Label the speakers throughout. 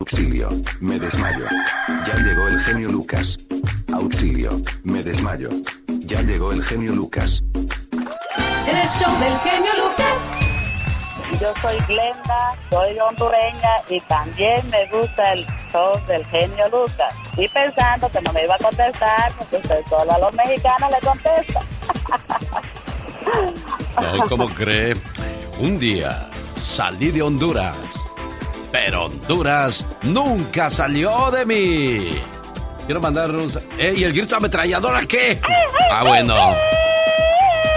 Speaker 1: Auxilio, me desmayo. Ya llegó el genio Lucas. Auxilio, me desmayo. Ya llegó el genio Lucas.
Speaker 2: El show del genio Lucas.
Speaker 3: Yo soy Glenda, soy hondureña y también me gusta el show del genio Lucas. Y pensando que no me iba a contestar, porque usted solo a los mexicanos le contesta.
Speaker 4: Ay, ¿cómo cree? Un día salí de Honduras, pero Honduras nunca salió de mí. Quiero mandarnos... ¿Eh? ¿Y el grito ametralladora qué? Ah, bueno.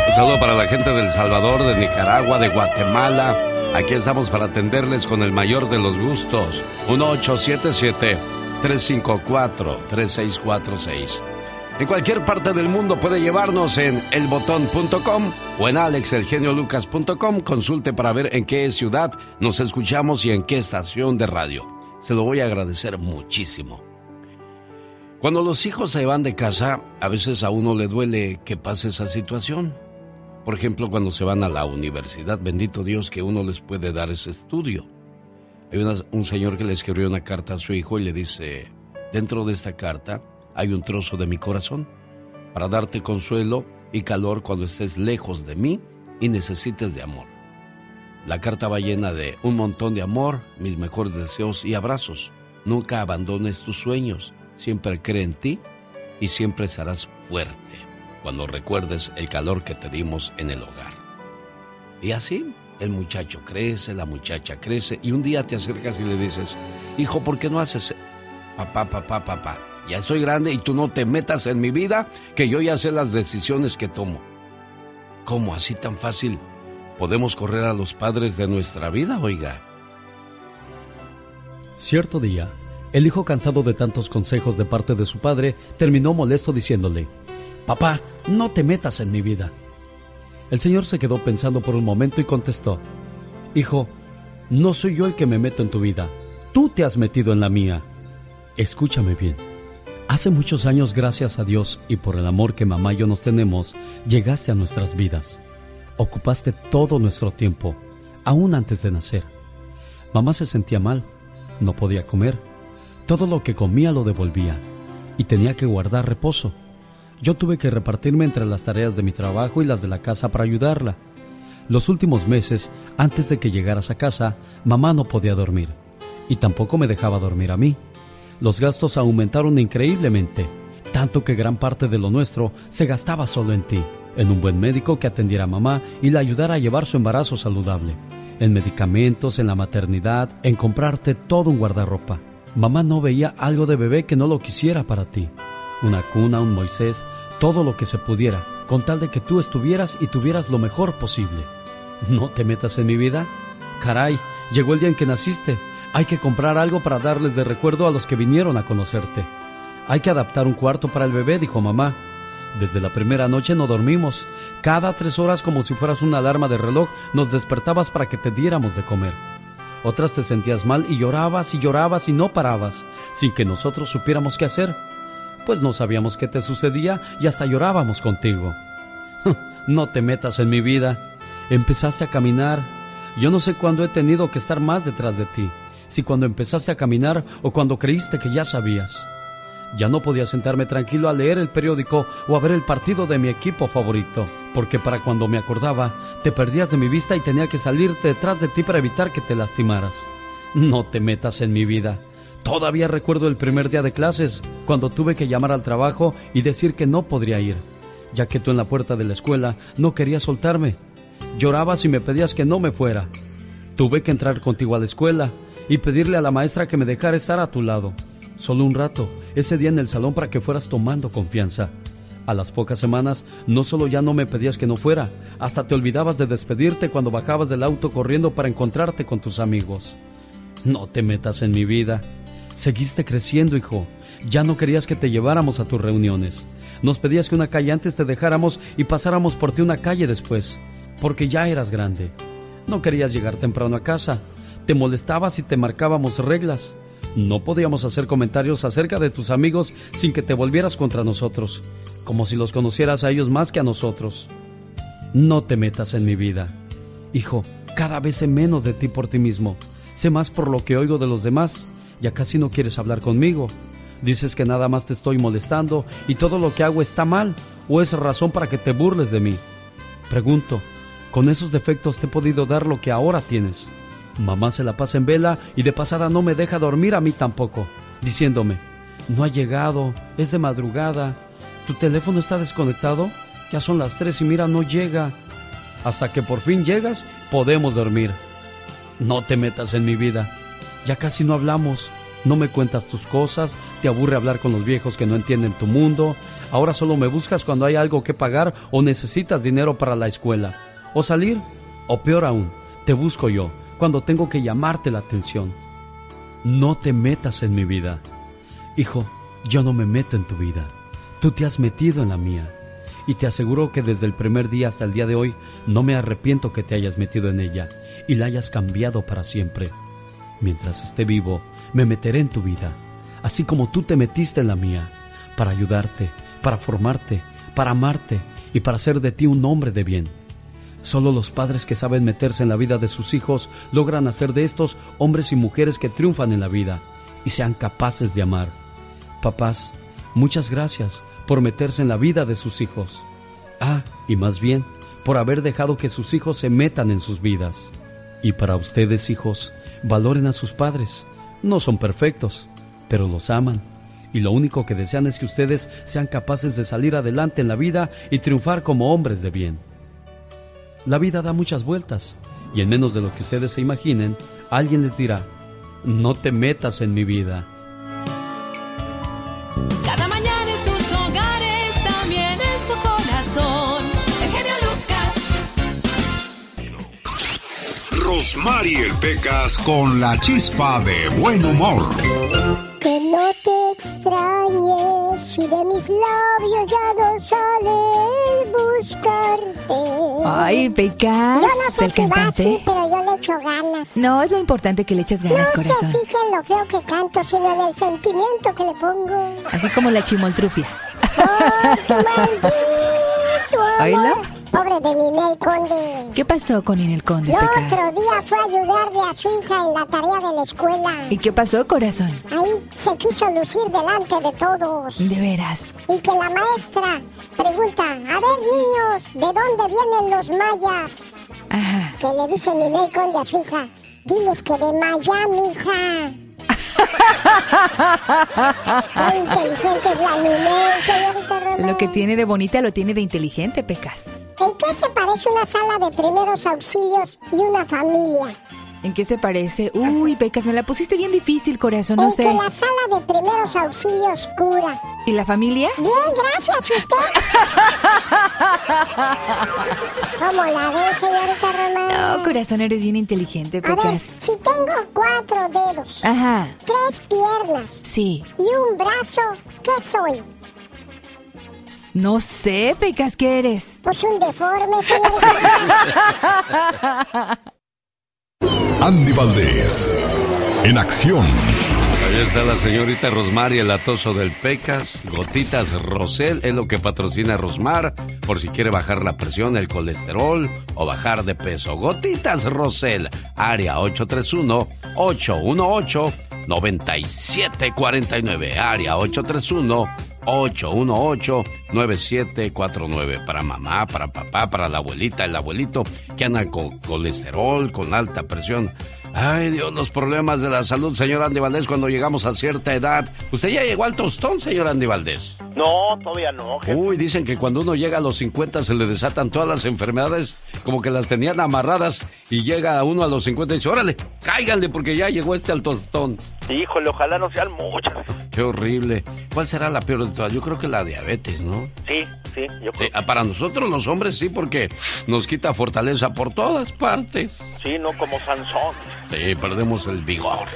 Speaker 4: Un saludo para la gente del Salvador, de Nicaragua, de Guatemala. Aquí estamos para atenderles con el mayor de los gustos. 1877-354-3646. En cualquier parte del mundo puede llevarnos en elbotón.com o en alexelgeniolucas.com. Consulte para ver en qué ciudad nos escuchamos y en qué estación de radio. Se lo voy a agradecer muchísimo. Cuando los hijos se van de casa, a veces a uno le duele que pase esa situación. Por ejemplo, cuando se van a la universidad, bendito Dios que uno les puede dar ese estudio. Hay un señor que le escribió una carta a su hijo y le dice, dentro de esta carta hay un trozo de mi corazón para darte consuelo y calor cuando estés lejos de mí y necesites de amor. La carta va llena de un montón de amor, mis mejores deseos y abrazos. Nunca abandones tus sueños, siempre cree en ti y siempre serás fuerte cuando recuerdes el calor que te dimos en el hogar. Y así el muchacho crece, la muchacha crece y un día te acercas y le dices, hijo, ¿por qué no haces... Papá, papá, papá, ya estoy grande y tú no te metas en mi vida, que yo ya sé las decisiones que tomo. ¿Cómo así tan fácil podemos correr a los padres de nuestra vida, oiga?
Speaker 5: Cierto día, el hijo cansado de tantos consejos de parte de su padre terminó molesto diciéndole, Papá, no te metas en mi vida. El señor se quedó pensando por un momento y contestó, Hijo, no soy yo el que me meto en tu vida, tú te has metido en la mía. Escúchame bien. Hace muchos años, gracias a Dios y por el amor que mamá y yo nos tenemos, llegaste a nuestras vidas. Ocupaste todo nuestro tiempo, aún antes de nacer. Mamá se sentía mal, no podía comer. Todo lo que comía lo devolvía y tenía que guardar reposo. Yo tuve que repartirme entre las tareas de mi trabajo y las de la casa para ayudarla. Los últimos meses, antes de que llegaras a casa, mamá no podía dormir y tampoco me dejaba dormir a mí. Los gastos aumentaron increíblemente, tanto que gran parte de lo nuestro se gastaba solo en ti, en un buen médico que atendiera a mamá y la ayudara a llevar su embarazo saludable, en medicamentos, en la maternidad, en comprarte todo un guardarropa. Mamá no veía algo de bebé que no lo quisiera para ti. Una cuna, un Moisés, todo lo que se pudiera, con tal de que tú estuvieras y tuvieras lo mejor posible. ¿No te metas en mi vida? Caray, llegó el día en que naciste. Hay que comprar algo para darles de recuerdo a los que vinieron a conocerte. Hay que adaptar un cuarto para el bebé, dijo mamá. Desde la primera noche no dormimos. Cada tres horas, como si fueras una alarma de reloj, nos despertabas para que te diéramos de comer. Otras te sentías mal y llorabas y llorabas y no parabas, sin que nosotros supiéramos qué hacer. Pues no sabíamos qué te sucedía y hasta llorábamos contigo. No te metas en mi vida. Empezaste a caminar. Yo no sé cuándo he tenido que estar más detrás de ti. Si cuando empezaste a caminar o cuando creíste que ya sabías. Ya no podía sentarme tranquilo a leer el periódico o a ver el partido de mi equipo favorito, porque para cuando me acordaba, te perdías de mi vista y tenía que salir detrás de ti para evitar que te lastimaras. No te metas en mi vida. Todavía recuerdo el primer día de clases, cuando tuve que llamar al trabajo y decir que no podría ir, ya que tú en la puerta de la escuela no querías soltarme. Llorabas y me pedías que no me fuera. Tuve que entrar contigo a la escuela y pedirle a la maestra que me dejara estar a tu lado. Solo un rato, ese día en el salón para que fueras tomando confianza. A las pocas semanas, no solo ya no me pedías que no fuera, hasta te olvidabas de despedirte cuando bajabas del auto corriendo para encontrarte con tus amigos. No te metas en mi vida. Seguiste creciendo, hijo. Ya no querías que te lleváramos a tus reuniones. Nos pedías que una calle antes te dejáramos y pasáramos por ti una calle después, porque ya eras grande. No querías llegar temprano a casa. Te molestabas y te marcábamos reglas. No podíamos hacer comentarios acerca de tus amigos sin que te volvieras contra nosotros como si los conocieras a ellos más que a nosotros. No te metas en mi vida. Hijo, cada vez sé menos de ti por ti mismo. Sé más por lo que oigo de los demás. Ya casi no quieres hablar conmigo. Dices que nada más te estoy molestando y todo lo que hago está mal o es razón para que te burles de mí. Pregunto, ¿con esos defectos te he podido dar lo que ahora tienes? Mamá se la pasa en vela y de pasada no me deja dormir a mí tampoco, diciéndome, no ha llegado, es de madrugada, ¿Tu teléfono está desconectado? Ya son las tres y mira, no llega. Hasta que por fin llegas, podemos dormir. No te metas en mi vida. Ya casi no hablamos. No me cuentas tus cosas, te aburre hablar con los viejos que no entienden tu mundo. Ahora solo me buscas cuando hay algo que pagar o necesitas dinero para la escuela. O salir. O peor aún, te busco yo cuando tengo que llamarte la atención. No te metas en mi vida. Hijo, yo no me meto en tu vida. Tú te has metido en la mía y te aseguro que desde el primer día hasta el día de hoy no me arrepiento que te hayas metido en ella y la hayas cambiado para siempre. Mientras esté vivo, me meteré en tu vida, así como tú te metiste en la mía, para ayudarte, para formarte, para amarte y para hacer de ti un hombre de bien. Solo los padres que saben meterse en la vida de sus hijos logran hacer de estos hombres y mujeres que triunfan en la vida y sean capaces de amar. Papás, muchas gracias por meterse en la vida de sus hijos. Ah, y más bien, por haber dejado que sus hijos se metan en sus vidas. Y para ustedes, hijos, valoren a sus padres. No son perfectos, pero los aman. Y lo único que desean es que ustedes sean capaces de salir adelante en la vida y triunfar como hombres de bien. La vida da muchas vueltas, y en menos de lo que ustedes se imaginen, alguien les dirá, no te metas en mi vida.
Speaker 6: Mariel Pecas con la chispa de buen humor.
Speaker 7: Que no te extrañes si de mis labios ya no sale buscarte.
Speaker 8: Ay, Pecas.
Speaker 7: Yo no sé si va así, pero yo le echo ganas.
Speaker 8: No, es lo importante que le eches ganas,
Speaker 7: no
Speaker 8: corazón.
Speaker 7: No se fijen lo feo que canto, sino en el sentimiento que le pongo.
Speaker 8: Así como la chimoltrufia.
Speaker 7: ¡Oh, tu maldito
Speaker 8: amor!
Speaker 7: Pobre de Ninel Conde.
Speaker 8: ¿Qué pasó con Ninel Conde,
Speaker 7: El otro día fue a ayudarle a su hija en la tarea de la escuela.
Speaker 8: ¿Y qué pasó, corazón?
Speaker 7: Ahí se quiso lucir delante de todos.
Speaker 8: De veras.
Speaker 7: Y que la maestra pregunta, a ver niños, ¿de dónde vienen los mayas?
Speaker 8: Ajá.
Speaker 7: Que le dice Ninel Conde a su hija, diles que de Miami, hija. Qué inteligente es la Ninel, señorita Román.
Speaker 8: Lo que tiene de bonita lo tiene de inteligente, Pecas.
Speaker 7: ¿En qué se parece una sala de primeros auxilios y una familia?
Speaker 8: ¿En qué se parece? Uy, Pecas, me la pusiste bien difícil, corazón, no
Speaker 7: en
Speaker 8: sé.
Speaker 7: que la sala de primeros auxilios cura.
Speaker 8: ¿Y la familia?
Speaker 7: Bien, gracias, usted. ¿Cómo la ve, señorita Román?
Speaker 8: No, corazón, eres bien inteligente,
Speaker 7: A ver,
Speaker 8: Pecas.
Speaker 7: si tengo cuatro dedos,
Speaker 8: Ajá,
Speaker 7: tres piernas
Speaker 8: sí.
Speaker 7: y un brazo, ¿qué soy?
Speaker 8: No sé, Pecas, ¿qué eres?
Speaker 7: Pues un deforme, señorita.
Speaker 6: Andy Valdés, en acción.
Speaker 4: Ahí está la señorita Rosmar y el atoso del Pecas. Gotitas Rosel es lo que patrocina Rosmar por si quiere bajar la presión, el colesterol o bajar de peso. Gotitas Rosel, área 831-818-9749. Área 831-818-9749. Para mamá, para papá, para la abuelita, el abuelito que anda con colesterol, con alta presión. Ay, Dios, los problemas de la salud, señor Andy Valdés, cuando llegamos a cierta edad. ¿Usted ya llegó al tostón, señor Andy Valdés?
Speaker 9: No, todavía no.
Speaker 4: Uy, dicen que cuando uno llega a los 50 se le desatan todas las enfermedades, como que las tenían amarradas, y llega uno a los 50 y dice, órale, cáiganle porque ya llegó este al tostón.
Speaker 9: Híjole, ojalá no sean muchas.
Speaker 4: Qué horrible. ¿Cuál será la peor de todas? Yo creo que la diabetes, ¿no?
Speaker 9: Sí, sí, yo creo.
Speaker 4: Ah, para nosotros los hombres sí, porque nos quita fortaleza por todas partes.
Speaker 9: Sí, no como Sansón.
Speaker 4: Sí, perdemos el vigor.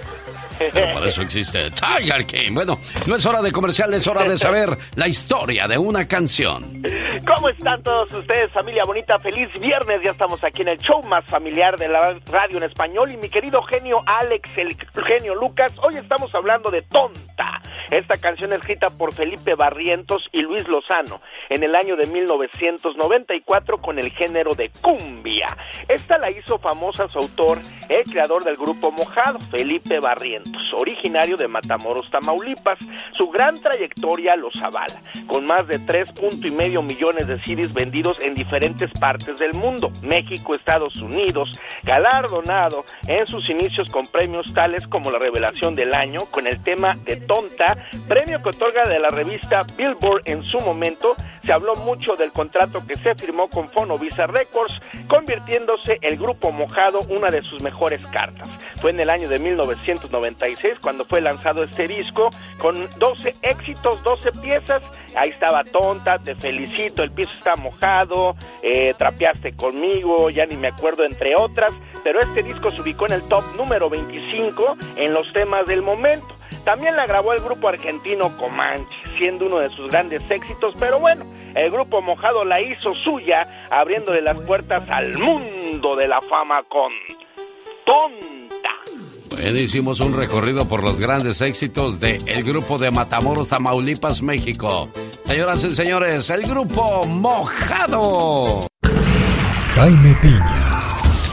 Speaker 4: Pero por eso existe Tiger King. Bueno, no es hora de comercial, es hora de saber la historia de una canción.
Speaker 9: ¿Cómo están todos ustedes, familia bonita? Feliz viernes, ya estamos aquí en el show más familiar de la radio en español. Y mi querido genio Alex, el genio Lucas, hoy estamos hablando de Tonta. Esta canción escrita por Felipe Barrientos y Luis Lozano en el año de 1994 con el género de cumbia. Esta la hizo famosa su autor, el creador del grupo Mojado, Felipe Barrientos, originario de Matamoros, Tamaulipas. Su gran trayectoria los avala, con más de tres y medio millones de CDs vendidos en diferentes partes del mundo, México, Estados Unidos, galardonado en sus inicios con premios tales como la revelación del año con el tema de Tonta, premio que otorga de la revista Billboard en su momento, se habló mucho del contrato que se firmó con Fonovisa Records, convirtiéndose el grupo Mojado una de sus mejores cartas. Fue en el año de 1996 cuando fue lanzado este disco con 12 éxitos, 12 piezas. Ahí estaba Tonta, Te felicito, El piso está mojado, eh, Trapeaste conmigo, ya ni me acuerdo entre otras. Pero este disco se ubicó en el top número 25 en los temas del momento. También la grabó el grupo argentino Comanche, siendo uno de sus grandes éxitos, pero bueno, el grupo Mojado la hizo suya, abriéndole las puertas al mundo de la fama con Tonta.
Speaker 4: Bueno, hicimos un recorrido por los grandes éxitos del el grupo de Matamoros, Tamaulipas, México. Señoras y señores, el grupo Mojado.
Speaker 10: Jaime Piña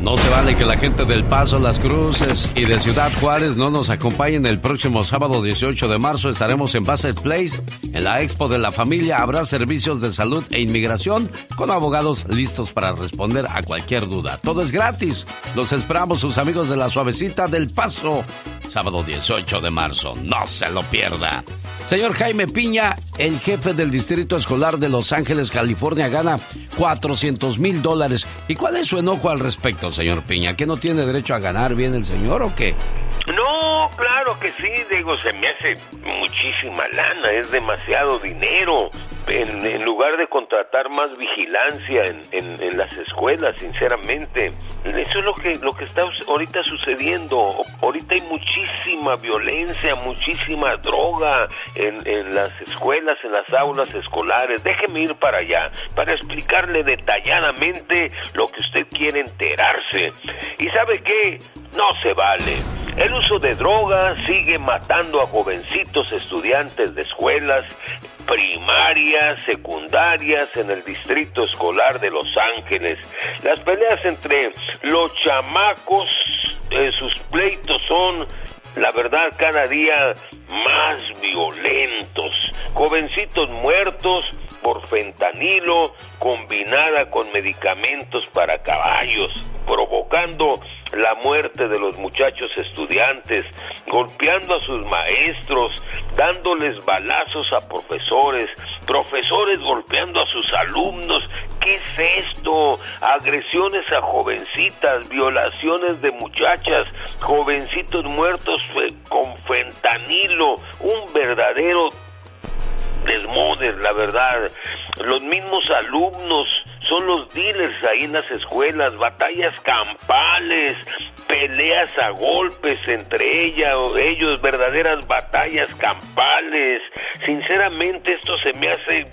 Speaker 4: No se vale que la gente del Paso, Las Cruces y de Ciudad Juárez no nos acompañen el próximo sábado 18 de marzo. Estaremos en Bassett Place, en la Expo de la Familia. Habrá servicios de salud e inmigración con abogados listos para responder a cualquier duda. Todo es gratis. Los esperamos sus amigos de la Suavecita del Paso, sábado 18 de marzo. No se lo pierda. Señor Jaime Piña, el jefe del Distrito Escolar de Los Ángeles, California, gana 400 mil dólares. ¿Y cuál es su enojo al respecto, señor Piña? ¿Que no tiene derecho a ganar bien el señor o qué?
Speaker 11: No, claro que sí, digo, se me hace muchísima lana, es demasiado dinero. En, lugar de contratar más vigilancia en, las escuelas, sinceramente, eso es lo que lo que está ahorita sucediendo. Ahorita hay muchísima violencia, muchísima droga en, en las escuelas, en las aulas escolares. Déjeme ir para allá para explicarle detalladamente lo que usted quiere ¿Y sabe qué? No se vale. El uso de drogas sigue matando a jovencitos estudiantes de escuelas primarias, secundarias en el distrito escolar de Los Ángeles. Las peleas entre los chamacos, eh, sus pleitos son la verdad cada día más violentos. Jovencitos muertos por fentanilo combinada con medicamentos para caballos, provocando la muerte de los muchachos estudiantes, golpeando a sus maestros, dándoles balazos a profesores, profesores golpeando a sus alumnos. ¿Qué es esto? Agresiones a jovencitas, violaciones de muchachas, jovencitos muertos con fentanilo, un verdadero desmodes, la verdad. Los mismos alumnos son los dealers ahí en las escuelas, batallas campales, peleas a golpes entre ella o ellos, verdaderas batallas campales. Sinceramente esto se me hace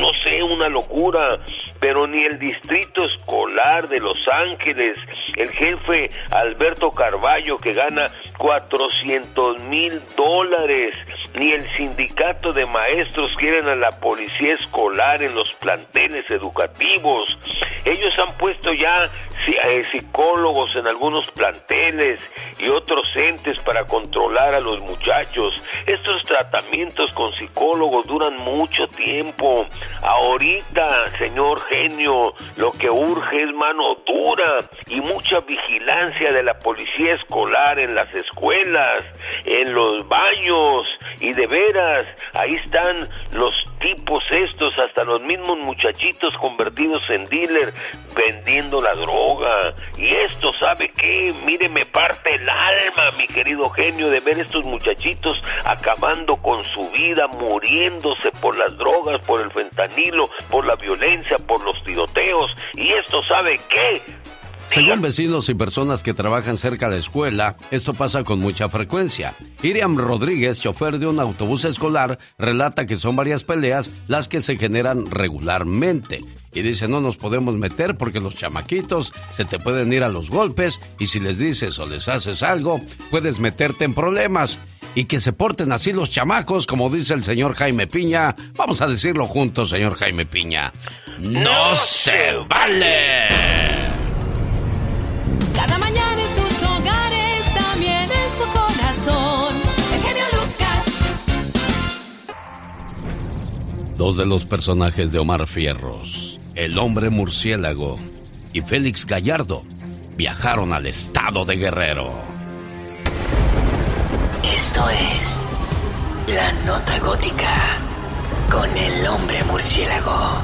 Speaker 11: no sé, una locura, pero ni el distrito escolar de Los Ángeles, el jefe Alberto Carballo que gana 400 mil dólares, ni el sindicato de maestros quieren a la policía escolar en los planteles educativos. Ellos han puesto ya psicólogos en algunos planteles y otros entes para controlar a los muchachos. Estos tratamientos con psicólogos duran mucho tiempo. Ahorita, señor genio, lo que urge es mano dura y mucha vigilancia de la policía escolar en las escuelas, en los baños y de veras, ahí están los tipos estos, hasta los mismos muchachitos convertidos en dealer vendiendo la droga. Y esto, ¿sabe qué? Mire, me parte el alma, mi querido genio, de ver estos muchachitos acabando con su vida, muriéndose por las drogas, por el fentanilo, por la violencia, por los tiroteos. Y esto, ¿sabe qué?
Speaker 4: Según vecinos y personas que trabajan cerca de la escuela, esto pasa con mucha frecuencia. Iriam Rodríguez, chofer de un autobús escolar, relata que son varias peleas las que se generan regularmente. Y dice, no nos podemos meter porque los chamaquitos se te pueden ir a los golpes y si les dices o les haces algo, puedes meterte en problemas. Y que se porten así los chamacos, como dice el señor Jaime Piña. Vamos a decirlo juntos, señor Jaime Piña. ¡No se vale! Dos de los personajes de Omar Fierros, el hombre murciélago y Félix Gallardo, viajaron al estado de Guerrero.
Speaker 12: Esto es La Nota Gótica con el hombre murciélago.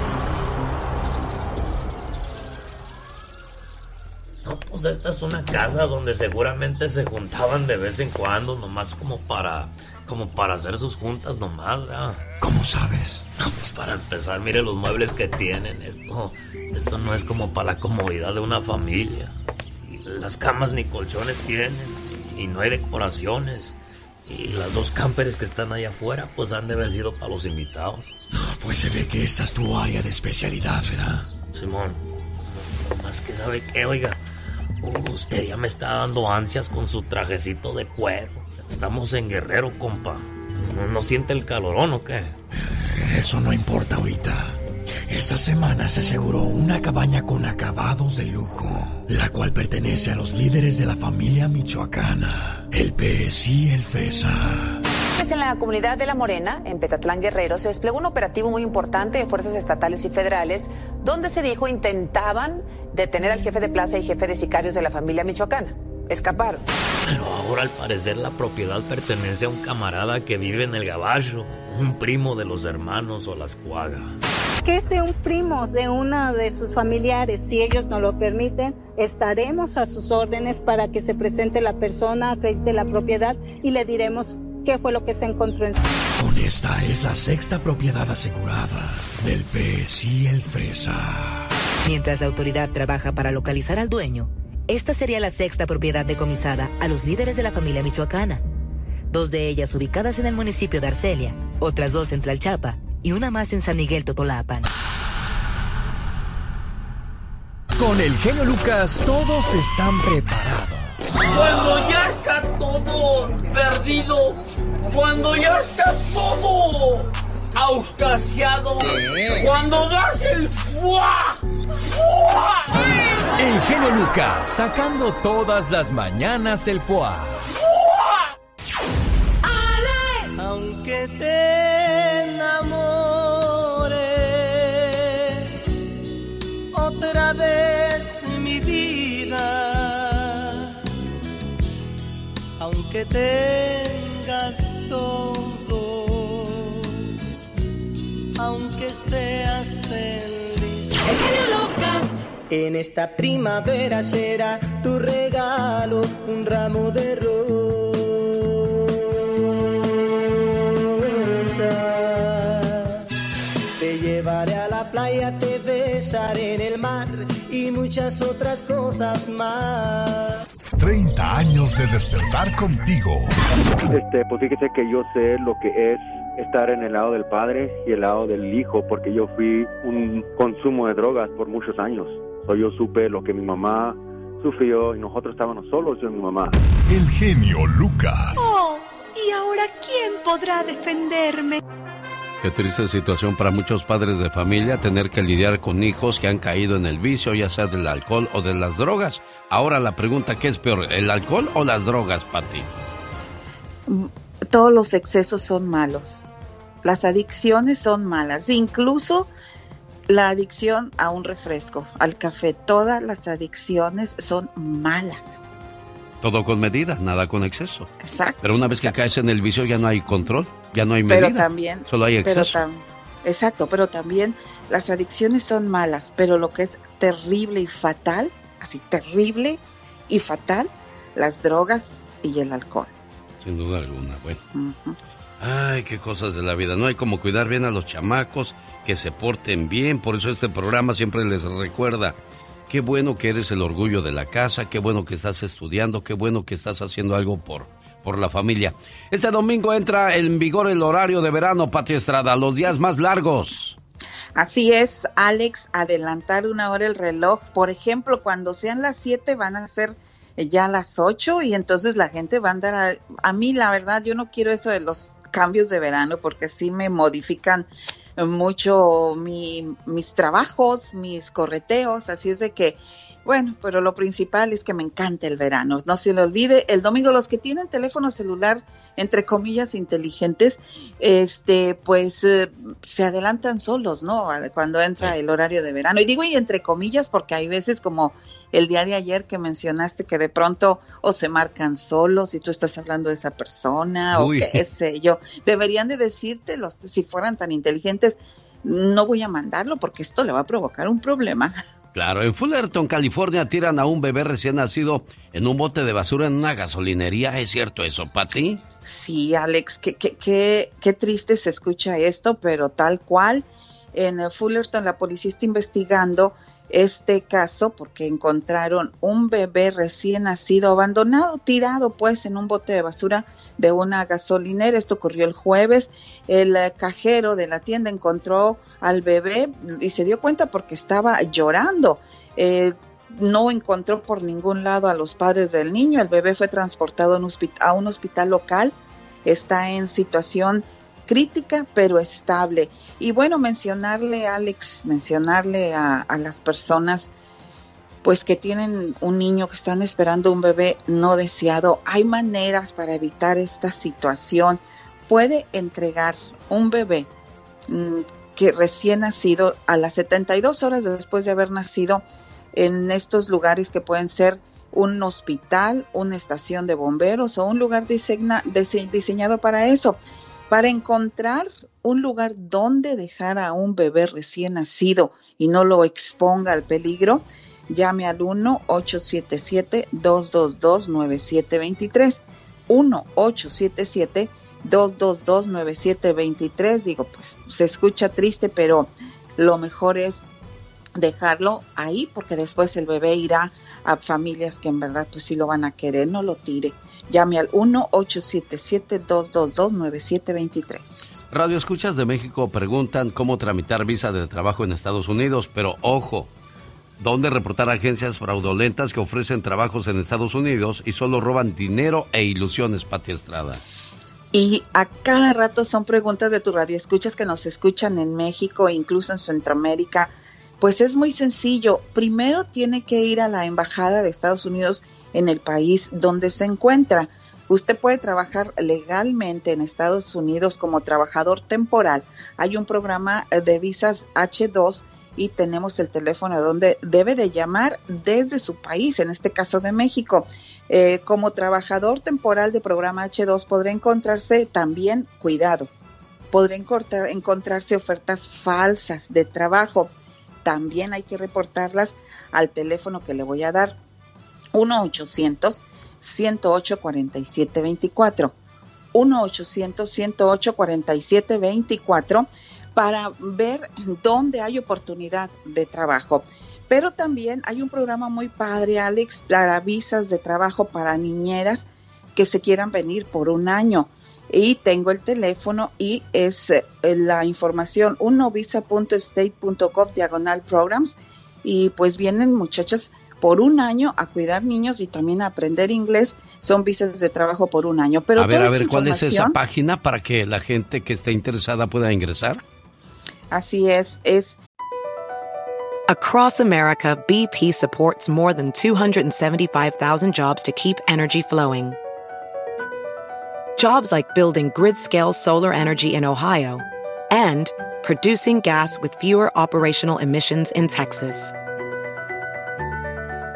Speaker 13: No, pues esta es una casa donde seguramente se juntaban de vez en cuando, nomás como para, como para hacer sus juntas nomás, ¿verdad?
Speaker 14: ¿Cómo sabes?
Speaker 13: No, pues para empezar, mire los muebles que tienen. Esto, esto no es como para la comodidad de una familia. Y las camas ni colchones tienen, y no hay decoraciones. Y las dos camperes que están allá afuera, pues han de haber sido para los invitados.
Speaker 14: No, pues se ve que esta es tu área de especialidad, ¿verdad?
Speaker 13: Simón, más que sabe qué, oiga. Usted ya me está dando ansias con su trajecito de cuero. Estamos en Guerrero, compa. ¿No, no siente el calorón o qué?
Speaker 14: Eso no importa ahorita. Esta semana se aseguró una cabaña con acabados de lujo, la cual pertenece a los líderes de la familia michoacana, el pez y el fresa.
Speaker 15: Pues en la comunidad de La Morena, en Petatlán Guerrero, se desplegó un operativo muy importante de fuerzas estatales y federales, donde se dijo intentaban detener al jefe de plaza y jefe de sicarios de la familia michoacana. Escaparon.
Speaker 13: Pero ahora al parecer la propiedad pertenece a un camarada que vive en el Gabacho, un primo de los hermanos o las Cuaga.
Speaker 16: que es de un primo de una de sus familiares. Si ellos nos lo permiten, estaremos a sus órdenes para que se presente la persona, acredite la propiedad y le diremos qué fue lo que se encontró en su...
Speaker 14: Con esta es la sexta propiedad asegurada del pez y el fresa.
Speaker 17: Mientras la autoridad trabaja para localizar al dueño, esta sería la sexta propiedad decomisada a los líderes de la familia michoacana. Dos de ellas ubicadas en el municipio de Arcelia, otras dos en Tlalchapa y una más en San Miguel Totolapan.
Speaker 10: Con el genio Lucas todos están preparados.
Speaker 18: Cuando ya está todo perdido, cuando ya está todo auscasiado, cuando das el fuá, fuá.
Speaker 10: El genio Lucas sacando todas las mañanas el foie.
Speaker 19: Aunque te enamores otra vez mi vida, aunque tengas todo, aunque seas feliz.
Speaker 2: El genio Lucas.
Speaker 19: En esta primavera será tu regalo un ramo de rosas. Te llevaré a la playa, te besaré en el mar y muchas otras cosas más.
Speaker 20: 30 años de despertar contigo.
Speaker 21: Este, pues fíjese que yo sé lo que es estar en el lado del padre y el lado del hijo, porque yo fui un consumo de drogas por muchos años. So, yo supe lo que mi mamá sufrió y nosotros estábamos solos, yo y mi mamá.
Speaker 20: El genio Lucas.
Speaker 22: Oh, ¿y ahora quién podrá defenderme?
Speaker 4: Qué triste situación para muchos padres de familia tener que lidiar con hijos que han caído en el vicio, ya sea del alcohol o de las drogas. Ahora la pregunta, ¿qué es peor, el alcohol o las drogas, Pati?
Speaker 23: Todos los excesos son malos. Las adicciones son malas. Incluso la adicción a un refresco, al café, todas las adicciones son malas.
Speaker 4: Todo con medida, nada con exceso.
Speaker 23: Exacto.
Speaker 4: Pero una vez que caes en el vicio ya no hay control, ya no hay medida.
Speaker 23: Pero también.
Speaker 4: Solo hay
Speaker 23: pero
Speaker 4: exceso.
Speaker 23: tam- exacto, pero también las adicciones son malas, pero lo que es terrible y fatal, así terrible y fatal, las drogas y el alcohol.
Speaker 4: Sin duda alguna, bueno. Ay, qué cosas de la vida. No hay como cuidar bien a los chamacos, que se porten bien. Por eso este programa siempre les recuerda. Qué bueno que eres el orgullo de la casa, qué bueno que estás estudiando, qué bueno que estás haciendo algo por, por la familia. Este domingo entra en vigor el horario de verano, Pati Estrada, los días más largos.
Speaker 23: Así es, Alex, adelantar una hora el reloj. Por ejemplo, cuando sean las 7 van a ser eh, ya las 8 y entonces la gente va a andar a... A mí, la verdad, yo no quiero eso de los cambios de verano porque sí me modifican mucho mi- mis trabajos, mis correteos, así es de que, bueno, pero lo principal es que me encanta el verano. No se le olvide, el domingo los que tienen teléfono celular, entre comillas, inteligentes, este, pues eh, se adelantan solos, ¿no? Cuando entra el horario de verano. Y digo, y entre comillas, porque hay veces como el día de ayer que mencionaste que de pronto o se marcan solos y tú estás hablando de esa persona
Speaker 4: Uy.
Speaker 23: o qué sé yo. Deberían de decirte los si fueran tan inteligentes, no voy a mandarlo porque esto le va a provocar un problema.
Speaker 4: Claro, en Fullerton, California, tiran a un bebé recién nacido en un bote de basura en una gasolinería. ¿Es cierto eso, Pati?
Speaker 23: Sí, Alex, qué, qué, qué, qué triste se escucha esto, pero tal cual. En Fullerton la policía está investigando este caso porque encontraron un bebé recién nacido abandonado, tirado pues en un bote de basura de una gasolinera. Esto ocurrió el jueves. El eh, cajero de la tienda encontró al bebé y se dio cuenta porque estaba llorando. Eh, no encontró por ningún lado a los padres del niño. El bebé fue transportado a un hospi- a un hospital local. Está en situación crítica pero estable. Y bueno, mencionarle, Alex, mencionarle a, las personas pues que tienen un niño que están esperando un bebé no deseado, hay maneras para evitar esta situación. Puede entregar un bebé mm, que recién nacido a las 72 horas después de haber nacido en estos lugares que pueden ser un hospital, una estación de bomberos o un lugar diseña- dise- diseñado para eso, para encontrar un lugar donde dejar a un bebé recién nacido y no lo exponga al peligro, llame al 1-877-222-9723. 1-877-222-9723. Digo, pues se escucha triste, pero lo mejor es dejarlo ahí porque después el bebé irá a familias que en verdad pues sí lo van a querer, no lo tire. Llame al 1-877-222-9723.
Speaker 4: Radio Escuchas de México preguntan cómo tramitar visa de trabajo en Estados Unidos, pero ojo, ¿dónde reportar agencias fraudulentas que ofrecen trabajos en Estados Unidos y solo roban dinero e ilusiones, Pati Estrada?
Speaker 23: Y a cada rato son preguntas de tu radio escuchas que nos escuchan en México e incluso en Centroamérica. Pues es muy sencillo. Primero tiene que ir a la embajada de Estados Unidos en el país donde se encuentra. Usted puede trabajar legalmente en Estados Unidos como trabajador temporal. Hay un programa eh, de visas H2 y tenemos el teléfono donde debe de llamar desde su país, en este caso de México. Eh, como trabajador temporal de programa H2 podrá encontrarse también, cuidado, podrá encontrar- encontrarse ofertas falsas de trabajo. También hay que reportarlas al teléfono que le voy a dar, 1-800-108-4724. 1-800-108-4724 para ver dónde hay oportunidad de trabajo. Pero también hay un programa muy padre, Alex, para visas de trabajo para niñeras que se quieran venir por un año. Y tengo el teléfono y es eh, la información unovisa.state.gov diagonal programs. Y pues vienen muchachas por un año a cuidar niños y también a aprender inglés. Son visas de trabajo por un año. Pero
Speaker 4: a ver,
Speaker 23: toda
Speaker 4: a ver,
Speaker 23: esta
Speaker 4: ¿cuál es esa
Speaker 23: información-
Speaker 4: página para que la gente que esté interesada pueda ingresar?
Speaker 23: Así es, es
Speaker 24: Across America, BP supports more than 275,000 jobs to keep energy flowing. Jobs like building grid scale solar energy in Ohio and producing gas with fewer operational emissions in Texas.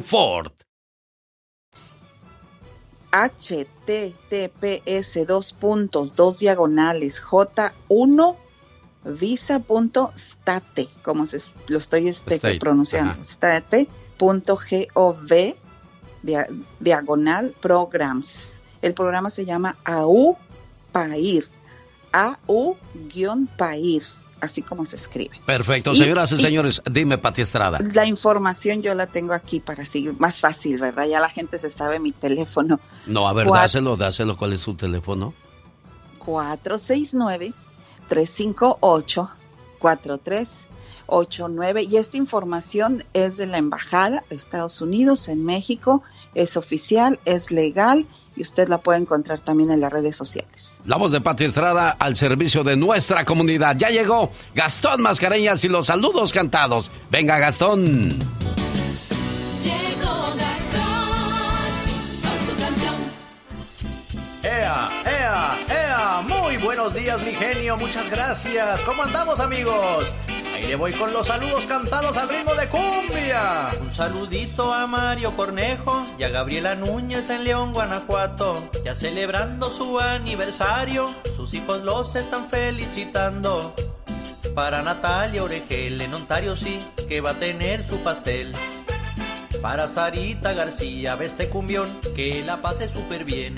Speaker 4: Ford.
Speaker 23: https dos puntos dos diagonales j1 visa.state como se, lo estoy este,
Speaker 4: State,
Speaker 23: pronunciando state.gov dia- diagonal programs. El programa se llama AU Pair AU-Pair así como se escribe
Speaker 4: Perfecto,
Speaker 23: Y-
Speaker 4: señoras y señores, dime, Pati Estrada.
Speaker 23: la información yo la tengo aquí para así más fácil verdad ya la gente se sabe mi teléfono
Speaker 4: No, a ver,
Speaker 23: Cuat-
Speaker 4: dáselo, dáselo. ¿Cuál es su teléfono?
Speaker 23: 469-358-4389. Y esta información es de la Embajada de Estados Unidos en México. Es oficial, es legal y usted la puede encontrar también en las redes sociales.
Speaker 4: La voz de Pati Estrada al servicio de nuestra comunidad. Ya llegó Gastón Mascareñas y los saludos cantados. Venga, Gastón.
Speaker 2: Llegó Gastón con su canción.
Speaker 25: ¡Ea, ea, ea! Muy buenos días, mi genio. Muchas gracias. ¿Cómo andamos, amigos? Le voy con los saludos cantados al ritmo de cumbia. Un saludito a Mario Cornejo y a Gabriela Núñez en León, Guanajuato. Ya celebrando su aniversario, sus hijos los están felicitando. Para Natalia Oregel en Ontario sí, que va a tener su pastel. Para Sarita García, ve este cumbión, que la pase súper bien.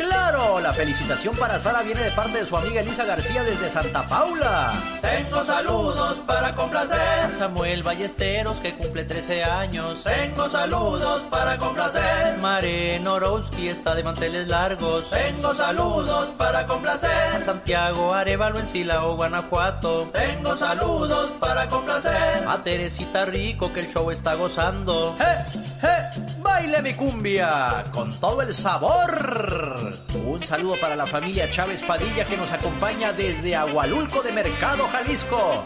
Speaker 25: ¡Claro! La felicitación para Sara viene de parte de su amiga Elisa García desde Santa Paula. Tengo saludos para complacer Samuel Ballesteros que cumple 13 años. Tengo saludos para complacer. Mare Norowski está de manteles largos. Tengo saludos para complacer. A Santiago Arevalo en Silao, Guanajuato. Tengo saludos para complacer. A Teresita Rico que el show está gozando. ¡Eh! ¡Eh! ¡Baile mi cumbia! Con todo el sabor. Un saludo para la familia Chávez Padilla que nos acompaña desde Agualulco de Mercado, Jalisco.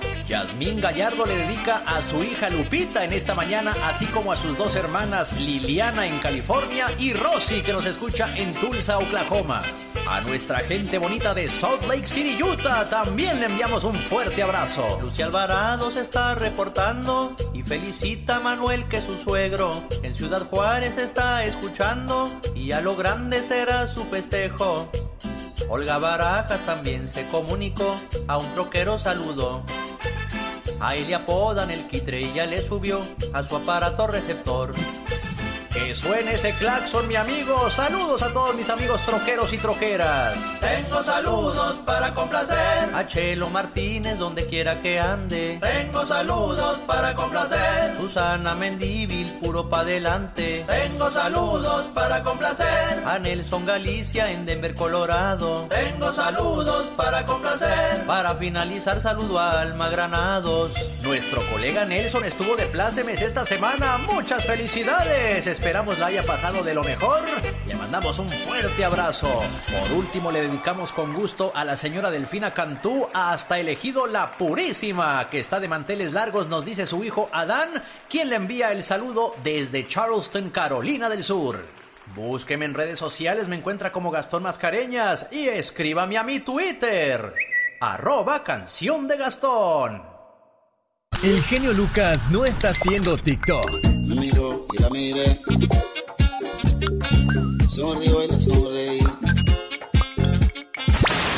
Speaker 25: Yasmín Gallardo le dedica a su hija Lupita en esta mañana, así como a sus dos hermanas Liliana en California y Rosy que nos escucha en Tulsa, Oklahoma. A nuestra gente bonita de Salt Lake City, Utah, también le enviamos un fuerte abrazo. Lucia Alvarado se está reportando y felicita a Manuel que su suegro en Ciudad Juárez está escuchando y a lo grande será su festejo. Olga Barajas también se comunicó, a un troquero saludó. A él le apodan el quitre y ya le subió a su aparato receptor. Que suene ese claxon, mi amigo. Saludos a todos mis amigos troqueros y troqueras. Tengo saludos para complacer a Chelo Martínez donde quiera que ande. Tengo saludos para complacer Susana Mendívil, puro pa' adelante. Tengo saludos para complacer a Nelson Galicia en Denver, Colorado. Tengo saludos para complacer. Para finalizar, saludo a Alma Granados. Nuestro colega Nelson estuvo de plácemes esta semana. Muchas felicidades. Esperamos la haya pasado de lo mejor. Le mandamos un fuerte abrazo. Por último, le dedicamos con gusto a la señora Delfina Cantú hasta elegido La Purísima, que está de manteles largos, nos dice su hijo Adán, quien le envía el saludo desde Charleston, Carolina del Sur. Búsqueme en redes sociales, me encuentra como Gastón Mascareñas y escríbame a mi Twitter, arroba canción de Gastón.
Speaker 26: El genio Lucas no está haciendo TikTok. Me y la la.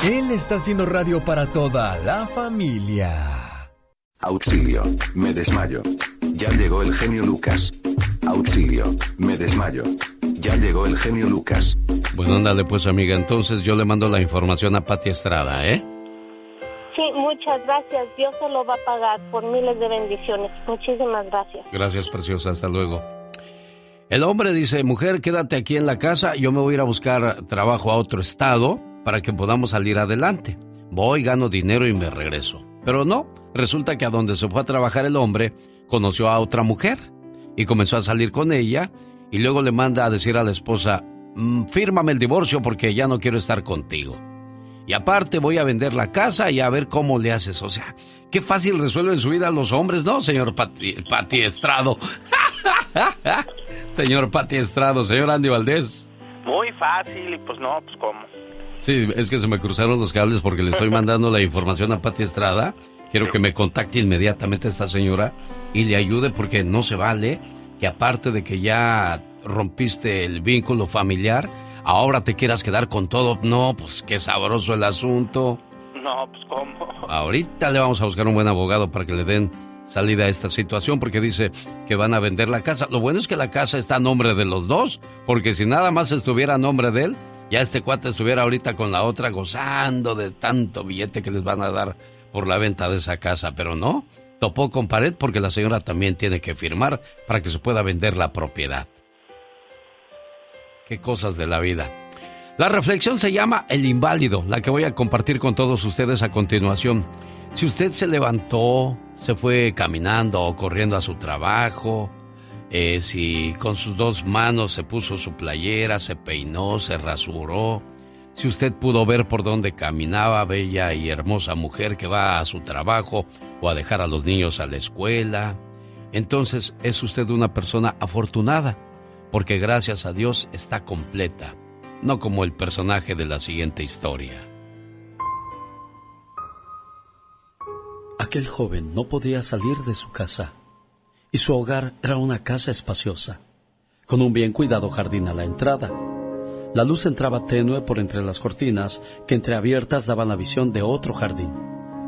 Speaker 26: Él está haciendo radio para toda la familia.
Speaker 1: Auxilio, me desmayo. Ya llegó el genio Lucas. Auxilio, me desmayo. Ya llegó el genio Lucas.
Speaker 4: Bueno, ándale pues amiga, entonces yo le mando la información a Pati Estrada, ¿eh?
Speaker 27: Sí, muchas gracias. Dios se lo va a pagar por miles de bendiciones. Muchísimas gracias.
Speaker 4: Gracias, preciosa. Hasta luego. El hombre dice, mujer, quédate aquí en la casa, yo me voy a ir a buscar trabajo a otro estado para que podamos salir adelante. Voy, gano dinero y me regreso. Pero no, resulta que a donde se fue a trabajar el hombre, conoció a otra mujer y comenzó a salir con ella y luego le manda a decir a la esposa, mm, fírmame el divorcio porque ya no quiero estar contigo. Y aparte voy a vender la casa y a ver cómo le haces. O sea, qué fácil resuelven su vida los hombres, ¿no, señor Pati, Pati Estrado? señor Pati Estrado, señor Andy Valdés.
Speaker 9: Muy fácil y pues no, pues cómo.
Speaker 4: Sí, es que se me cruzaron los cables porque le estoy mandando la información a Pati Estrada. Quiero que me contacte inmediatamente esta señora y le ayude porque no se vale que aparte de que ya rompiste el vínculo familiar, ahora te quieras quedar con todo. No, pues qué sabroso el asunto.
Speaker 9: No, pues cómo.
Speaker 4: Ahorita le vamos a buscar un buen abogado para que le den salida a esta situación porque dice que van a vender la casa. Lo bueno es que la casa está a nombre de los dos, porque si nada más estuviera a nombre de él, ya este cuate estuviera ahorita con la otra gozando de tanto billete que les van a dar por la venta de esa casa, pero no, topó con pared porque la señora también tiene que firmar para que se pueda vender la propiedad. Qué cosas de la vida. La reflexión se llama El inválido, la que voy a compartir con todos ustedes a continuación. Si usted se levantó, se fue caminando o corriendo a su trabajo, eh, si con sus dos manos se puso su playera, se peinó, se rasuró, si usted pudo ver por dónde caminaba, bella y hermosa mujer que va a su trabajo o a dejar a los niños a la escuela, entonces es usted una persona afortunada, porque gracias a Dios está completa, no como el personaje de la siguiente historia.
Speaker 5: Aquel joven no podía salir de su casa, y su hogar era una casa espaciosa, con un bien cuidado jardín a la entrada. La luz entraba tenue por entre las cortinas que entreabiertas daban la visión de otro jardín,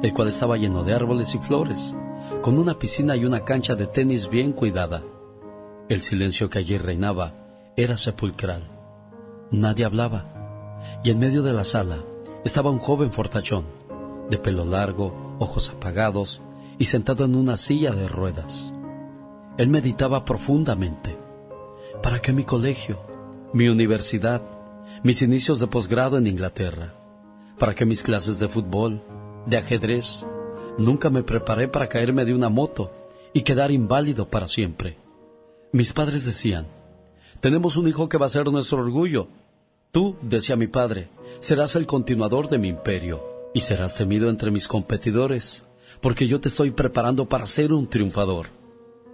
Speaker 5: el cual estaba lleno de árboles y flores, con una piscina y una cancha de tenis bien cuidada. El silencio que allí reinaba era sepulcral. Nadie hablaba, y en medio de la sala estaba un joven fortachón, de pelo largo, ojos apagados y sentado en una silla de ruedas. Él meditaba profundamente. ¿Para qué mi colegio? Mi universidad, mis inicios de posgrado en Inglaterra. ¿Para qué mis clases de fútbol, de ajedrez? Nunca me preparé para caerme de una moto y quedar inválido para siempre. Mis padres decían, tenemos un hijo que va a ser nuestro orgullo. Tú, decía mi padre, serás el continuador de mi imperio y serás temido entre mis competidores, porque yo te estoy preparando para ser un triunfador.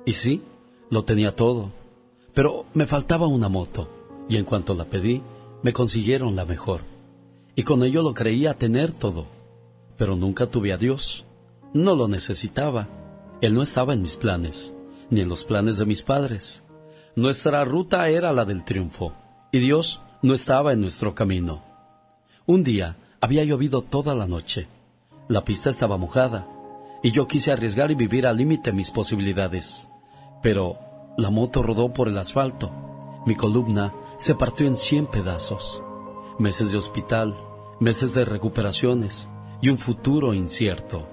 Speaker 5: Y sí, lo tenía todo, pero me faltaba una moto, y en cuanto la pedí, me consiguieron la mejor. Y con ello lo creía tener todo, pero nunca tuve a Dios. No lo necesitaba. Él no estaba en mis planes, ni en los planes de mis padres. Nuestra ruta era la del triunfo, y Dios no estaba en nuestro camino. Un día había llovido toda la noche. La pista estaba mojada, y yo quise arriesgar y vivir al límite mis posibilidades. Pero la moto rodó por el asfalto. Mi columna se partió en cien pedazos. Meses de hospital, meses de recuperaciones y un futuro incierto.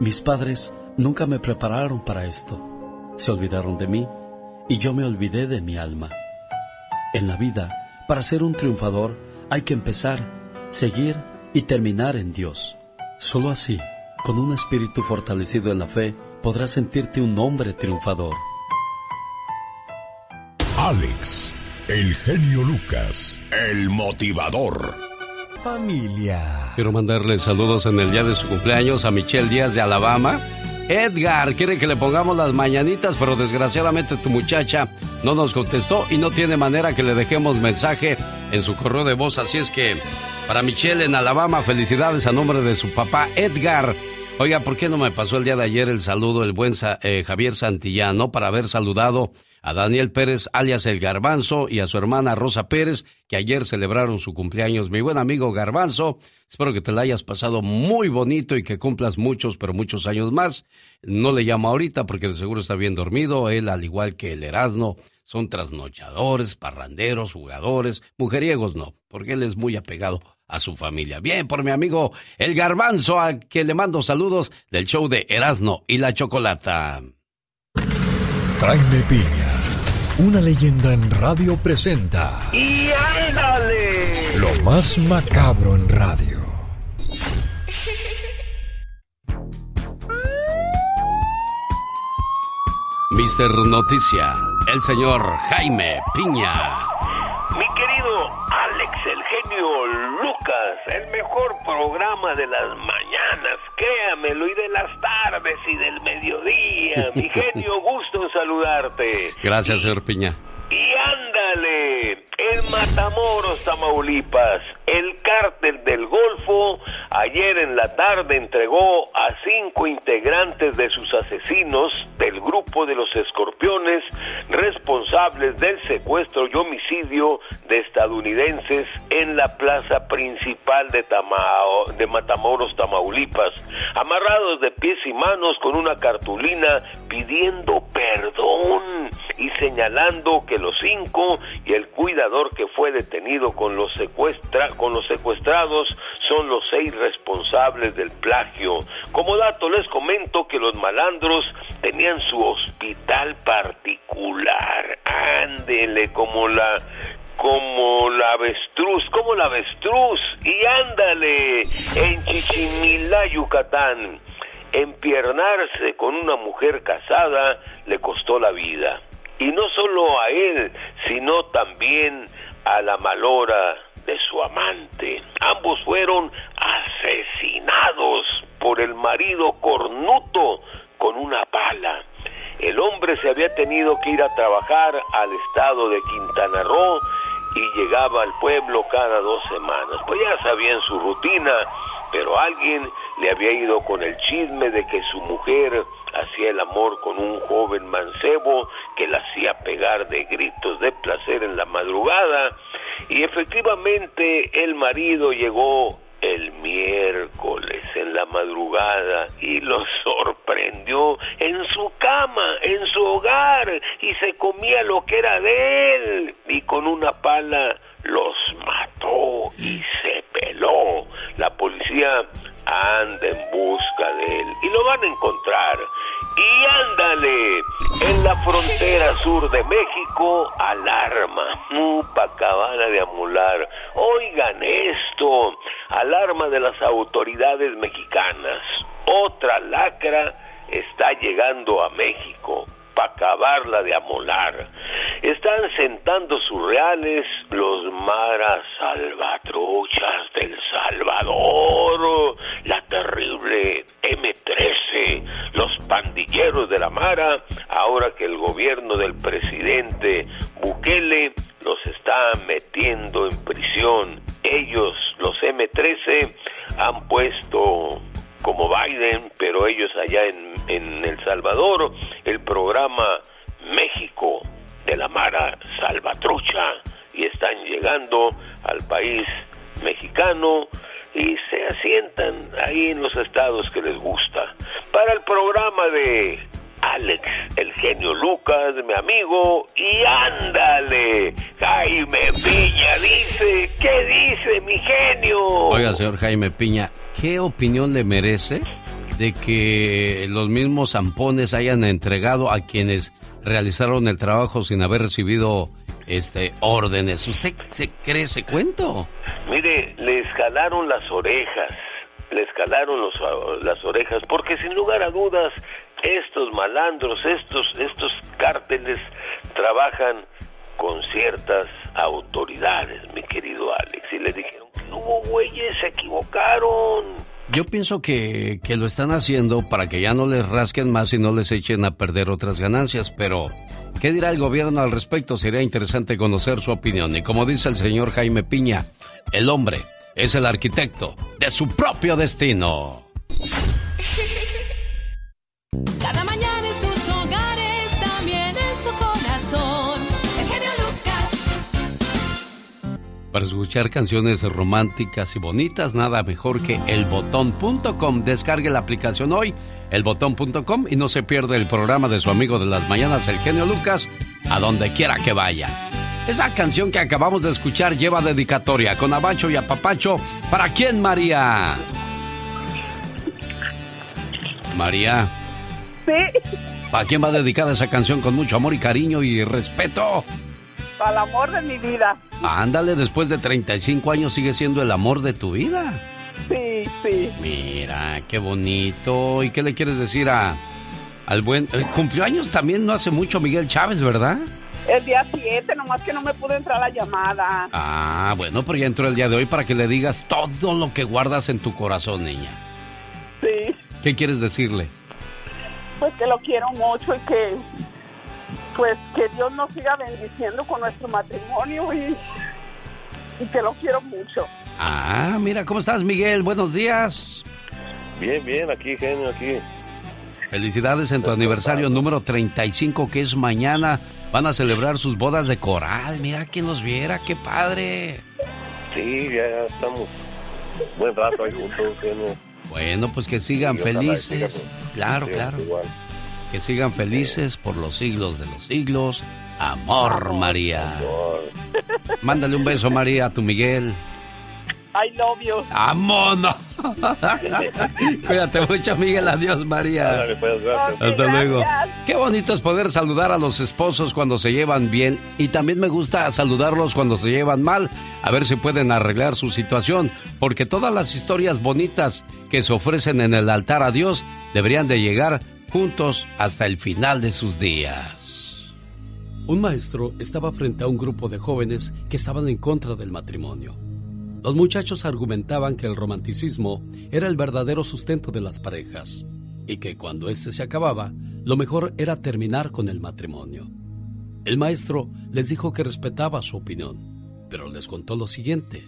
Speaker 5: Mis padres nunca me prepararon para esto. Se olvidaron de mí y yo me olvidé de mi alma. En la vida, para ser un triunfador, hay que empezar, seguir y terminar en Dios. Solo así, con un espíritu fortalecido en la fe, podrás sentirte un hombre triunfador.
Speaker 10: Alex, el genio Lucas, el motivador.
Speaker 26: Familia.
Speaker 4: Quiero mandarle saludos en el día de su cumpleaños a Michelle Díaz de Alabama. Edgar quiere que le pongamos las mañanitas, pero desgraciadamente tu muchacha no nos contestó y no tiene manera que le dejemos mensaje en su correo de voz. Así es que para Michelle en Alabama, felicidades a nombre de su papá Edgar. Oiga, ¿por qué no me pasó el día de ayer el saludo el buen eh, Javier Santillano para haber saludado a Daniel Pérez, alias El Garbanzo, y a su hermana Rosa Pérez, que ayer celebraron su cumpleaños. Mi buen amigo Garbanzo, espero que te la hayas pasado muy bonito y que cumplas muchos, pero muchos años más. No le llamo ahorita porque de seguro está bien dormido. Él, al igual que el Erasmo, son trasnochadores, parranderos, jugadores, mujeriegos no, porque él es muy apegado a su familia. Bien, por mi amigo El Garbanzo, a que le mando saludos del show de Erasmo y la Chocolata.
Speaker 10: Jaime Piña, una leyenda en radio presenta.
Speaker 11: ¡Y ándale!
Speaker 10: Lo más macabro en radio.
Speaker 4: Mister Noticia, el señor Jaime Piña.
Speaker 11: Mi querido Alex, el genio Lucas, el mejor programa de las mañanas, créamelo, y de las tardes y del mediodía. Mi genio, gusto en saludarte.
Speaker 4: Gracias, señor Piña.
Speaker 11: Y ándale, en Matamoros, Tamaulipas, el cártel del Golfo ayer en la tarde entregó a cinco integrantes de sus asesinos del grupo de los escorpiones responsables del secuestro y homicidio de estadounidenses en la plaza principal de, Tamao, de Matamoros, Tamaulipas, amarrados de pies y manos con una cartulina pidiendo perdón y señalando que los cinco y el cuidador que fue detenido con los, secuestra, con los secuestrados son los seis responsables del plagio. Como dato les comento que los malandros tenían su hospital particular. Ándele como la como la avestruz, como la avestruz, y ándale, en Chichimilá, Yucatán, empiernarse con una mujer casada le costó la vida. Y no solo a él, sino también a la malora de su amante. Ambos fueron asesinados por el marido cornuto con una pala. El hombre se había tenido que ir a trabajar al estado de Quintana Roo y llegaba al pueblo cada dos semanas. Pues ya sabían su rutina, pero alguien le había ido con el chisme de que su mujer hacía el amor con un joven mancebo que la hacía pegar de gritos de placer en la madrugada. Y efectivamente el marido llegó el miércoles en la madrugada y lo sorprendió en su cama, en su hogar, y se comía lo que era de él, y con una pala los mató y se peló. La policía anda en busca de él y lo van a encontrar. Y ándale, en la frontera sur de México, alarma, Upa cabana de amular. Oigan esto, alarma de las autoridades mexicanas. Otra lacra está llegando a México para acabarla de amolar. Están sentando sus reales los maras salvatruchas del Salvador, la terrible M13, los pandilleros de la Mara, ahora que el gobierno del presidente Bukele los está metiendo en prisión. Ellos, los M13, han puesto como Biden, pero ellos allá en, en El Salvador, el programa México de la Mara Salvatrucha y están llegando al país mexicano y se asientan ahí en los estados que les gusta. Para el programa de Alex, el genio Lucas, mi amigo, y ándale, Jaime Piña dice, ¿qué dice mi genio?
Speaker 4: Oiga, señor Jaime Piña, ¿qué opinión le merece de que los mismos zampones hayan entregado a quienes realizaron el trabajo sin haber recibido este órdenes? ¿Usted se cree ese cuento?
Speaker 11: Mire, les jalaron las orejas, les jalaron los, las orejas, porque sin lugar a dudas estos malandros, estos, estos cárteles trabajan con ciertas autoridades, mi querido Alex, y le dijeron que no hubo güeyes, se equivocaron.
Speaker 4: Yo pienso que, que lo están haciendo para que ya no les rasquen más y no les echen a perder otras ganancias, pero ¿qué dirá el gobierno al respecto? Sería interesante conocer su opinión. Y como dice el señor Jaime Piña, el hombre es el arquitecto de su propio destino.
Speaker 2: Cada mañana en sus hogares, también en su corazón. El genio Lucas.
Speaker 4: Para escuchar canciones románticas y bonitas, nada mejor que elbotón.com. Descargue la aplicación hoy, elbotón.com, y no se pierde el programa de su amigo de las mañanas, el genio Lucas, a donde quiera que vaya. Esa canción que acabamos de escuchar lleva dedicatoria con Abacho y Apapacho. ¿Para quién, María? María.
Speaker 28: Sí.
Speaker 4: ¿Para quién va dedicada esa canción con mucho amor y cariño y respeto?
Speaker 28: Para el amor de mi vida.
Speaker 4: Ándale, después de 35 años sigue siendo el amor de tu vida.
Speaker 28: Sí, sí.
Speaker 4: Mira, qué bonito. ¿Y qué le quieres decir a al buen eh, cumplió años también no hace mucho Miguel Chávez, ¿verdad?
Speaker 28: El día 7, nomás que no me pudo entrar la llamada.
Speaker 4: Ah, bueno, pero ya entró el día de hoy para que le digas todo lo que guardas en tu corazón, niña.
Speaker 28: Sí.
Speaker 4: ¿Qué quieres decirle?
Speaker 28: Pues que lo quiero mucho y que pues que Dios nos siga bendiciendo con nuestro matrimonio y, y que lo quiero mucho.
Speaker 4: Ah, mira, ¿cómo estás, Miguel? Buenos días.
Speaker 11: Bien, bien, aquí, genio, aquí.
Speaker 4: Felicidades en tu aniversario número 35, que es mañana. Van a celebrar sus bodas de coral. Mira quién los viera, qué padre.
Speaker 11: Sí, ya estamos buen rato ahí juntos, genio.
Speaker 4: Bueno, pues que sigan felices. Claro, claro.
Speaker 11: igual.
Speaker 4: Que sigan felices por los siglos de los siglos. Amor, María. Mándale un beso, María, a tu Miguel.
Speaker 28: I love you.
Speaker 4: ¡Vámonos! Cuídate mucho, Miguel. Adiós, María.
Speaker 11: Pues, gracias.
Speaker 4: Hasta luego. Qué bonito es poder saludar a los esposos cuando se llevan bien y también me gusta saludarlos cuando se llevan mal, a ver si pueden arreglar su situación, porque todas las historias bonitas que se ofrecen en el altar a Dios deberían de llegar juntos hasta el final de sus días.
Speaker 5: Un maestro estaba frente a un grupo de jóvenes que estaban en contra del matrimonio. Los muchachos argumentaban que el romanticismo era el verdadero sustento de las parejas y que cuando éste se acababa, lo mejor era terminar con el matrimonio. El maestro les dijo que respetaba su opinión, pero les contó lo siguiente.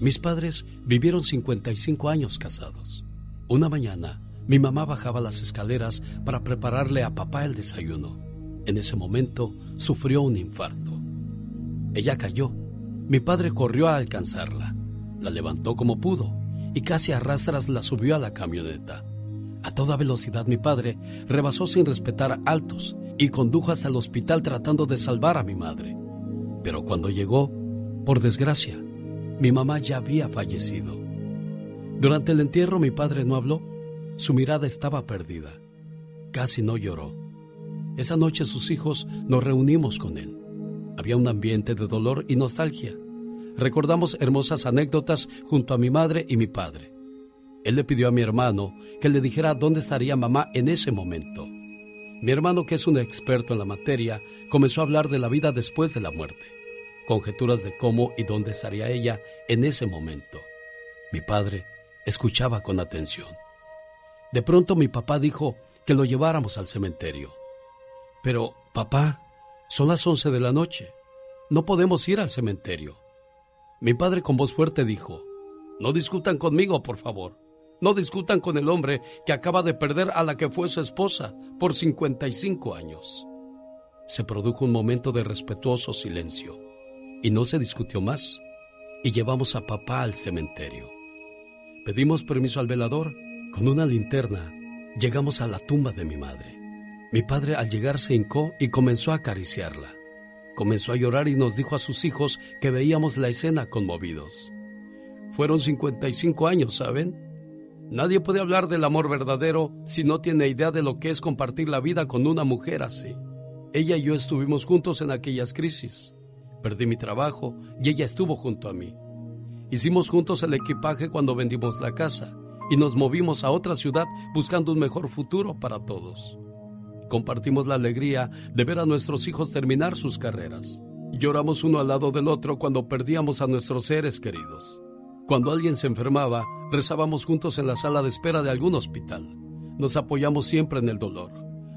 Speaker 5: Mis padres vivieron 55 años casados. Una mañana, mi mamá bajaba las escaleras para prepararle a papá el desayuno. En ese momento sufrió un infarto. Ella cayó. Mi padre corrió a alcanzarla. La levantó como pudo y casi a rastras la subió a la camioneta. A toda velocidad mi padre rebasó sin respetar altos y condujo hasta el hospital tratando de salvar a mi madre. Pero cuando llegó, por desgracia, mi mamá ya había fallecido. Durante el entierro mi padre no habló. Su mirada estaba perdida. Casi no lloró. Esa noche sus hijos nos reunimos con él. Había un ambiente de dolor y nostalgia. Recordamos hermosas anécdotas junto a mi madre y mi padre. Él le pidió a mi hermano que le dijera dónde estaría mamá en ese momento. Mi hermano, que es un experto en la materia, comenzó a hablar de la vida después de la muerte, conjeturas de cómo y dónde estaría ella en ese momento. Mi padre escuchaba con atención. De pronto mi papá dijo que lo lleváramos al cementerio. Pero, papá, son las once de la noche. No podemos ir al cementerio. Mi padre con voz fuerte dijo, no discutan conmigo, por favor. No discutan con el hombre que acaba de perder a la que fue su esposa por 55 años. Se produjo un momento de respetuoso silencio y no se discutió más. Y llevamos a papá al cementerio. Pedimos permiso al velador. Con una linterna llegamos a la tumba de mi madre. Mi padre al llegar se hincó y comenzó a acariciarla. Comenzó a llorar y nos dijo a sus hijos que veíamos la escena conmovidos. Fueron 55 años, ¿saben? Nadie puede hablar del amor verdadero si no tiene idea de lo que es compartir la vida con una mujer así. Ella y yo estuvimos juntos en aquellas crisis. Perdí mi trabajo y ella estuvo junto a mí. Hicimos juntos el equipaje cuando vendimos la casa y nos movimos a otra ciudad buscando un mejor futuro para todos. Compartimos la alegría de ver a nuestros hijos terminar sus carreras. Lloramos uno al lado del otro cuando perdíamos a nuestros seres queridos. Cuando alguien se enfermaba, rezábamos juntos en la sala de espera de algún hospital. Nos apoyamos siempre en el dolor.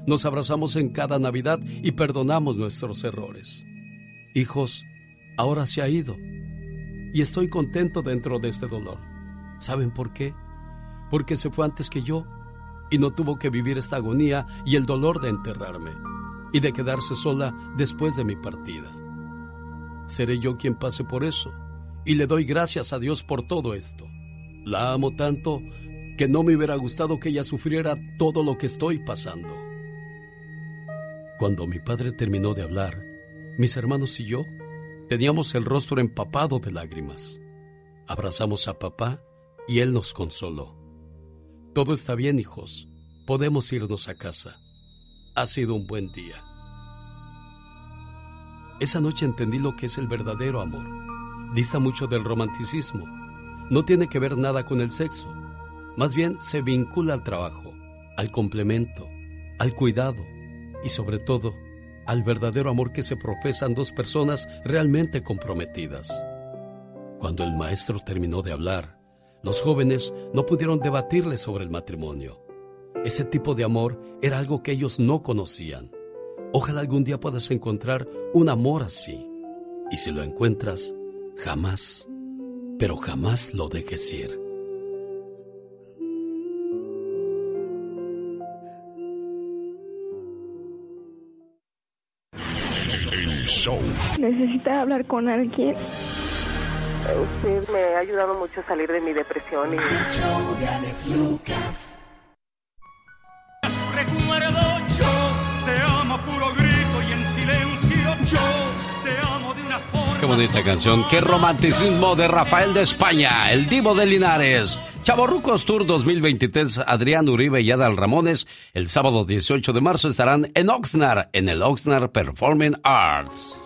Speaker 5: Nos abrazamos en cada Navidad y perdonamos nuestros errores. Hijos, ahora se ha ido. Y estoy contento dentro de este dolor. ¿Saben por qué? Porque se fue antes que yo y no tuvo que vivir esta agonía y el dolor de enterrarme y de quedarse sola después de mi partida. seré yo quien pase por eso. Y le doy gracias a Dios por todo esto. La amo tanto que no me hubiera gustado que ella sufriera todo lo que estoy pasando. Cuando mi padre terminó de hablar, mis hermanos y yo teníamos el rostro empapado de lágrimas. Abrazamos a papá y él nos consoló. Todo está bien, hijos. Podemos irnos a casa. Ha sido un buen día. Esa noche entendí lo que es el verdadero amor. Dista mucho del romanticismo. No tiene que ver nada con el sexo. Más bien se vincula al trabajo, al complemento, al cuidado y sobre todo al verdadero amor que se profesan dos personas realmente comprometidas. Cuando el maestro terminó de hablar, los jóvenes no pudieron debatirle sobre el matrimonio. Ese tipo de amor era algo que ellos no conocían. Ojalá algún día puedas encontrar un amor así. Y si lo encuentras, jamás, pero jamás lo dejes ir.
Speaker 29: Necesita hablar con alguien.
Speaker 30: Usted me ha ayudado mucho a salir de mi depresión y...
Speaker 31: Recuerdo yo te amo a puro grito y en silencio yo te amo de una forma.
Speaker 4: Qué bonita canción, qué romanticismo de Rafael de España, el divo de Linares. Chaborrucos Tour 2023, Adrián Uribe y Adal Ramones, el sábado 18 de marzo estarán en Oxnard, en el Oxnard Performing Arts.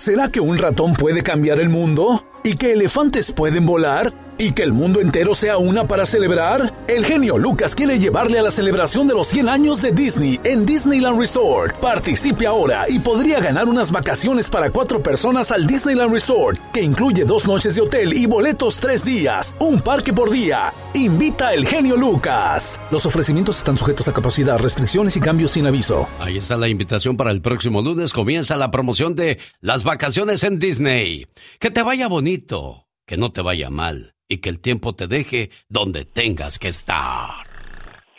Speaker 32: ¿Será que un ratón puede cambiar el mundo? ¿Y que elefantes pueden volar? ¿Y que el mundo entero sea una para celebrar? El genio Lucas quiere llevarle a la celebración de los 100 años de Disney en Disneyland Resort. Participe ahora y podría ganar unas vacaciones para cuatro personas al Disneyland Resort, que incluye dos noches de hotel y boletos tres días, un parque por día. Invita el genio Lucas. Los ofrecimientos están sujetos a capacidad, restricciones y cambios sin aviso.
Speaker 4: Ahí está la invitación para el próximo lunes. Comienza la promoción de las vacaciones en Disney. Que te vaya bonito, que no te vaya mal y que el tiempo te deje donde tengas que estar.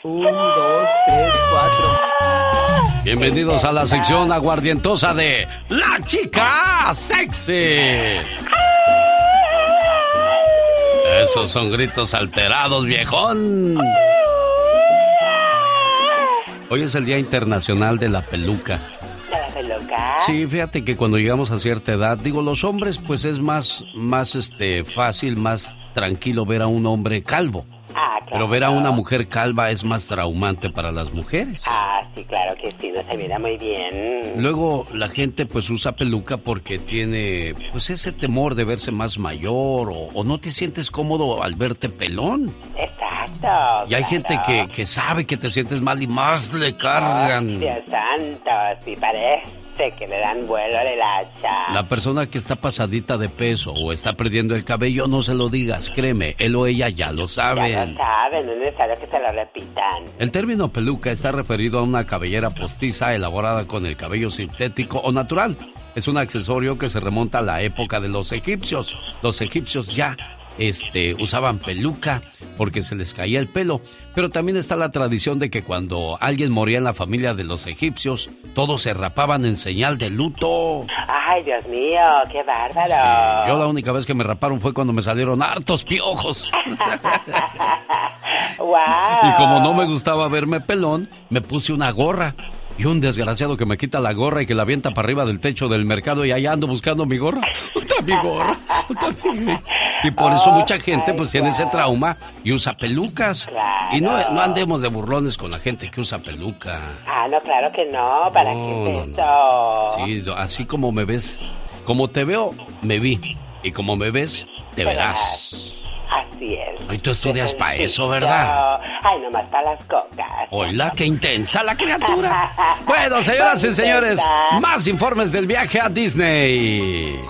Speaker 33: Un, dos, tres, cuatro.
Speaker 4: Bienvenidos a la sección aguardientosa de La Chica Sexy. Esos son gritos alterados, viejón. Hoy es el Día Internacional de la Peluca.
Speaker 34: ¿De la peluca?
Speaker 4: Sí, fíjate que cuando llegamos a cierta edad, digo, los hombres pues es más, más este, fácil, más tranquilo ver a un hombre calvo.
Speaker 34: Ah, claro.
Speaker 4: Pero ver a una mujer calva es más traumante para las mujeres.
Speaker 34: Ah, sí, claro que sí, no se mira muy bien.
Speaker 4: Luego la gente pues usa peluca porque tiene pues ese temor de verse más mayor o, o no te sientes cómodo al verte pelón.
Speaker 34: Exacto.
Speaker 4: Y hay gente que, que sabe que te sientes mal y más le cargan.
Speaker 34: Oh, Dios santo, sí parece que le dan vuelo a la hacha.
Speaker 4: La persona que está pasadita de peso o está perdiendo el cabello, no se lo digas, créeme, él o ella ya lo saben.
Speaker 34: Lo saben, no es necesario que se lo repitan.
Speaker 4: El término peluca está referido a una cabellera postiza elaborada con el cabello sintético o natural. Es un accesorio que se remonta a la época de los egipcios. Los egipcios ya este, usaban peluca porque se les caía el pelo. Pero también está la tradición de que cuando alguien moría en la familia de los egipcios, todos se rapaban en señal de luto.
Speaker 34: Ay, Dios mío, qué bárbaro.
Speaker 4: Yo la única vez que me raparon fue cuando me salieron hartos piojos.
Speaker 34: wow.
Speaker 4: Y como no me gustaba verme pelón, me puse una gorra. Y un desgraciado que me quita la gorra y que la avienta para arriba del techo del mercado y allá ando buscando mi gorra. Está mi gorra. Y por eso mucha gente pues tiene ese trauma y usa pelucas. Y no, no andemos de burlones con la gente que usa peluca.
Speaker 34: Ah, no, claro que no. ¿Para qué es eso?
Speaker 4: Sí, así como me ves, como te veo, me vi. Y como me ves, te verás.
Speaker 34: Así es.
Speaker 4: Hoy tú estudias para eso, ¿verdad?
Speaker 34: Ay, nomás para las cocas.
Speaker 4: Hola, qué intensa la criatura. Bueno, señoras y señores, más informes del viaje a Disney.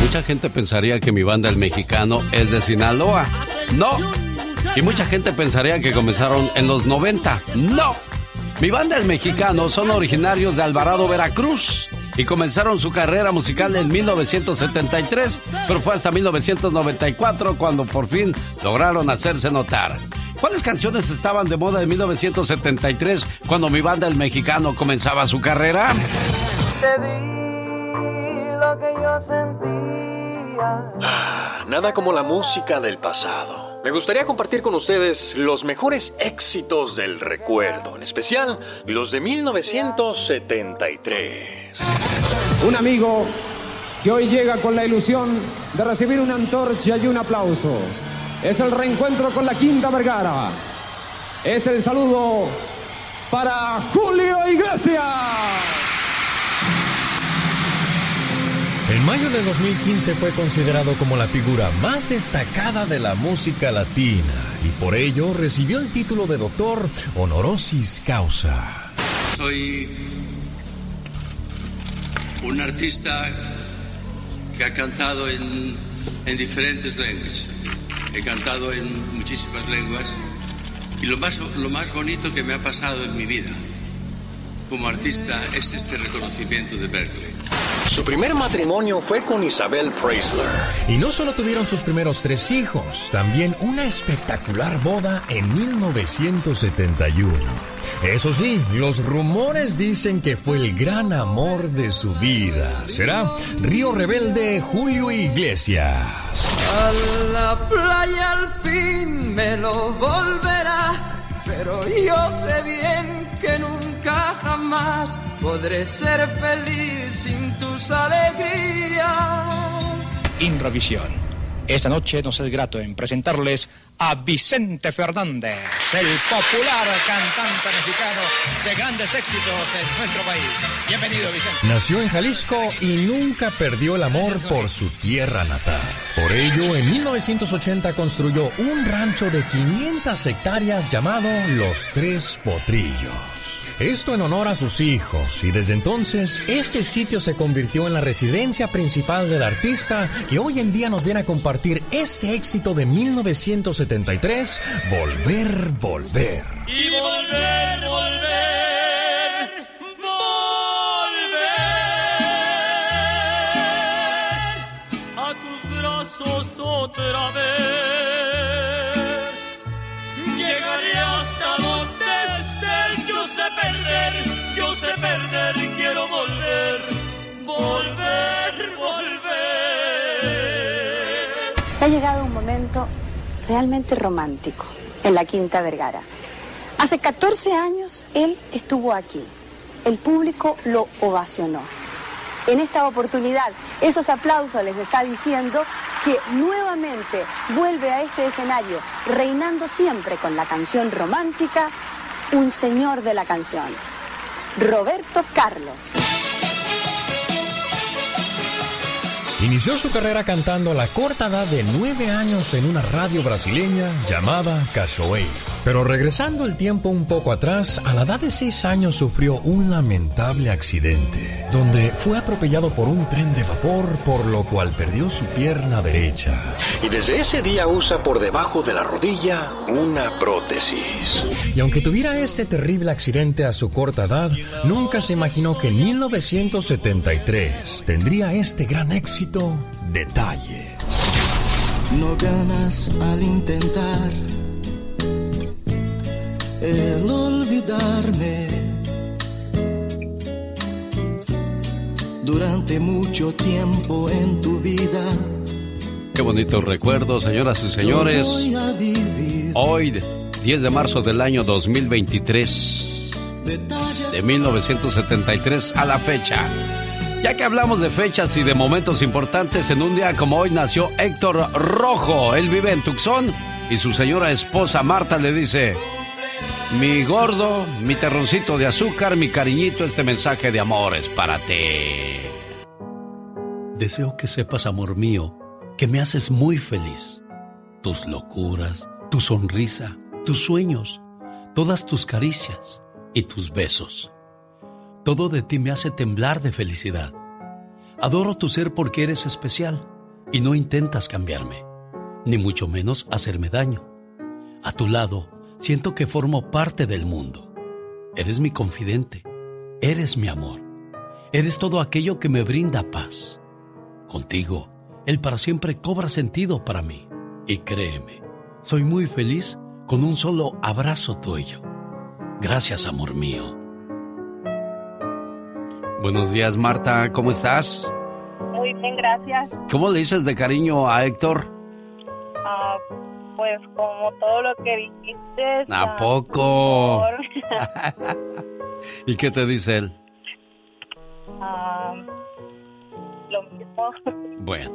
Speaker 4: Mucha gente pensaría que mi banda El Mexicano es de Sinaloa. No. Y mucha gente pensaría que comenzaron en los 90. No. Mi banda El Mexicano son originarios de Alvarado, Veracruz. Y comenzaron su carrera musical en 1973, pero fue hasta 1994 cuando por fin lograron hacerse notar. ¿Cuáles canciones estaban de moda en 1973 cuando mi banda El Mexicano comenzaba su carrera?
Speaker 31: Te
Speaker 35: lo que yo sentía.
Speaker 29: Ah, nada como la música del pasado. Me gustaría compartir con ustedes los mejores éxitos del recuerdo, en especial los de 1973.
Speaker 36: Un amigo que hoy llega con la ilusión de recibir una antorcha y un aplauso. Es el reencuentro con la Quinta Vergara. Es el saludo para Julio Iglesias.
Speaker 26: En mayo de 2015 fue considerado como la figura más destacada de la música latina y por ello recibió el título de doctor honoris causa.
Speaker 37: Soy un artista que ha cantado en, en diferentes lenguas. He cantado en muchísimas lenguas y lo más, lo más bonito que me ha pasado en mi vida como artista es este reconocimiento de Berkeley.
Speaker 29: Su primer matrimonio fue con Isabel Preisler.
Speaker 26: Y no solo tuvieron sus primeros tres hijos, también una espectacular boda en 1971. Eso sí, los rumores dicen que fue el gran amor de su vida. Será Río Rebelde Julio Iglesias.
Speaker 35: A la playa al fin me lo volverá, pero yo sé bien que nunca jamás podré ser feliz sin tus alegrías.
Speaker 38: Inrovisión. Esta noche nos es grato en presentarles a Vicente Fernández, el popular cantante mexicano de grandes éxitos en nuestro país. Bienvenido, Vicente.
Speaker 26: Nació en Jalisco y nunca perdió el amor por su tierra natal. Por ello, en 1980 construyó un rancho de 500 hectáreas llamado Los Tres Potrillos. Esto en honor a sus hijos y desde entonces este sitio se convirtió en la residencia principal del artista que hoy en día nos viene a compartir este éxito de 1973, Volver, Volver.
Speaker 35: Y volver, volver,
Speaker 39: realmente romántico en la Quinta Vergara. Hace 14 años él estuvo aquí. El público lo ovacionó. En esta oportunidad, esos aplausos les está diciendo que nuevamente vuelve a este escenario, reinando siempre con la canción romántica, un señor de la canción, Roberto Carlos.
Speaker 26: Inició su carrera cantando a la corta edad de nueve años en una radio brasileña llamada Cachoeira. Pero regresando el tiempo un poco atrás, a la edad de seis años sufrió un lamentable accidente, donde fue atropellado por un tren de vapor, por lo cual perdió su pierna derecha.
Speaker 29: Y desde ese día usa por debajo de la rodilla una prótesis.
Speaker 26: Y aunque tuviera este terrible accidente a su corta edad, nunca se imaginó que en 1973 tendría este gran éxito, Detalle.
Speaker 35: No ganas al intentar el olvidarme. Durante mucho tiempo en tu vida,
Speaker 4: Qué bonitos recuerdos, señoras y señores. Hoy, 10 de marzo del año 2023, de 1973 a la fecha. Ya que hablamos de fechas y de momentos importantes, en un día como hoy nació Héctor Rojo. Él vive en Tucson y su señora esposa Marta le dice, mi gordo, mi terroncito de azúcar, mi cariñito, este mensaje de amor es para ti. Deseo que sepas, amor mío, que me haces muy feliz. Tus locuras, tu sonrisa, tus sueños, todas tus caricias y tus besos. Todo de ti me hace temblar de felicidad. Adoro tu ser porque eres especial y no intentas cambiarme, ni mucho menos hacerme daño. A tu lado, siento que formo parte del mundo. Eres mi confidente, eres mi amor, eres todo aquello que me brinda paz. Contigo, el para siempre cobra sentido para mí. Y créeme, soy muy feliz con un solo abrazo tuyo. Gracias, amor mío. Buenos días, Marta, ¿cómo estás?
Speaker 40: Bien, gracias.
Speaker 4: ¿Cómo le dices de cariño a Héctor?
Speaker 40: Ah, pues como todo lo que dijiste.
Speaker 4: ¿A poco? ¿Y qué te dice él?
Speaker 40: Ah, lo mismo.
Speaker 4: Bueno,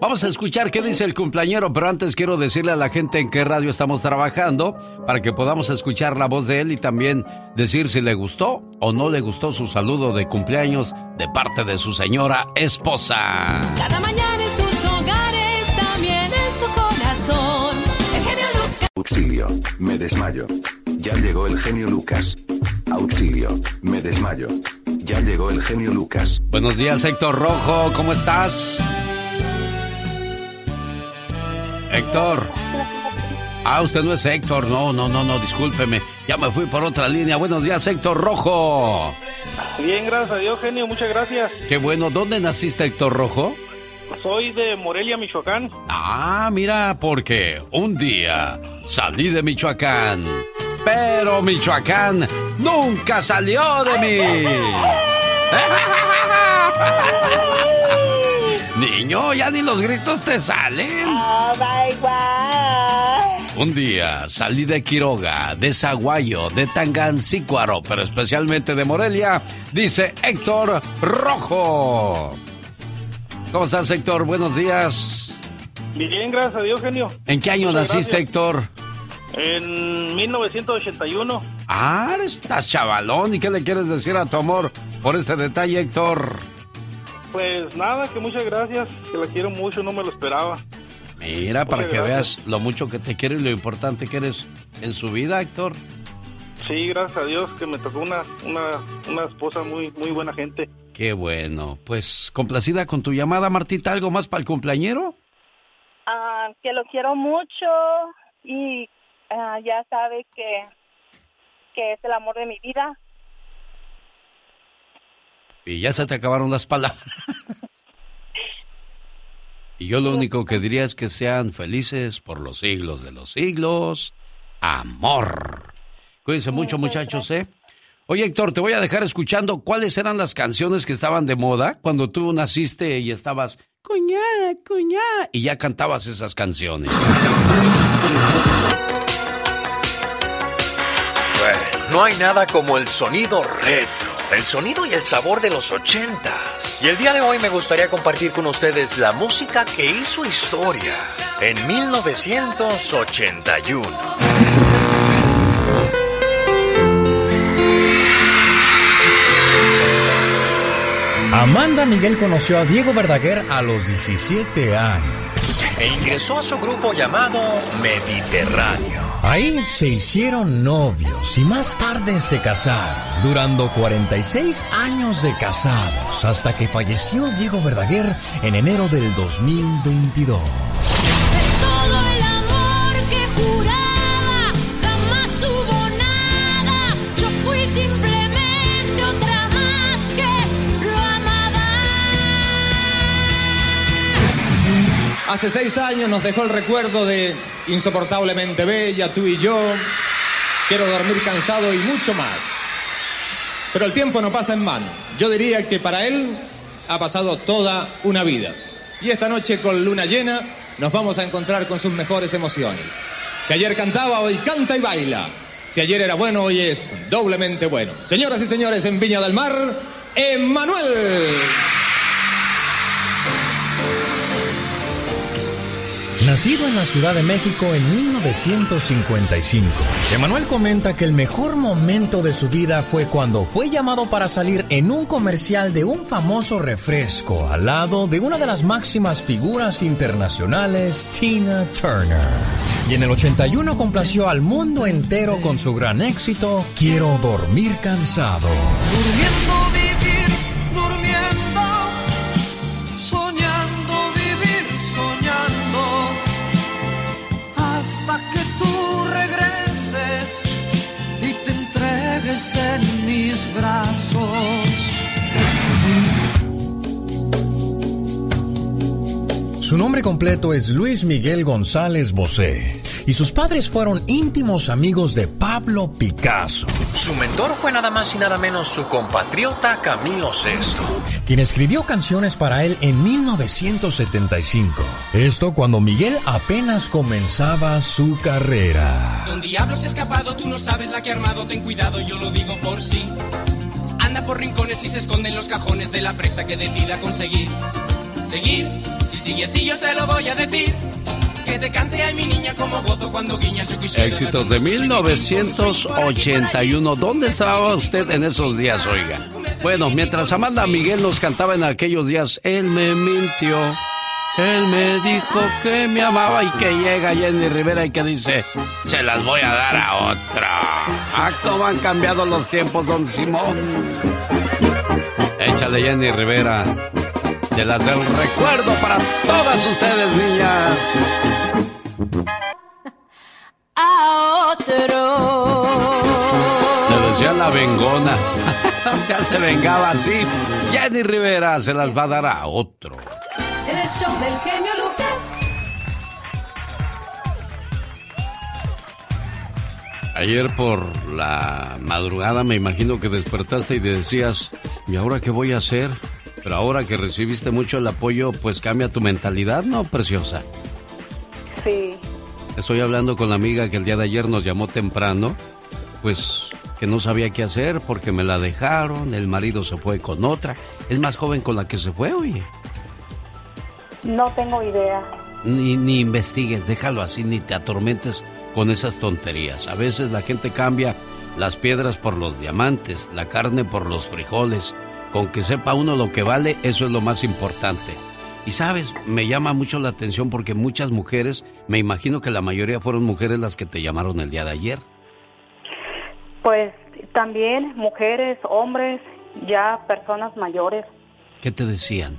Speaker 4: vamos a escuchar qué dice el cumpleañero, pero antes quiero decirle a la gente en qué radio estamos trabajando para que podamos escuchar la voz de él y también decir si le gustó o no le gustó su saludo de cumpleaños de parte de su señora esposa.
Speaker 2: Cada mañana
Speaker 41: Auxilio, me desmayo. Ya llegó el genio Lucas. Auxilio, me desmayo. Ya llegó el genio Lucas.
Speaker 4: Buenos días, Héctor Rojo, ¿cómo estás? Héctor. Ah, usted no es Héctor, no, no, no, no, discúlpeme. Ya me fui por otra línea. Buenos días, Héctor Rojo.
Speaker 42: Bien, gracias a Dios, genio, muchas gracias.
Speaker 4: Qué bueno, ¿dónde naciste, Héctor Rojo?
Speaker 42: Soy de Morelia, Michoacán.
Speaker 4: Ah, mira, porque un día salí de Michoacán, pero Michoacán nunca salió de mí. Niño, ya ni los gritos te salen.
Speaker 40: Oh my God.
Speaker 4: Un día salí de Quiroga, de Zaguayo, de Tangancícuaro, pero especialmente de Morelia, dice Héctor Rojo. ¿Cómo estás, Héctor? Buenos días.
Speaker 42: Bien, gracias a Dios, genio.
Speaker 4: ¿En qué año
Speaker 42: Muchas
Speaker 4: naciste,
Speaker 42: gracias.
Speaker 4: Héctor?
Speaker 42: En 1981.
Speaker 4: Ah, estás chavalón. ¿Y qué le quieres decir a tu amor por este detalle, Héctor?
Speaker 42: Pues nada, que muchas gracias, que la quiero mucho, no me lo esperaba.
Speaker 4: Mira, para que
Speaker 42: gracias.
Speaker 4: veas lo mucho que te quiere y lo importante que eres en su vida, Héctor.
Speaker 42: Sí, gracias a Dios que me tocó una, una, una esposa muy, muy buena gente.
Speaker 4: Qué bueno. Pues complacida con tu llamada, Martita. ¿Algo más para el cumpleañero?
Speaker 40: Ah, que lo quiero mucho y ah, ya sabe que, que es el amor de mi vida.
Speaker 4: Y ya se te acabaron las palabras. Y yo lo único que diría es que sean felices por los siglos de los siglos. Amor. Cuídense mucho, muchachos, ¿eh? Oye, Héctor, te voy a dejar escuchando cuáles eran las canciones que estaban de moda cuando tú naciste y estabas cuñá, cuñá, y ya cantabas esas canciones.
Speaker 29: Bueno, no hay nada como el sonido retro, el sonido y el sabor de los ochentas. Y el día de hoy me gustaría compartir con ustedes la música que hizo historia en 1981.
Speaker 26: Amanda Miguel conoció a Diego Verdaguer a los 17 años.
Speaker 29: E ingresó a su grupo llamado Mediterráneo.
Speaker 26: Ahí se hicieron novios y más tarde se casaron, durando 46 años de casados, hasta que falleció Diego Verdaguer en enero del 2022.
Speaker 2: Todo el
Speaker 36: Hace seis años nos dejó el recuerdo de insoportablemente bella, tú y yo. Quiero dormir cansado y mucho más. Pero el tiempo no pasa en vano. Yo diría que para él ha pasado toda una vida. Y esta noche con luna llena nos vamos a encontrar con sus mejores emociones. Si ayer cantaba, hoy canta y baila. Si ayer era bueno, hoy es doblemente bueno. Señoras y señores, en Viña del Mar, Emanuel.
Speaker 26: Nacido en la Ciudad de México en 1955, Emanuel comenta que el mejor momento de su vida fue cuando fue llamado para salir en un comercial de un famoso refresco al lado de una de las máximas figuras internacionales, Tina Turner. Y en el 81 complació al mundo entero con su gran éxito, Quiero dormir cansado.
Speaker 35: Durmiendo
Speaker 26: Su nombre completo es Luis Miguel González Bosé. y sus padres fueron íntimos amigos de Pablo Picasso.
Speaker 43: Su mentor fue nada más y nada menos su compatriota Camilo VI,
Speaker 26: quien escribió canciones para él en 1975. Esto cuando Miguel apenas comenzaba su carrera.
Speaker 35: Don Diablo se ha escapado, tú no sabes la que ha armado, ten cuidado, yo lo digo por sí. Anda por rincones y se esconde en los cajones de la presa que decida conseguir. Seguir, si sigue así yo se lo voy a decir. Que te cante a mi niña como gozo cuando guiñas yo quisiera.
Speaker 4: Éxitos de 1981. ¿Dónde estaba usted en esos días, oiga? Bueno, mientras Amanda Miguel nos cantaba en aquellos días, él me mintió. Él me dijo que me amaba y que llega Jenny Rivera y que dice, se las voy a dar a otra. Ah, cómo han cambiado los tiempos, don Simón. Échale Jenny Rivera. De las del recuerdo para todas ustedes, niñas.
Speaker 2: A otro.
Speaker 4: Le decía la vengona. ya se vengaba así. Jenny Rivera se las va a dar a otro.
Speaker 2: El show del genio Lucas.
Speaker 4: Ayer por la madrugada me imagino que despertaste y decías, ¿y ahora qué voy a hacer? Pero ahora que recibiste mucho el apoyo, pues cambia tu mentalidad, ¿no, preciosa?
Speaker 44: Sí.
Speaker 4: Estoy hablando con la amiga que el día de ayer nos llamó temprano, pues que no sabía qué hacer porque me la dejaron, el marido se fue con otra, es más joven con la que se fue, oye.
Speaker 44: No tengo idea.
Speaker 4: Ni, ni investigues, déjalo así, ni te atormentes con esas tonterías. A veces la gente cambia las piedras por los diamantes, la carne por los frijoles. Con que sepa uno lo que vale, eso es lo más importante. Y sabes, me llama mucho la atención porque muchas mujeres, me imagino que la mayoría fueron mujeres las que te llamaron el día de ayer.
Speaker 44: Pues también mujeres, hombres, ya personas mayores,
Speaker 4: ¿Qué te decían?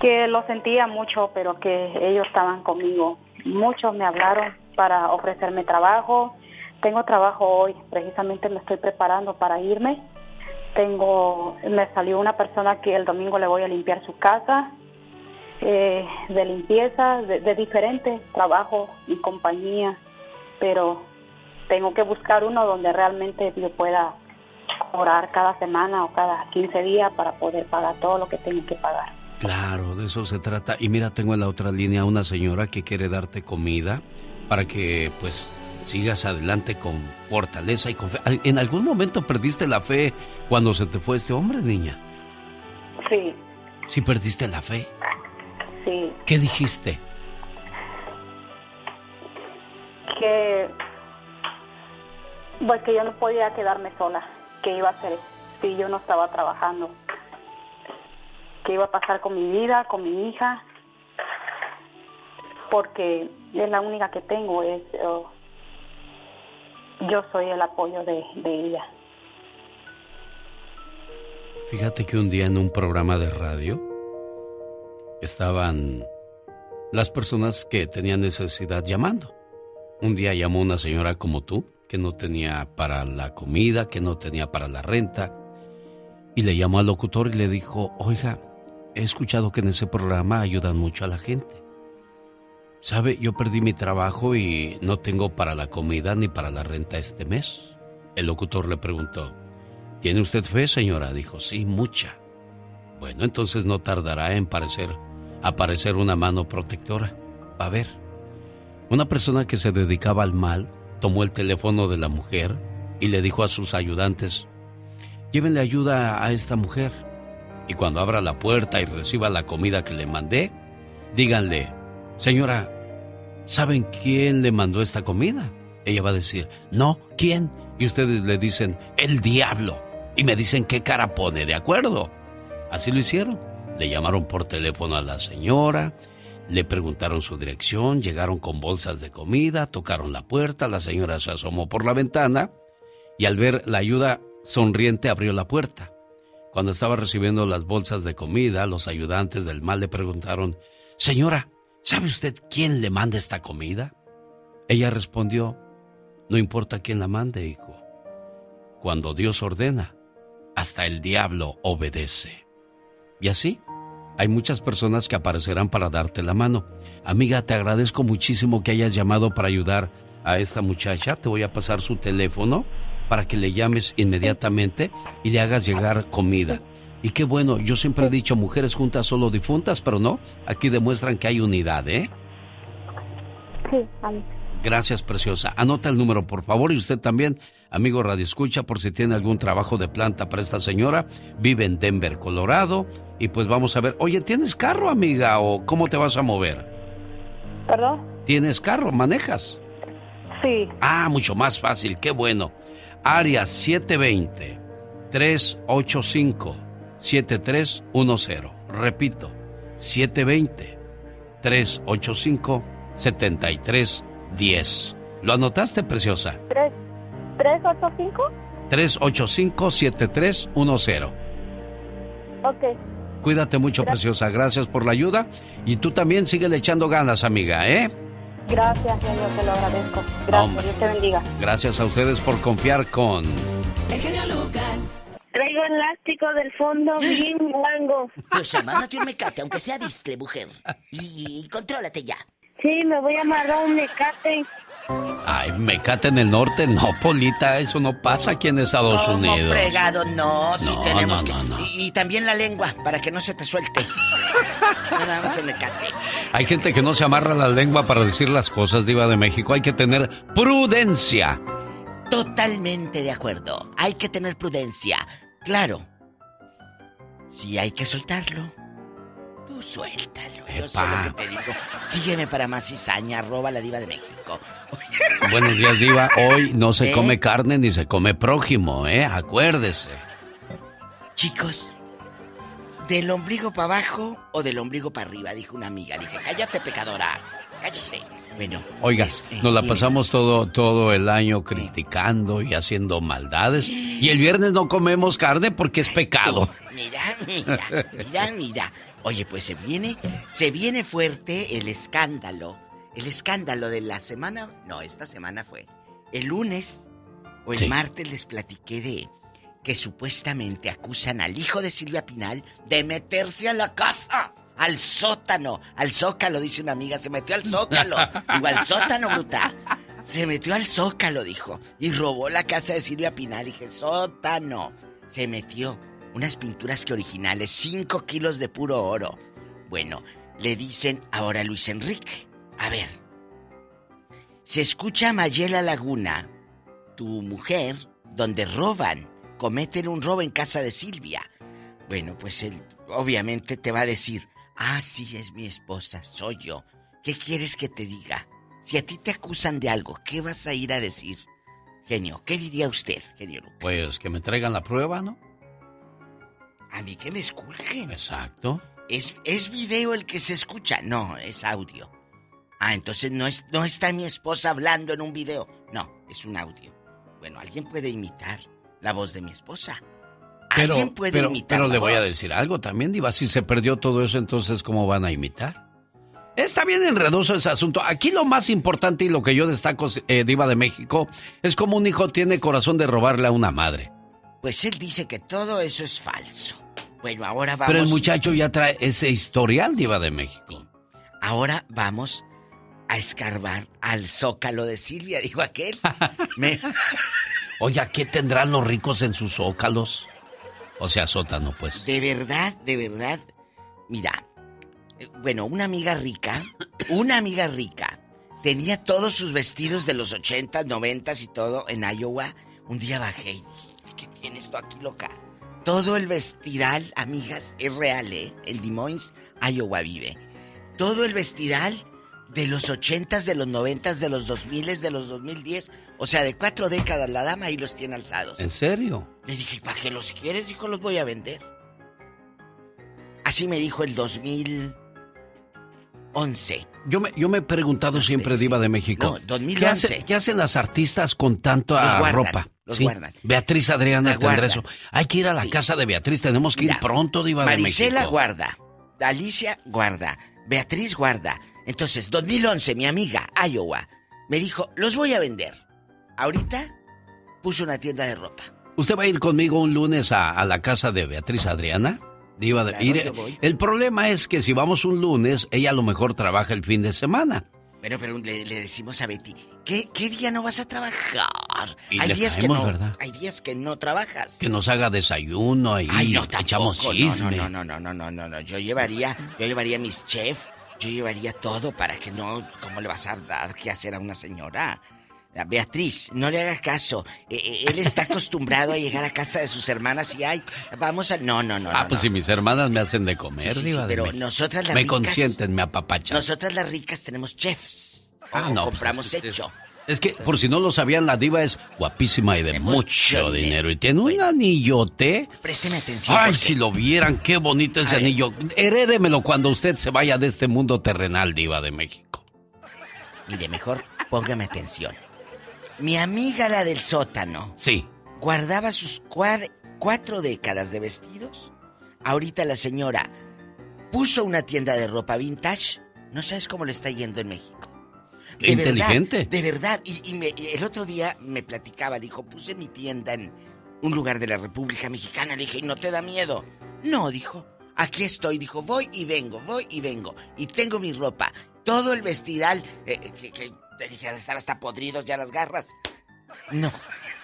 Speaker 44: que lo sentía mucho, pero que ellos estaban conmigo. Muchos me hablaron para ofrecerme trabajo. Tengo trabajo hoy, precisamente me estoy preparando para irme. Tengo, me salió una persona que el domingo le voy a limpiar su casa, eh, de limpieza, de, de diferentes trabajos y compañía, pero tengo que buscar uno donde realmente yo pueda orar cada semana o cada 15 días para poder pagar todo lo que tengo que pagar.
Speaker 4: Claro, de eso se trata. Y mira, tengo en la otra línea una señora que quiere darte comida para que pues sigas adelante con fortaleza y con fe. ¿Al- ¿En algún momento perdiste la fe cuando se te fue este hombre, niña?
Speaker 44: Sí,
Speaker 4: Sí perdiste la fe.
Speaker 44: sí,
Speaker 4: ¿Qué dijiste?
Speaker 44: que pues que yo no podía quedarme sola, que iba a hacer si yo no estaba trabajando, que iba a pasar con mi vida, con mi hija, porque es la única que tengo, es eh, yo soy el apoyo de, ella.
Speaker 4: Fíjate que un día en un programa de radio estaban las personas que tenían necesidad llamando. Un día llamó una señora como tú, que no tenía para la comida, que no tenía para la renta, y le llamó al locutor y le dijo, oiga, he escuchado que en ese programa ayudan mucho a la gente. Sabe, yo perdí mi trabajo y no tengo para la comida ni para la renta este mes. El locutor le preguntó, ¿Tiene usted fe, señora? Dijo, sí, mucha. Bueno, entonces no tardará en parecer, aparecer una mano protectora. Va a ver. Una persona que se dedicaba al mal tomó el teléfono de la mujer y le dijo a sus ayudantes, llévenle ayuda a esta mujer. Y cuando abra la puerta y reciba la comida que le mandé, díganle, señora, ¿saben quién le mandó esta comida? Ella va a decir, no, ¿quién? Y ustedes le dicen, el diablo. Y me dicen qué cara pone, ¿de acuerdo? Así lo hicieron. Le llamaron por teléfono a la señora, le preguntaron su dirección, llegaron con bolsas de comida, tocaron la puerta, la señora se asomó por la ventana y al ver la ayuda sonriente abrió la puerta. Cuando estaba recibiendo las bolsas de comida, los ayudantes del mal le preguntaron, Señora, ¿sabe usted quién le manda esta comida? Ella respondió, No importa quién la mande, hijo. Cuando Dios ordena, hasta el diablo obedece. Y así, hay muchas personas que aparecerán para darte la mano. Amiga, te agradezco muchísimo que hayas llamado para ayudar a esta muchacha. Te voy a pasar su teléfono para que le llames inmediatamente y le hagas llegar comida. Y qué bueno, yo siempre he dicho mujeres juntas solo difuntas, pero no, aquí demuestran que hay unidad, ¿eh?
Speaker 44: Sí, Alex.
Speaker 4: Gracias, preciosa. Anota el número, por favor, y usted también, amigo Radio Escucha, por si tiene algún trabajo de planta para esta señora. Vive en Denver, Colorado, y pues vamos a ver. Oye, ¿tienes carro, amiga, o cómo te vas a mover?
Speaker 44: ¿Perdón?
Speaker 4: ¿Tienes carro? ¿Manejas?
Speaker 44: Sí.
Speaker 4: Ah, mucho más fácil, qué bueno. Área 720-385-7310. Repito, 720-385-7310. ¿Lo anotaste, preciosa?
Speaker 44: ¿Tres, tres, ocho, cinco?
Speaker 4: 385-7310.
Speaker 44: Ok.
Speaker 4: Cuídate mucho, preciosa. Gracias por la ayuda. Y tú también sigue echando ganas, amiga, ¿eh?
Speaker 44: Gracias, yo te lo agradezco. Gracias,
Speaker 4: Hombre.
Speaker 44: Dios te bendiga.
Speaker 4: Gracias a ustedes por confiar con...
Speaker 2: El genio Lucas.
Speaker 27: Traigo elástico del fondo bien guango.
Speaker 45: Pues amárrate un mecate, aunque sea distre, mujer. Y, y contrólate ya.
Speaker 27: Sí, me voy a amarrar un mecate.
Speaker 4: Ay, mecate en el norte. No, Polita, eso no pasa aquí en Estados
Speaker 45: ¿Cómo
Speaker 4: Unidos.
Speaker 45: fregado? No,
Speaker 4: No,
Speaker 45: tenemos
Speaker 4: no,
Speaker 45: que...
Speaker 4: no, no.
Speaker 45: Y, y también la lengua, para que no se te suelte. Más el mecate.
Speaker 4: Hay gente que no se amarra la lengua para decir las cosas, Diva de México. Hay que tener prudencia.
Speaker 45: Totalmente de acuerdo. Hay que tener prudencia. Claro. Si hay que soltarlo, tú suéltalo. Yo sé lo que te digo. Sígueme para más cizaña, arroba la diva de México.
Speaker 4: Buenos días, Diva. Hoy no se
Speaker 45: ¿Eh?
Speaker 4: come carne ni se come prójimo, ¿eh? Acuérdese.
Speaker 45: Chicos, ¿del ombligo para abajo o del ombligo para arriba? Dijo una amiga. Dije, cállate, pecadora. Cállate. Bueno,
Speaker 4: Oiga,
Speaker 45: eh,
Speaker 4: nos la pasamos todo, todo el año criticando y haciendo maldades. Y el viernes no comemos carne porque es pecado.
Speaker 45: Mira, mira, mira, mira. Oye, pues se viene, se viene fuerte el escándalo. El escándalo de la semana, no, esta semana fue. El lunes o el
Speaker 4: Sí.
Speaker 45: martes les platiqué de que supuestamente acusan al hijo de Silvia Pinal de meterse a la casa, al sótano, al zócalo, dice una amiga, se metió al zócalo. Digo, al sótano, bruta. Se metió al zócalo, dijo, y robó la casa de Silvia Pinal. Dije, sótano. Se metió unas pinturas que originales, 5 kilos de puro oro. Bueno, le dicen ahora a Luis Enrique. A ver, se escucha a Mayela Laguna, tu mujer, donde roban, cometen un robo en casa de Silvia. Bueno, pues él obviamente te va a decir, ah, sí, es mi esposa, soy yo. ¿Qué quieres que te diga? Si a ti te acusan de algo, ¿qué vas a ir a decir? Genio, ¿qué diría usted, genio Lucas?
Speaker 4: Pues que me traigan la prueba, ¿no?
Speaker 45: A mí que me esculquen.
Speaker 4: Exacto.
Speaker 45: ¿Es, ¿Es video el que se escucha? No, es audio. Ah, entonces no, es, no está mi esposa hablando en un video. No, es un audio. Bueno, alguien puede imitar la voz de mi esposa.
Speaker 4: Pero,
Speaker 45: alguien puede
Speaker 4: pero,
Speaker 45: imitar
Speaker 4: pero le voy a decir algo también, Diva. Si se perdió todo eso, entonces, ¿cómo van a imitar? Está bien enredoso ese asunto. Aquí lo más importante y lo que yo destaco, eh, Diva de México, es como un hijo tiene corazón de robarle a una madre.
Speaker 45: Pues él dice que todo eso es falso. Bueno, ahora vamos.
Speaker 4: Pero el muchacho ya trae ese historial, Diva de México.
Speaker 45: Ahora vamos a escarbar al zócalo de Silvia, dijo aquel. Me-
Speaker 4: Oye, ¿qué tendrán los ricos en sus zócalos? O sea, sótano, pues.
Speaker 45: De verdad, de verdad. Mira, eh, bueno, una amiga rica, una amiga rica, tenía todos sus vestidos de los 80, 90 y todo en Iowa. Un día bajé y dije, ¿qué tiene esto aquí, loca? Todo el vestidal, amigas, es real, ¿eh? En Des Moines, Iowa vive. Todo el vestidal de los 80, de los 90, de los 2000, de los 2010. O sea, de cuatro décadas la dama ahí los tiene alzados.
Speaker 4: ¿En serio?
Speaker 45: Le dije, ¿para qué los quieres? Dijo, los voy a vender. Así me dijo el 2011.
Speaker 4: Yo me, yo me he preguntado siempre, Diva de México.
Speaker 45: No, 2011.
Speaker 4: ¿qué, hace- qué hacen las artistas con tanta
Speaker 45: Los guardan,
Speaker 4: ropa?
Speaker 45: los
Speaker 4: Sí,
Speaker 45: guardan.
Speaker 4: Beatriz Adriana
Speaker 45: La
Speaker 4: tendrá
Speaker 45: guardan.
Speaker 4: eso. Hay que ir a la casa de Beatriz, tenemos que ir pronto, Diva de México.
Speaker 45: guarda. Alicia guarda. Beatriz guarda. Entonces, 2011, mi amiga, Iowa, me dijo, los voy a vender. Ahorita puso una tienda de ropa.
Speaker 4: ¿Usted va a ir conmigo un lunes a, a la casa de Beatriz Adriana? Diva de...
Speaker 45: Claro,
Speaker 4: el problema es que si vamos un lunes, ella a lo mejor trabaja el fin de semana.
Speaker 45: Bueno, pero le, le decimos a Betty, ¿qué, ¿qué día no vas a trabajar?
Speaker 4: Y
Speaker 45: hay días
Speaker 4: caemos,
Speaker 45: que no,
Speaker 4: ¿verdad?
Speaker 45: hay días que no trabajas.
Speaker 4: Que nos haga desayuno ahí,
Speaker 45: Ay, no,
Speaker 4: echamos chisme.
Speaker 45: No, no, no, no, no, no, no. Yo llevaría, yo llevaría mis chefs, yo llevaría todo para que no, ¿cómo le vas a dar qué hacer a una señora? A Beatriz, no le hagas caso. Eh, eh, él está acostumbrado a llegar a casa de sus hermanas y ay, vamos a. No, no, no.
Speaker 4: ah,
Speaker 45: no,
Speaker 4: pues
Speaker 45: no.
Speaker 4: si mis hermanas me hacen de comer,
Speaker 45: Sí, sí, sí, pero nosotras las
Speaker 4: Me
Speaker 45: ricas-
Speaker 4: consienten, me apapachan.
Speaker 45: Nosotras las ricas tenemos chefs.
Speaker 4: Ah,
Speaker 45: O
Speaker 4: no, pues,
Speaker 45: compramos
Speaker 4: es que-
Speaker 45: hecho.
Speaker 4: Es que, por si no lo sabían, la diva es guapísima y de, mucho, dinero. Y tiene un anillote.
Speaker 45: Présteme atención.
Speaker 4: Ay,
Speaker 45: porque-
Speaker 4: si lo vieran, qué bonito ese
Speaker 45: A ver.
Speaker 4: anillo. Herédemelo cuando usted se vaya de este mundo terrenal, diva de México.
Speaker 45: Mire, mejor póngame atención. Mi amiga la del sótano
Speaker 4: Sí.
Speaker 45: guardaba sus cuar- cuatro décadas de vestidos. Ahorita la señora puso una tienda de ropa vintage. No sabes cómo le está yendo en México.
Speaker 4: Qué inteligente.
Speaker 45: Verdad, de verdad. Y, y me- y el otro día me platicaba, dijo, puse mi tienda en un lugar de la República Mexicana. Le dije, ¿y no te da miedo? No, dijo. Aquí estoy, dijo, voy y vengo, voy y vengo. Y tengo mi ropa. Todo el vestidal, eh, que, que te dije, de estar hasta podridos ya las garras. No.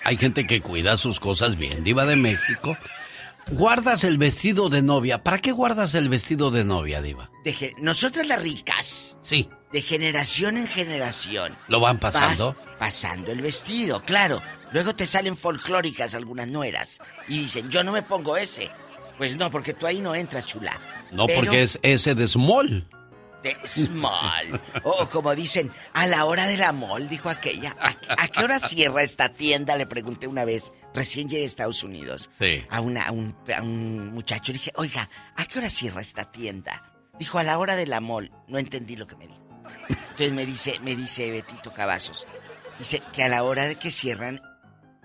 Speaker 4: Hay gente que cuida sus cosas bien, diva de México. Guardas el vestido de novia. ¿Para qué guardas el vestido de novia, diva?
Speaker 45: De nosotras las ricas,
Speaker 4: Sí.
Speaker 45: de generación en generación,
Speaker 4: ¿Lo van pasando?
Speaker 45: vas pasando el vestido, claro. Luego te salen folclóricas algunas nueras y dicen, yo no me pongo ese. Pues no, porque tú ahí no entras, chula.
Speaker 4: No,
Speaker 45: Pero
Speaker 4: porque es ese de small.
Speaker 45: De small. O como dicen, a la hora de la mall, dijo aquella. ¿A, a qué hora cierra esta tienda? Le pregunté una vez, recién llegué a Estados Unidos.
Speaker 4: Sí.
Speaker 45: A, una, a, un, a un muchacho. Le dije, oiga, ¿a qué hora cierra esta tienda? Dijo, a la hora de la mall. No entendí lo que me dijo. Entonces me dice, me dice Betito Cavazos. Dice que a la hora de que cierran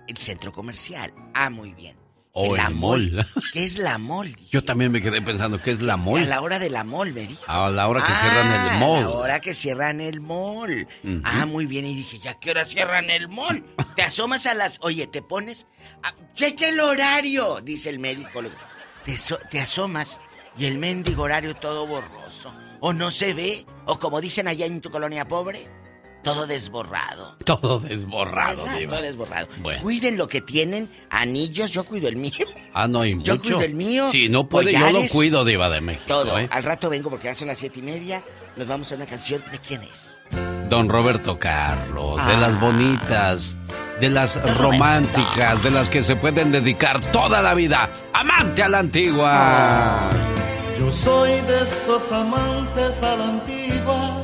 Speaker 45: el centro comercial. Ah, muy bien.
Speaker 4: O el mall.
Speaker 45: ¿Qué es la? Dije.
Speaker 4: Yo también me quedé pensando que es la
Speaker 45: A
Speaker 4: mall.
Speaker 45: la hora de la mall, me dijo.
Speaker 4: A la hora que
Speaker 45: Ah,
Speaker 4: cierran el
Speaker 45: A la hora que cierran el.
Speaker 4: Ujú.
Speaker 45: Ah, muy bien. Y dije, ¿ya qué hora cierran el mall? Te asomas a las. Oye, te pones. a- Cheque el horario, dice el médico. Te, so- te asomas y el mendigo horario todo borroso. O no se ve. O como dicen allá en tu colonia pobre, todo desborrado.
Speaker 4: Todo desborrado,
Speaker 45: ¿Verdad?
Speaker 4: diva.
Speaker 45: Todo desborrado.
Speaker 4: Bueno.
Speaker 45: Cuiden lo que tienen. Anillos, yo cuido el mío.
Speaker 4: Ah, no, y
Speaker 45: Yo
Speaker 4: mucho.
Speaker 45: cuido el mío,
Speaker 4: Si no puede, yo lo cuido, diva de México.
Speaker 45: Todo.
Speaker 4: ¿eh?
Speaker 45: Al rato vengo porque ya son las siete y media. Nos vamos a una canción. ¿De quién es?
Speaker 4: Don Roberto Carlos, de
Speaker 45: Ah.
Speaker 4: las bonitas, de las románticas, de las que se pueden dedicar toda la vida. Amante a la antigua.
Speaker 46: Yo soy de esos amantes a la antigua.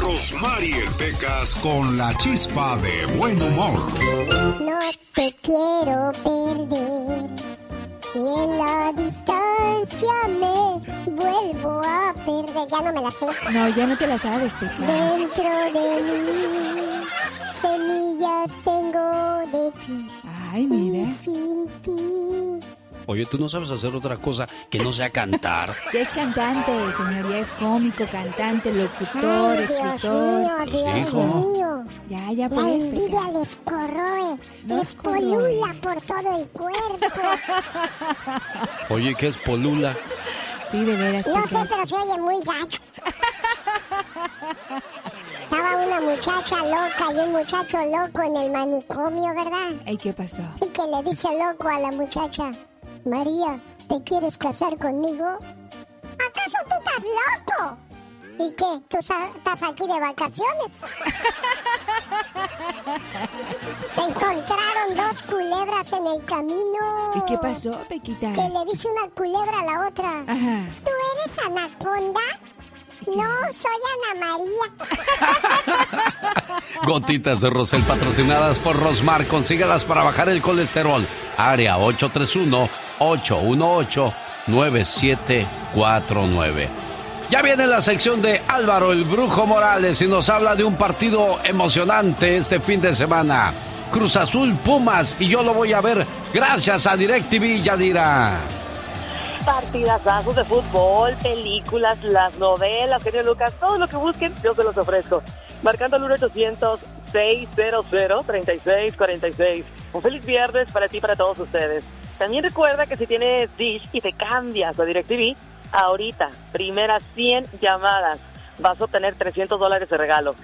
Speaker 6: Rosmarie Pecas con la chispa de buen humor.
Speaker 7: No te quiero perder. Y en la distancia me vuelvo a perder. Ya no me la sé.
Speaker 47: No, ya no te la sabes, Pecas.
Speaker 7: Dentro de mí, semillas tengo de ti.
Speaker 47: Ay, mira.
Speaker 7: Y sin ti.
Speaker 4: Oye, tú no sabes hacer otra cosa que no sea cantar.
Speaker 47: Ya es cantante, señor, ya es cómico, cantante, locutor,
Speaker 7: Ay, Dios
Speaker 47: escritor.
Speaker 7: mío, Dios
Speaker 4: hijo.
Speaker 7: mío.
Speaker 47: Ya, ya
Speaker 7: La envidia
Speaker 47: Pecas.
Speaker 7: les corroe,
Speaker 47: No
Speaker 7: les polula por todo el cuerpo.
Speaker 4: Oye, ¿qué es polula?
Speaker 47: Sí, de veras,
Speaker 7: No sé, pero se oye muy gacho. Estaba una muchacha loca y un muchacho loco en el manicomio, ¿verdad?
Speaker 47: ¿Y qué pasó?
Speaker 7: Y que le dice loco a la muchacha, María, ¿te quieres casar conmigo? ¿Acaso tú estás loco? ¿Y qué? ¿Tú estás aquí de vacaciones? Se encontraron dos culebras en el camino.
Speaker 47: ¿Y qué pasó, Pequitas?
Speaker 7: Que le dice una culebra a la otra.
Speaker 47: Ajá.
Speaker 7: ¿Tú eres anaconda? No, soy Ana María.
Speaker 4: Gotitas de Rosel patrocinadas por Rosmar. Consígalas para bajar el colesterol. Área 831-818-9749. Ya viene la sección de Álvaro el Brujo Morales y nos habla de un partido emocionante este fin de semana. Cruz Azul Pumas y yo lo voy a ver gracias a DirecTV Yadira.
Speaker 44: Partidazazos de fútbol, películas, las novelas, genio Lucas, todo lo que busquen, yo se los ofrezco. Marcando el 1-800-600-3646. Un feliz viernes para ti y para todos ustedes. También recuerda que si tienes Dish y te cambias a DirecTV, ahorita, primeras 100 llamadas, vas a obtener 300 dólares de regalo.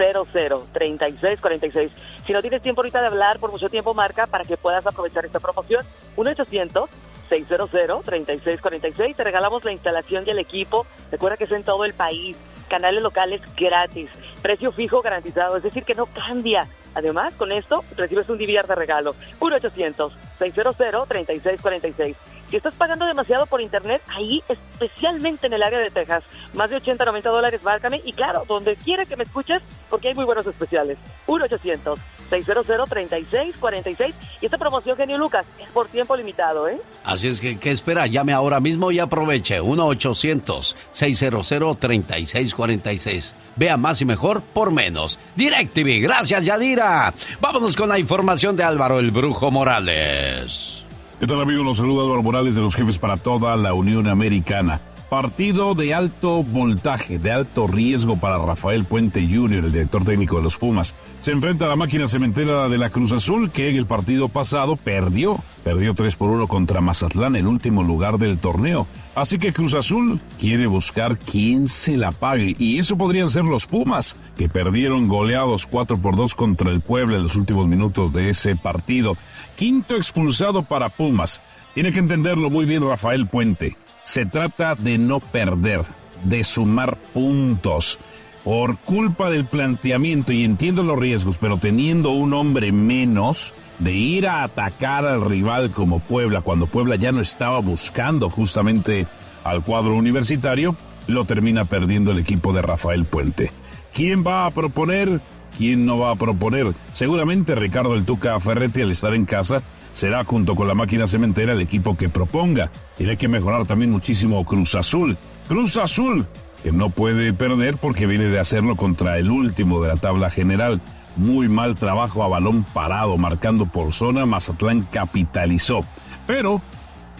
Speaker 44: 1-800-600-3646. Si no tienes tiempo ahorita de hablar, por mucho tiempo marca para que puedas aprovechar esta promoción. 1-800-600-3646. Te regalamos la instalación y el equipo. Recuerda que es en todo el país. Canales locales gratis. Precio fijo garantizado. Es decir, que no cambia. Además, con esto recibes un DVR de regalo. 1-800-600-3646. Si estás pagando demasiado por internet, ahí especialmente en el área de Texas, más de 80, 90 dólares, márcame. Y claro, donde quiera que me escuches, porque hay muy buenos especiales. 1-800-600-3646. Y esta promoción, genio Lucas, es por tiempo limitado, ¿eh?
Speaker 4: Así es que, ¿qué espera? Llame ahora mismo y aproveche. 1-800-600-3646. Vea más y mejor por menos. DirecTV, gracias Yadira. Vámonos con la información de Álvaro el Brujo Morales.
Speaker 48: ¿Qué tal amigos? Los saluda Álvaro Morales de los jefes para toda la Unión Americana. Partido de alto voltaje, de alto riesgo para Rafael Puente Jr., el director técnico de los Pumas. Se enfrenta a la máquina cementera de la Cruz Azul, que en el partido pasado perdió. Perdió 3 por 1 contra Mazatlán, el último lugar del torneo. Así que Cruz Azul quiere buscar quién se la pague. Y eso podrían ser los Pumas, que perdieron goleados 4 por 2 contra el Puebla en los últimos minutos de ese partido. Quinto expulsado para Pumas. Tiene que entenderlo muy bien Rafael Puente. Se trata de no perder, de sumar puntos. Por culpa del planteamiento, y entiendo los riesgos, pero teniendo un hombre menos, de ir a atacar al rival como Puebla, cuando Puebla ya no estaba buscando justamente al cuadro universitario, lo termina perdiendo el equipo de Rafael Puente. ¿Quién va a proponer? ¿Quién no va a proponer? Seguramente Ricardo El Tuca Ferretti al estar en casa será junto con la máquina cementera el equipo que proponga. Tiene que mejorar también muchísimo Cruz Azul. Cruz Azul, que no puede perder porque viene de hacerlo contra el último de la tabla general. Muy mal trabajo a balón parado, marcando por zona, Mazatlán capitalizó. Pero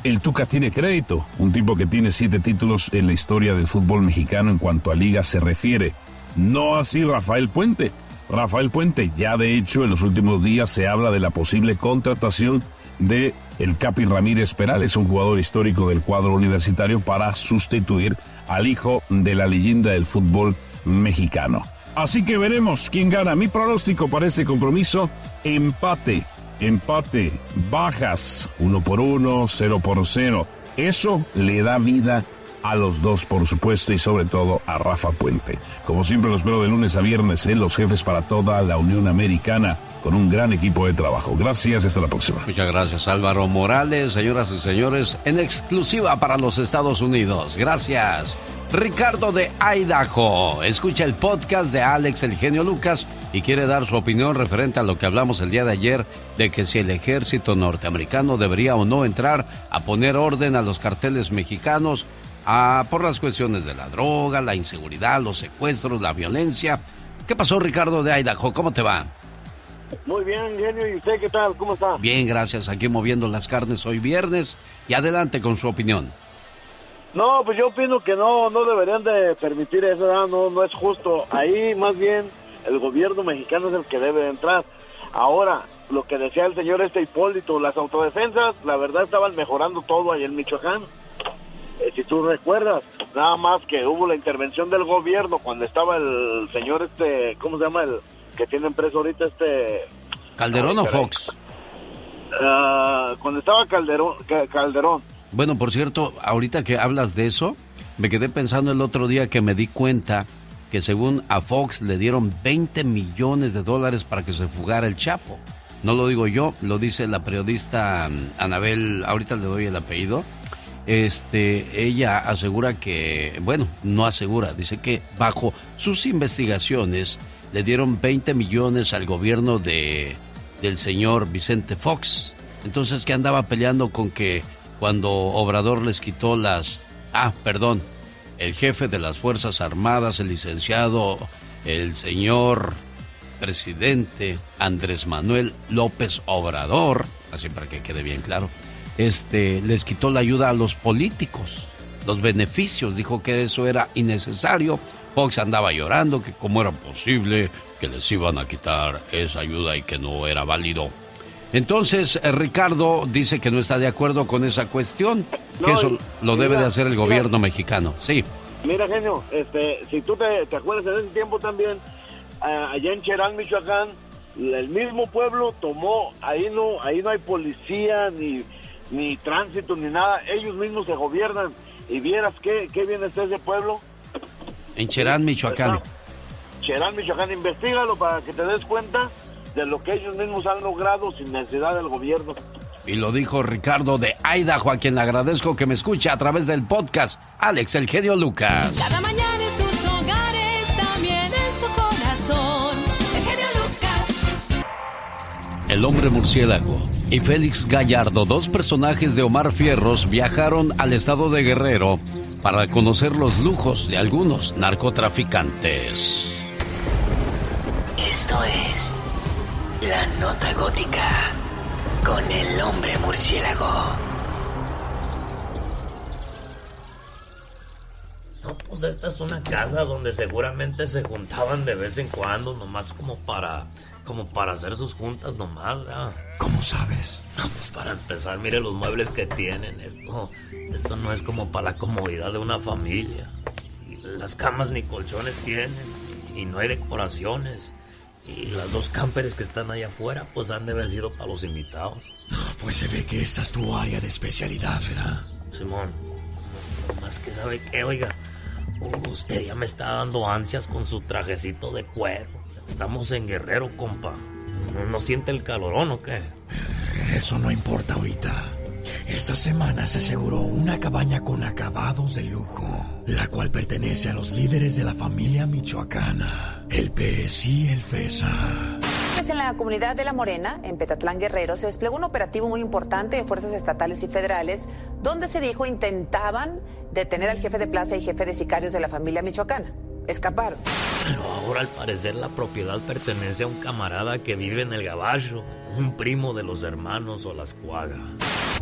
Speaker 48: el Tuca tiene crédito, un tipo que tiene siete títulos en la historia del fútbol mexicano en cuanto a liga se refiere. No así Rafael Puente. Rafael Puente, ya de hecho en los últimos días se habla de la posible contratación de el Capi Ramírez Perales, un jugador histórico del cuadro universitario para sustituir al hijo de la leyenda del fútbol mexicano. Así que veremos quién gana. Mi pronóstico para este compromiso, empate, empate, bajas, uno por uno, cero por cero. Eso le da vida a los dos, por supuesto, y sobre todo a Rafa Puente. Como siempre, los espero de lunes a viernes en Los Jefes para toda la Unión Americana, con un gran equipo de trabajo. Gracias, hasta la próxima.
Speaker 4: Muchas gracias Álvaro Morales, señoras y señores, en exclusiva para los Estados Unidos. Gracias. Ricardo de Idaho, escucha el podcast de Alex El Genio Lucas y quiere dar su opinión referente a lo que hablamos el día de ayer de que si el ejército norteamericano debería o no entrar a poner orden a los carteles mexicanos ah, por las cuestiones de la droga, la inseguridad, los secuestros, la violencia. ¿Qué pasó Ricardo de Idaho? ¿Cómo te va?
Speaker 49: Muy bien, genio. ¿Y usted qué tal? ¿Cómo está?
Speaker 4: Bien, gracias. Aquí moviendo las carnes hoy viernes. Y adelante con su opinión.
Speaker 49: No, pues yo opino que no, no deberían de permitir eso, no, no es justo. Ahí más bien el gobierno mexicano es el que debe de entrar. Ahora, lo que decía el señor este Hipólito, las autodefensas, la verdad estaban mejorando todo ahí en Michoacán.
Speaker 50: Eh, si tú recuerdas, nada más que hubo la intervención del gobierno cuando estaba el señor este, ¿cómo se llama? El que tiene preso ahorita este...
Speaker 4: ¿Calderón o
Speaker 50: caray.
Speaker 4: Fox?
Speaker 50: Ah, cuando estaba Calderón, Ca- Calderón.
Speaker 4: Bueno, por cierto, ahorita que hablas de eso, me quedé pensando el otro día que me di cuenta que según a Fox le dieron 20 millones de dólares para que se fugara el Chapo. No lo digo yo, lo dice la periodista mm, Anabel, ahorita le doy el apellido. Este, ella asegura que, bueno, no asegura, dice que bajo sus investigaciones le dieron 20 millones al gobierno de del señor Vicente Fox. Entonces que andaba peleando con que cuando Obrador les quitó las ah, perdón, el jefe de las Fuerzas Armadas, el licenciado el señor presidente Andrés Manuel López Obrador, así para que quede bien claro, este les quitó la ayuda a los políticos, los beneficios, dijo que eso era innecesario. Fox andaba llorando que cómo era posible que les iban a quitar esa ayuda y que no era válido. Entonces, eh, Ricardo dice que no está de acuerdo con esa cuestión, que eso lo debe de hacer el
Speaker 50: mira.
Speaker 4: gobierno mexicano. Sí.
Speaker 50: Mira, genio, este, si tú te, te acuerdas en ese tiempo también, allá en Cherán, Michoacán, el mismo pueblo tomó, ahí no, ahí no hay policía, ni, ni tránsito, ni nada, ellos mismos se gobiernan. Y vieras qué, qué bien está ese pueblo.
Speaker 4: En Cherán, Michoacán.
Speaker 50: Cherán, Michoacán, investigalo para que te des cuenta de lo que ellos mismos han logrado sin necesidad del gobierno.
Speaker 4: Y lo dijo Ricardo de Idaho, a quien le agradezco que me escuche a través del podcast Alex El Genio Lucas.
Speaker 2: Cada mañana en sus hogares, El
Speaker 4: hombre murciélago y Félix Gallardo, dos personajes de Omar Fierros, viajaron al estado de Guerrero para conocer los lujos de algunos narcotraficantes.
Speaker 12: Esto es La Nota Gótica con el hombre murciélago.
Speaker 13: No, pues esta es una casa donde seguramente se juntaban de vez en cuando, nomás como para, como para hacer sus juntas nomás, ¿verdad?
Speaker 14: ¿Cómo sabes?
Speaker 13: No, pues para empezar, mire los muebles que tienen. Esto, esto no es como para la comodidad de una familia. Y las camas ni colchones tienen, y no hay decoraciones. Y las dos camperes que están allá afuera, pues han de haber sido para los invitados.
Speaker 14: Pues se ve que esta es tu área de especialidad, ¿verdad?
Speaker 13: Simón, más que sabe que, oiga, usted ya me está dando ansias con su trajecito de cuero. Estamos en Guerrero, compa. ¿No, no siente el calorón o qué?
Speaker 14: Eso no importa ahorita. Esta semana se aseguró una cabaña con acabados de lujo, la cual pertenece a los líderes de la familia michoacana, el pez y el fresa.
Speaker 51: Pues En la comunidad de La Morena, en Petatlán Guerrero, se desplegó un operativo muy importante de fuerzas estatales y federales, donde se dijo intentaban detener al jefe de plaza y jefe de sicarios de la familia michoacana. Escaparon.
Speaker 13: Pero ahora al parecer la propiedad pertenece a un camarada que vive en el Gabacho, un primo de los hermanos Olascuaga.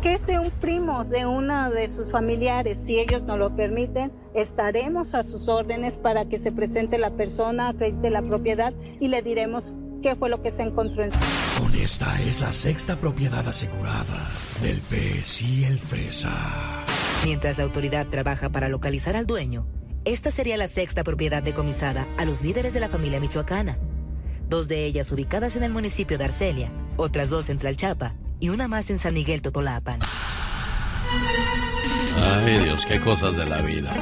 Speaker 16: que es de un primo de una de sus familiares. Si ellos nos lo permiten, estaremos a sus órdenes para que se presente la persona, acredite la propiedad y le diremos qué fue lo que se encontró en
Speaker 14: Con esta es la sexta propiedad asegurada del pez y el fresa.
Speaker 17: Mientras la autoridad trabaja para localizar al dueño, esta sería la sexta propiedad decomisada a los líderes de la familia michoacana. Dos de ellas ubicadas en el municipio de Arcelia, otras dos en Tlalchapa y una más en San Miguel Totolapan.
Speaker 4: Ay Dios, qué cosas de la vida.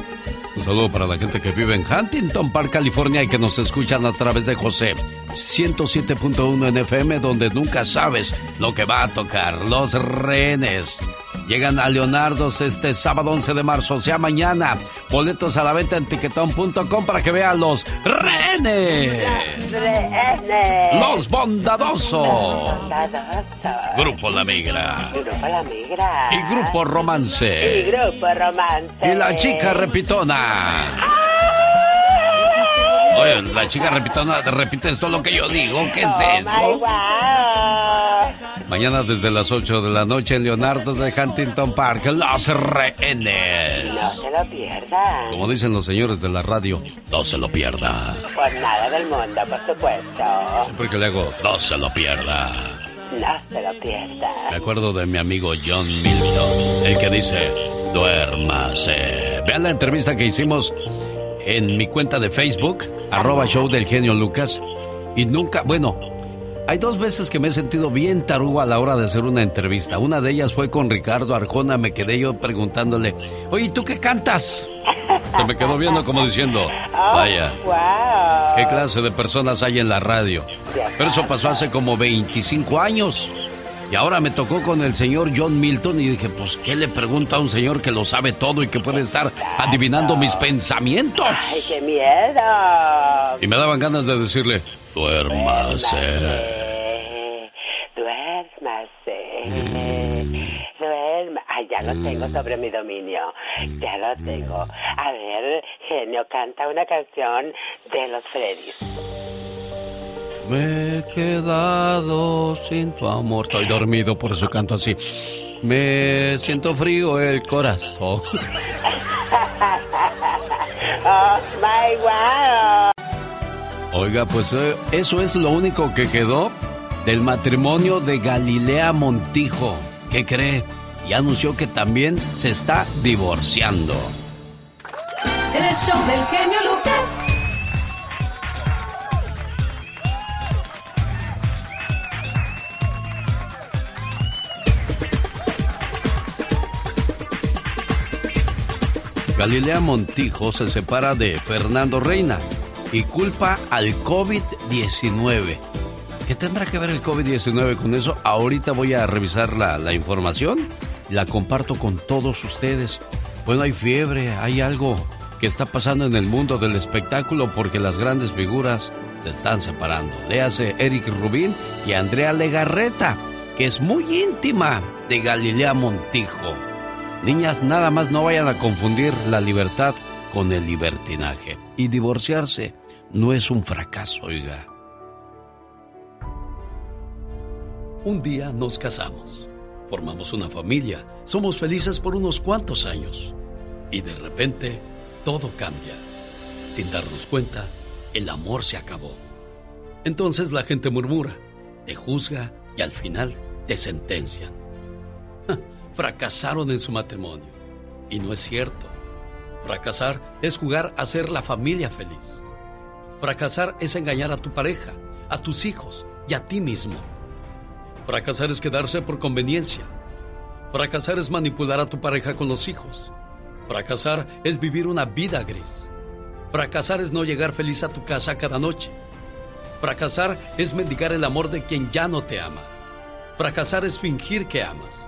Speaker 4: Un saludo para la gente que vive en Huntington Park, California y que nos escuchan a través de José 107.1 en FM, donde nunca sabes lo que va a tocar. Los rehenes. Llegan a Leonardo's este sábado 11 de marzo, o sea mañana. Boletos a la venta en tiquetón.com para que vean los rehenes. Los bondadosos. Grupo La Migra.
Speaker 52: Grupo La Migra.
Speaker 4: Y Grupo Romance.
Speaker 52: Y Grupo Romance.
Speaker 4: Y la chica repitona. Oye, la chica repitona repite esto lo que yo digo. ¿Qué es
Speaker 52: Oh,
Speaker 4: eso? Mañana desde las 8 de la noche en Leonardo de Huntington Park, los rehenes.
Speaker 52: No se lo pierdan.
Speaker 4: Como dicen los señores de la radio, no se lo pierda.
Speaker 52: Por nada del mundo, por supuesto.
Speaker 4: Siempre que le hago, no se lo pierda.
Speaker 52: No se lo pierda.
Speaker 4: Me acuerdo de mi amigo John Milton, el que dice, duérmase. Vean la entrevista que hicimos en mi cuenta de Facebook, arroba show del genio Lucas. Y nunca, bueno, hay dos veces que me he sentido bien tarugo a la hora de hacer una entrevista. Una de ellas fue con Ricardo Arjona. Me quedé yo preguntándole, oye, ¿tú qué cantas? Se me quedó viendo como diciendo, vaya, ¿qué clase de personas hay en la radio? Pero eso pasó hace como 25 años. Y ahora me tocó con el señor John Milton y dije, pues, ¿qué le pregunto a un señor que lo sabe todo y que puede estar adivinando mis pensamientos?
Speaker 52: ¡Ay, qué miedo!
Speaker 4: Y me daban ganas de decirle, duérmase.
Speaker 52: Duérmase. Duerma. Ay, ya lo tengo sobre mi dominio. Ya lo tengo. A ver, genio, canta una canción de los Freddys.
Speaker 4: Me he quedado sin tu amor. Estoy dormido, por eso canto así. Me siento frío el corazón.
Speaker 52: oh, my wow.
Speaker 4: Oiga, pues eh, eso es lo único que quedó del matrimonio de Galilea Montijo. ¿Qué cree? Y anunció que también se está divorciando.
Speaker 2: El show del genio Lucas.
Speaker 4: Galilea Montijo se separa de Fernando Reina y culpa al COVID-19. ¿Qué tendrá que ver el COVID-19 con eso? Ahorita voy a revisar la, la información y la comparto con todos ustedes. Bueno, hay fiebre, hay algo que está pasando en el mundo del espectáculo porque las grandes figuras se están separando. Léase Eric Rubín y Andrea Legarreta, que es muy íntima de Galilea Montijo. Niñas, nada más no vayan a confundir la libertad con el libertinaje. Y divorciarse no es un fracaso, oiga. Un día nos casamos, formamos una familia, somos felices por unos cuantos años. Y de repente, todo cambia. Sin darnos cuenta, el amor se acabó. Entonces la gente murmura, te juzga y al final te sentencian. Fracasaron en su matrimonio. Y no es cierto. Fracasar es jugar a ser la familia feliz. Fracasar es engañar a tu pareja, a tus hijos y a ti mismo. Fracasar es quedarse por conveniencia. Fracasar es manipular a tu pareja con los hijos. Fracasar es vivir una vida gris. Fracasar es no llegar feliz a tu casa cada noche. Fracasar es mendigar el amor de quien ya no te ama. Fracasar es fingir que amas.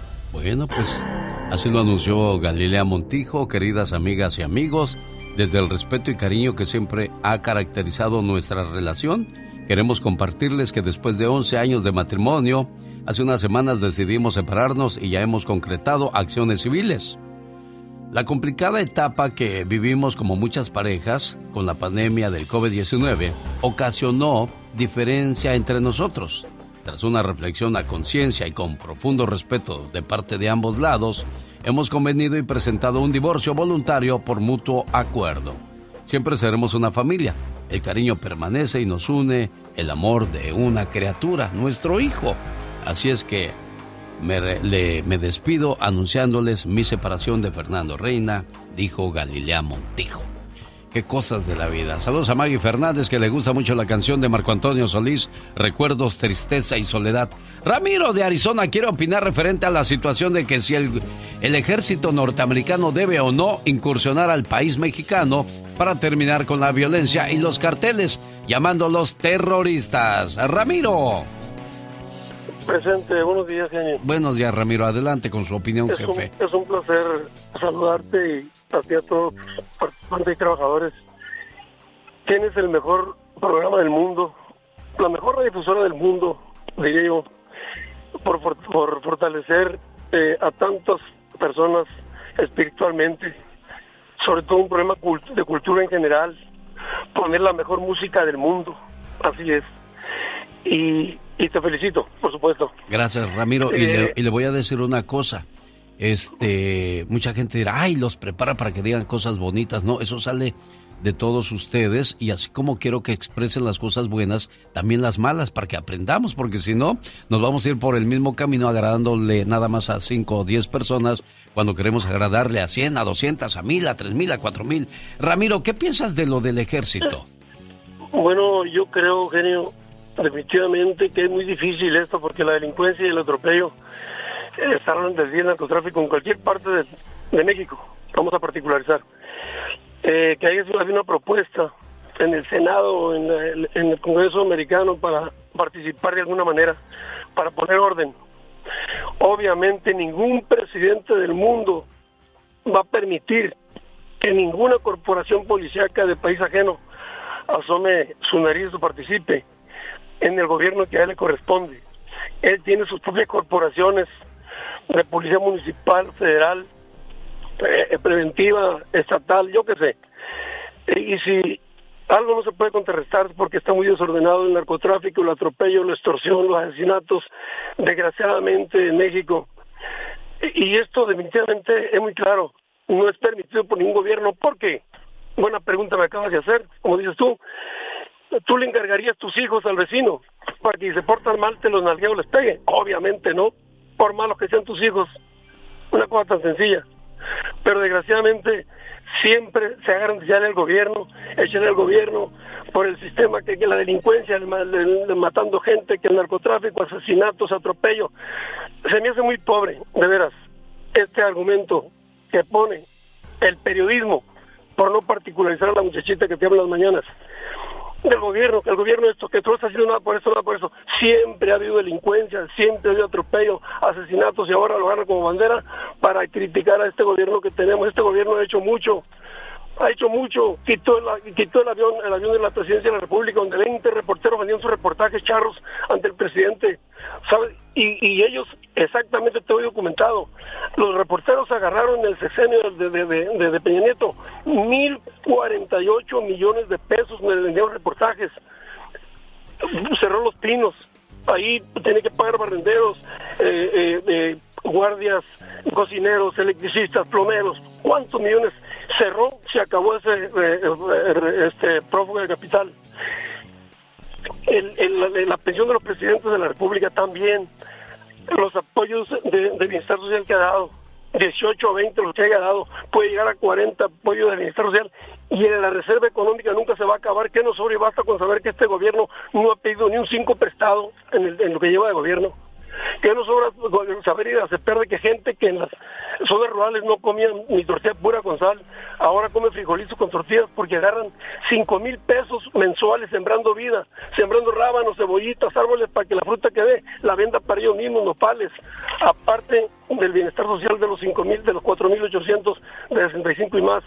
Speaker 4: Bueno, pues así lo anunció Galilea Montijo, queridas amigas y amigos. Desde el respeto y cariño que siempre ha caracterizado nuestra relación, queremos compartirles que después de 11 años de matrimonio, hace unas semanas decidimos separarnos y ya hemos concretado acciones civiles. La complicada etapa que vivimos como muchas parejas con la pandemia del COVID-19 ocasionó diferencia entre nosotros. Tras una reflexión a conciencia y con profundo respeto de parte de ambos lados, hemos convenido y presentado un divorcio voluntario por mutuo acuerdo. Siempre seremos una familia. El cariño permanece y nos une el amor de una criatura, nuestro hijo. Así es que me, despido anunciándoles mi separación de Fernando Reina, dijo Galilea Montijo. Qué cosas de la vida. Saludos a Maggie Fernández, que le gusta mucho la canción de Marco Antonio Solís, Recuerdos, Tristeza y Soledad. Ramiro de Arizona quiere opinar referente a la situación de que si el, el ejército norteamericano debe o no incursionar al país mexicano para terminar con la violencia y los carteles, llamándolos terroristas. Ramiro.
Speaker 53: Presente, buenos días, genio.
Speaker 4: Buenos días, Ramiro. Adelante con su opinión,
Speaker 53: es
Speaker 4: jefe.
Speaker 53: Un, es un placer saludarte y a ti a todos participantes y trabajadores. Tienes el mejor programa del mundo, la mejor radiodifusora del mundo, diría yo, por, por, por fortalecer eh, a tantas personas espiritualmente, sobre todo un problema cult- de cultura en general, poner la mejor música del mundo, así es. Y, y te felicito, por supuesto.
Speaker 4: Gracias, Ramiro. Y, le,
Speaker 53: Eh,
Speaker 4: y le voy a decir una cosa. Este, mucha gente dirá, ay, los prepara para que digan cosas bonitas. No, eso sale de todos ustedes y así como quiero que expresen las cosas buenas, también las malas para que aprendamos, porque si no, nos vamos a ir por el mismo camino agradándole nada más a 5 o 10 personas cuando queremos agradarle a 100, a 200, a 1000, a 3000, a 4000. Ramiro, ¿qué piensas de lo del ejército?
Speaker 53: Bueno, yo creo, genio, definitivamente que es muy difícil esto porque la delincuencia y el atropello día del narcotráfico en cualquier parte de, México. Vamos a particularizar. Eh, que haya sido una propuesta en el Senado en, en el Congreso americano para participar de alguna manera, para poner orden. Obviamente ningún presidente del mundo va a permitir que ninguna corporación policíaca de país ajeno asome su nariz o participe en el gobierno que a él le corresponde. Él tiene sus propias corporaciones de policía municipal, federal, eh, preventiva, estatal, yo qué sé. Eh, Y si algo no se puede contrarrestar es porque está muy desordenado el narcotráfico, el atropello, la extorsión, los asesinatos, desgraciadamente en México. Y esto definitivamente es muy claro, no es permitido por ningún gobierno. ¿Por qué? Buena pregunta me acabas de hacer, como dices tú. ¿Tú le encargarías tus hijos al vecino para que si se portan mal te los nalgueo les pegue? Obviamente no, por malos que sean tus hijos. Una cosa tan sencilla. Pero desgraciadamente siempre se agarran de al gobierno, echarle al gobierno por el sistema que, que la delincuencia, el, el- el matando gente, que el narcotráfico, asesinatos, atropello. Se me hace muy pobre, de veras, este argumento que pone el periodismo por no particularizar a la muchachita que te habla las mañanas del gobierno, que el gobierno esto, que todo está haciendo nada por eso, nada por eso. Siempre ha habido delincuencia, siempre ha habido atropello, asesinatos y ahora lo agarran como bandera para criticar a este gobierno que tenemos. Este gobierno ha hecho mucho, ha hecho mucho, quitó el, quitó el avión, el avión de la presidencia de la República, donde 20 reporteros vendían sus reportajes charros ante el presidente, ¿sabes? Y, y ellos, exactamente te he documentado, los reporteros agarraron el sexenio de, de, de, de- Peña Nieto, 1.048 millones de pesos me vendieron reportajes, cerró los pinos, ahí tenía que pagar barrenderos, eh, eh, eh, guardias, cocineros, electricistas, plomeros, ¿cuántos millones cerró? Se acabó ese eh, eh, este prófugo de capital. El- el- la, pensión de los presidentes de la República también, los apoyos de, de bienestar social que ha dado, 18 o 20 los que haya dado, puede llegar a 40 apoyos de bienestar social y en la reserva económica nunca se va a acabar. ¿Qué nos sobra y basta con saber que este gobierno no ha pedido ni un 5 prestado en, el- en lo que lleva de gobierno? ¿Qué nos sobra saber y aceptar de que gente que en las zonas rurales no comían ni tortilla pura con sal, ahora come frijolitos con tortillas porque agarran 5 mil pesos mensuales sembrando vida, sembrando rábanos, cebollitas, árboles para que la fruta que dé la venda para ellos mismos, nopales, aparte del bienestar social de los 5 mil, de los 4 mil 800 de 65 y más,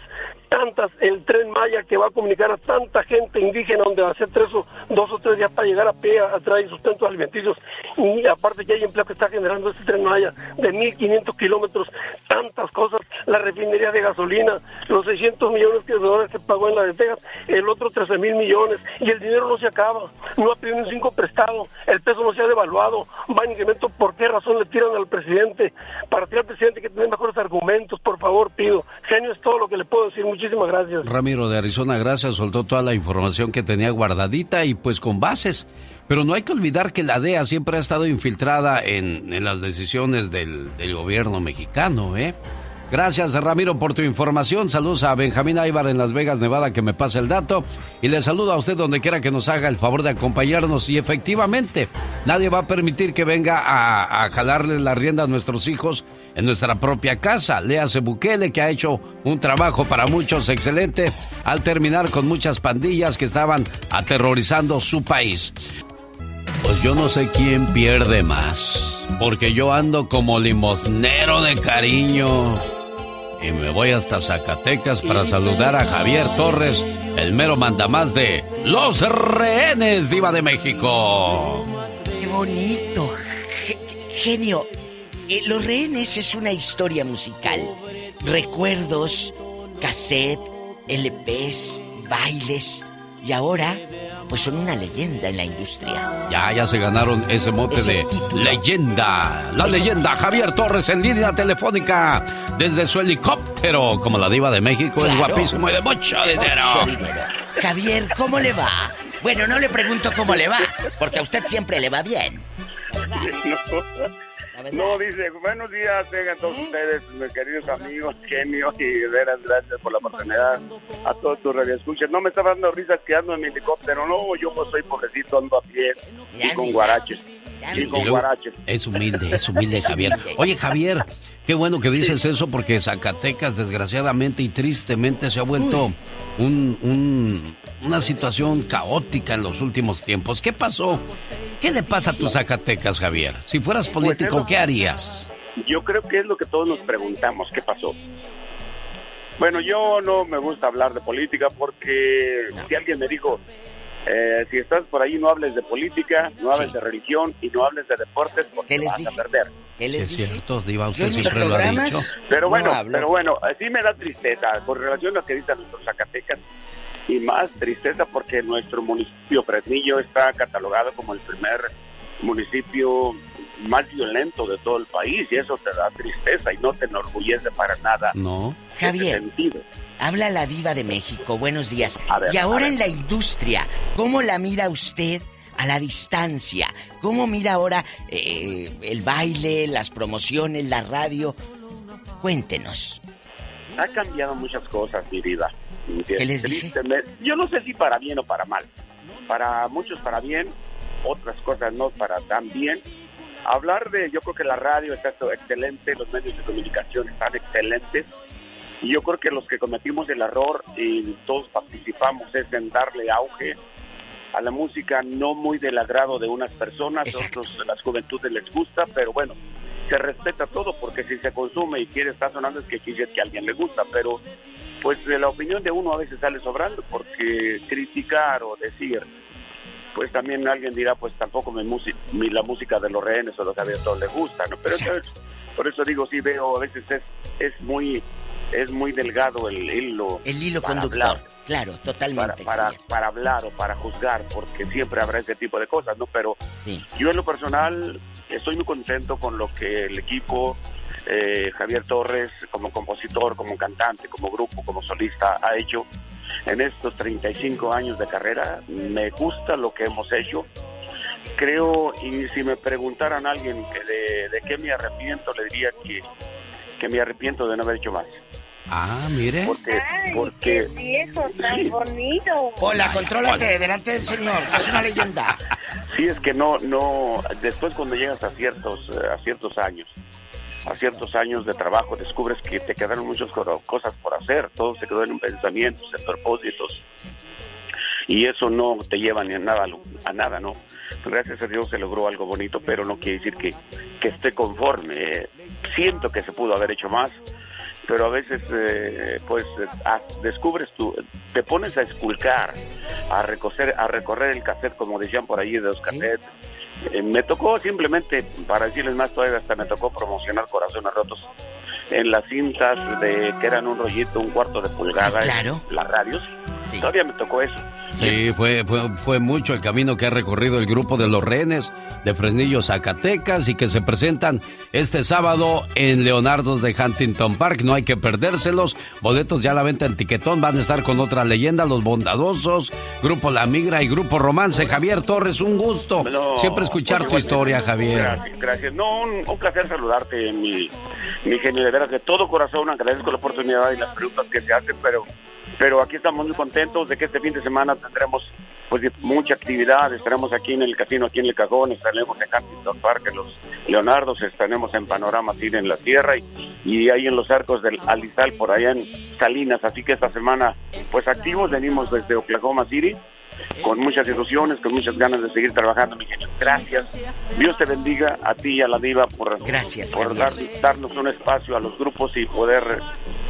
Speaker 53: tantas, el tren Maya que va a comunicar a tanta gente indígena donde va a ser tres o dos o tres días para llegar a pie a, a traer sustentos alimenticios y aparte que hay empleo que está generando este tren Maya de 1.500 kilómetros, tantas cosas, la refinería de gasolina, los 600 millones de dólares que pagó en la de Texas, el otro 13 mil millones y el dinero no se acaba, no ha pedido un 5 prestado, el peso no se ha devaluado, va en incremento, ¿por qué razón le tiran al presidente? Para tirar al presidente que tener mejores argumentos, por favor, pido. Genio es todo lo que le puedo decir, muchísimas
Speaker 4: Ramiro de Arizona, gracias, soltó toda la información que tenía guardadita y pues con bases. Pero no hay que olvidar que la DEA siempre ha estado infiltrada en, en las decisiones del, del gobierno mexicano, ¿eh? Gracias, Ramiro, por tu información. Saludos a Benjamín Aybar en Las Vegas, Nevada, que me pase el dato. Y le saludo a usted donde quiera que nos haga el favor de acompañarnos. Y efectivamente, nadie va a permitir que venga a, a jalarle la rienda a nuestros hijos en nuestra propia casa. Léase Bukele, que ha hecho un trabajo para muchos excelente al terminar con muchas pandillas que estaban aterrorizando su país. Pues yo no sé quién pierde más, porque yo ando como limosnero de cariño. Y me voy hasta Zacatecas para saludar a Javier Torres, el mero mandamás de Los Rehenes Diva de México.
Speaker 45: Qué bonito. Ge- genio. Eh, Los rehenes es una historia musical recuerdos, cassette, LPs, bailes y ahora pues son una leyenda en la industria.
Speaker 4: Ya, ya se ganaron ese mote
Speaker 45: Ese
Speaker 4: de
Speaker 45: título.
Speaker 4: leyenda. La
Speaker 45: Ese-
Speaker 4: leyenda Javier Torres en línea telefónica desde su helicóptero, como la diva de México, es guapísimo y de mucho dinero.
Speaker 45: Mucho dinero. Javier, ¿cómo le va? Bueno, no le pregunto cómo le va, porque a usted siempre le va bien.
Speaker 54: No, dice, buenos días tengan todos ustedes, mis queridos amigos, genio, y veras gracias por la oportunidad a todos tus radioescuchas. No me está dando risas que ando en mi helicóptero, no, yo pues soy pobrecito, ando a pie y con guaraches. Y con guaraches.
Speaker 4: Es humilde, es humilde Javier. Oye Javier, qué bueno que dices eso porque Zacatecas desgraciadamente y tristemente se ha vuelto un, un- una situación caótica en los últimos tiempos. ¿Qué pasó? ¿Qué le pasa a tus Zacatecas, Javier? Si fueras político,
Speaker 54: Pues, es lo-
Speaker 4: ¿qué harías?
Speaker 54: Yo creo que es lo que todos nos preguntamos, ¿qué pasó? Bueno, yo no me gusta hablar de política porque si alguien me dijo, eh, si estás por ahí no hables de política, no hables de religión y no hables de deportes porque
Speaker 45: les
Speaker 54: vas
Speaker 45: dije?
Speaker 54: a perder.
Speaker 45: ¿Qué les
Speaker 4: es cierto, Diva, usted siempre lo ha dicho.
Speaker 54: Pero bueno,
Speaker 45: No
Speaker 54: pero bueno, sí me da tristeza con relación a lo que dicen nuestros Zacatecas y más tristeza porque nuestro municipio Fresnillo está catalogado como el primer municipio más violento de todo el país y eso te da tristeza y no te enorgullece para nada.
Speaker 4: No.
Speaker 45: Javier,
Speaker 54: sentido.
Speaker 45: habla la diva de México, buenos días.
Speaker 54: ver,
Speaker 45: y ahora en la industria, ¿cómo la mira usted a la distancia? ¿Cómo mira ahora eh, el baile, las promociones, la radio? Cuéntenos.
Speaker 54: Ha cambiado muchas cosas mi vida.
Speaker 45: ¿Qué les dije?
Speaker 54: Yo no sé si para bien o para mal. Para muchos para bien, otras cosas no para tan bien. Hablar de, yo creo que la radio está excelente, los medios de comunicación están excelentes. Y yo creo que los que cometimos el error y todos participamos es en darle auge a la música no muy del agrado de unas personas, otros de las juventudes les gusta, pero bueno, se respeta todo porque si se consume y quiere estar sonando es que quiere que a alguien le gusta, pero pues de la opinión de uno a veces sale sobrando porque criticar o decir, pues también alguien dirá, pues tampoco mi mi, la música de los rehenes o los abiertos le gusta, ¿no? Pero entonces, por eso digo, sí veo, a veces es, es muy es muy delgado el hilo.
Speaker 45: El hilo conductor,
Speaker 54: hablar
Speaker 45: claro, totalmente.
Speaker 54: para, para, para hablar o para juzgar, porque siempre habrá ese tipo de cosas, ¿no? Pero yo en lo personal estoy muy contento con lo que el equipo, eh, Javier Torres, como compositor, como cantante, como grupo, como solista, ha hecho en estos 35 años de carrera. Me gusta lo que hemos hecho. Creo, y si me preguntaran a alguien que de, de qué me arrepiento, le diría que, que me arrepiento de no haber hecho más.
Speaker 4: Ah, mire.
Speaker 54: Porque, porque
Speaker 55: viejo tan bonito.
Speaker 45: Hola, contrólate delante del señor, es una leyenda.
Speaker 54: Sí, es que no, no, después cuando llegas a ciertos, eh, a ciertos años, a ciertos años de trabajo, descubres que te quedaron muchas co- cosas por hacer, todo se quedó en pensamientos, en propósitos, y eso no te lleva ni a nada, a nada, ¿no? Gracias a Dios se logró algo bonito, pero no quiere decir que, que esté conforme. Siento que se pudo haber hecho más, pero a veces eh, pues eh, ah, descubres tú, te pones a esculcar, a recorrer, a recorrer el cassette como decían por ahí de los cassettes. Eh, me tocó simplemente, para decirles más todavía, hasta me tocó promocionar Corazones Rotos en las cintas de que eran un rollito, un cuarto de pulgada,
Speaker 45: claro.
Speaker 54: en las radios. Todavía me tocó eso.
Speaker 4: Sí, fue, fue, fue mucho el camino que ha recorrido el grupo de los rehenes de Fresnillo, Zacatecas y que se presentan este sábado en Leonardo's de Huntington Park. No hay que perdérselos. Boletos ya a la venta en Tiquetón. Van a estar con otra leyenda, Los Bondadosos, Grupo La Migra y Grupo Romance. Javier Torres, un gusto.
Speaker 54: No,
Speaker 4: Siempre escuchar tu historia, Javier.
Speaker 54: Gracias, gracias. No, un, un placer saludarte, mi, mi genio. De veras, de todo corazón agradezco la oportunidad y las preguntas que se hacen, pero, pero aquí estamos muy contentos de que este fin de semana tendremos pues mucha actividad. Estaremos aquí en el casino, aquí en el Cajón, estaremos en Huntington Park, en los Leonardos, estaremos en Panorama City en la Sierra y, y ahí en los arcos del Alizal, por allá en Salinas. Así que esta semana, pues activos, venimos desde Oklahoma City con muchas ilusiones, con muchas ganas de seguir trabajando, mi genio. Gracias. Dios te bendiga a ti y a la diva por,
Speaker 45: Gracias,
Speaker 54: por dar- darnos un espacio a los grupos y poder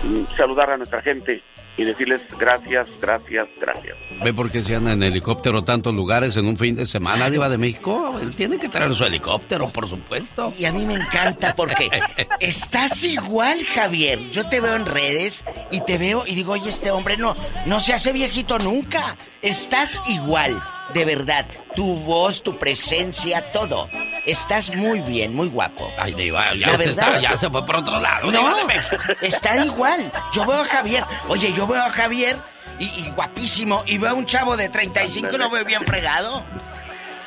Speaker 54: mm, saludar a nuestra gente y decirles gracias, gracias, gracias.
Speaker 4: ¿Ve por qué se anda en helicóptero tantos lugares en un fin de semana, Diva de México? Él tiene que traer su helicóptero, por supuesto.
Speaker 45: Y a mí me encanta porque estás igual, Javier. Yo te veo en redes y te veo y digo, oye, este hombre no, no se hace viejito nunca. Estás igual, de verdad. Tu voz, tu presencia, todo. Estás muy bien, muy guapo.
Speaker 4: Ay, Diva, ya,
Speaker 45: La verdad.
Speaker 4: está- ya se fue por otro lado.
Speaker 45: No, está igual. Yo veo a Javier. Oye, yo veo a Javier y, y guapísimo. Y veo a un chavo de 35 y lo veo bien fregado.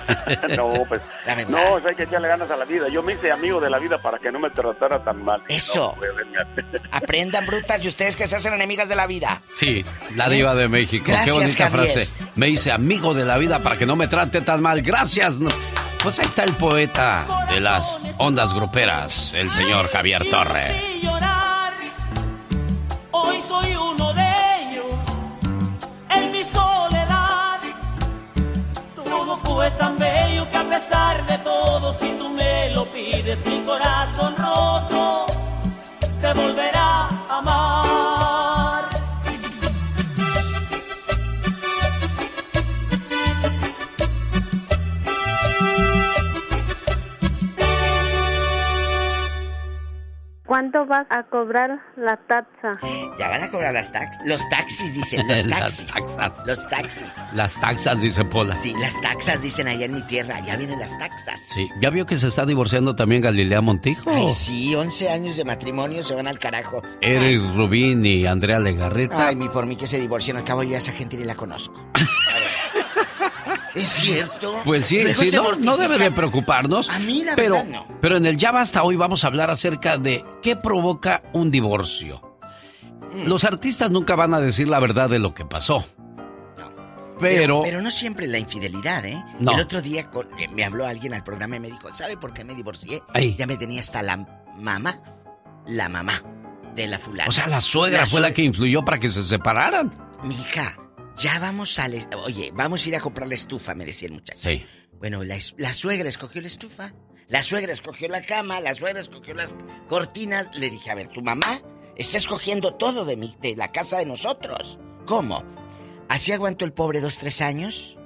Speaker 54: No, pues,
Speaker 45: La verdad.
Speaker 54: no, o sea, hay que echarle ganas a la vida. Yo me hice amigo de la vida para que no me tratara tan mal.
Speaker 45: Eso.
Speaker 54: No, pues.
Speaker 45: Aprendan, brutas, y ustedes que se hacen enemigas de la vida.
Speaker 4: Sí, la diva de México.
Speaker 45: Gracias,
Speaker 4: Qué bonita
Speaker 45: Javier.
Speaker 4: frase. Me hice amigo de la vida para que no me trate tan mal. Gracias. Pues ahí está el poeta de las ondas gruperas, el señor Javier Torre.
Speaker 56: Hoy soy uno Fue tan bello que a pesar de todo, si tú me lo pides, mi corazón
Speaker 57: ¿Cuánto vas a cobrar la taxa?
Speaker 45: Ya van a cobrar las taxis. Los taxis, dicen, los
Speaker 4: Las
Speaker 45: taxis.
Speaker 4: taxas.
Speaker 45: Los taxis.
Speaker 4: Las taxas, dice Pola.
Speaker 45: Sí, las taxas dicen allá en mi tierra. Ya vienen las taxas.
Speaker 4: Sí, ¿ya vio que se está divorciando también Galilea Montijo?
Speaker 45: Ay, sí, 11 años de matrimonio se van al carajo.
Speaker 4: Eric Rubín y Andrea Legarreta.
Speaker 45: Ay, mi por mí que se divorcien. Al cabo yo a esa gente ni la conozco. A ver. ¿Es cierto?
Speaker 4: Pues sí, sí, no, no debe de preocuparnos.
Speaker 45: A mí la
Speaker 4: pero,
Speaker 45: verdad no.
Speaker 4: Pero en el Ya Basta hoy vamos a hablar acerca de qué provoca un divorcio.
Speaker 45: Mm.
Speaker 4: Los artistas nunca van a decir la verdad de lo que pasó. Pero,
Speaker 45: Pero no siempre la infidelidad, ¿eh?
Speaker 4: No.
Speaker 45: El otro día con- eh, me habló alguien al programa y me dijo, ¿sabe por qué me divorcié?
Speaker 4: Ay.
Speaker 45: Ya me tenía hasta la mamá, la mamá de la fulana.
Speaker 4: o sea, la suegra fue la que influyó para que se separaran.
Speaker 45: Mi hija, ya vamos a... la- Oye, vamos a ir a comprar la estufa, me decía el muchacho.
Speaker 4: Sí.
Speaker 45: Bueno, la, la suegra escogió la estufa, la suegra escogió la cama, la suegra escogió las cortinas. Le dije, a ver, tu mamá está escogiendo todo de, mi, de la casa de nosotros. ¿Cómo? Así aguantó el pobre dos, tres años.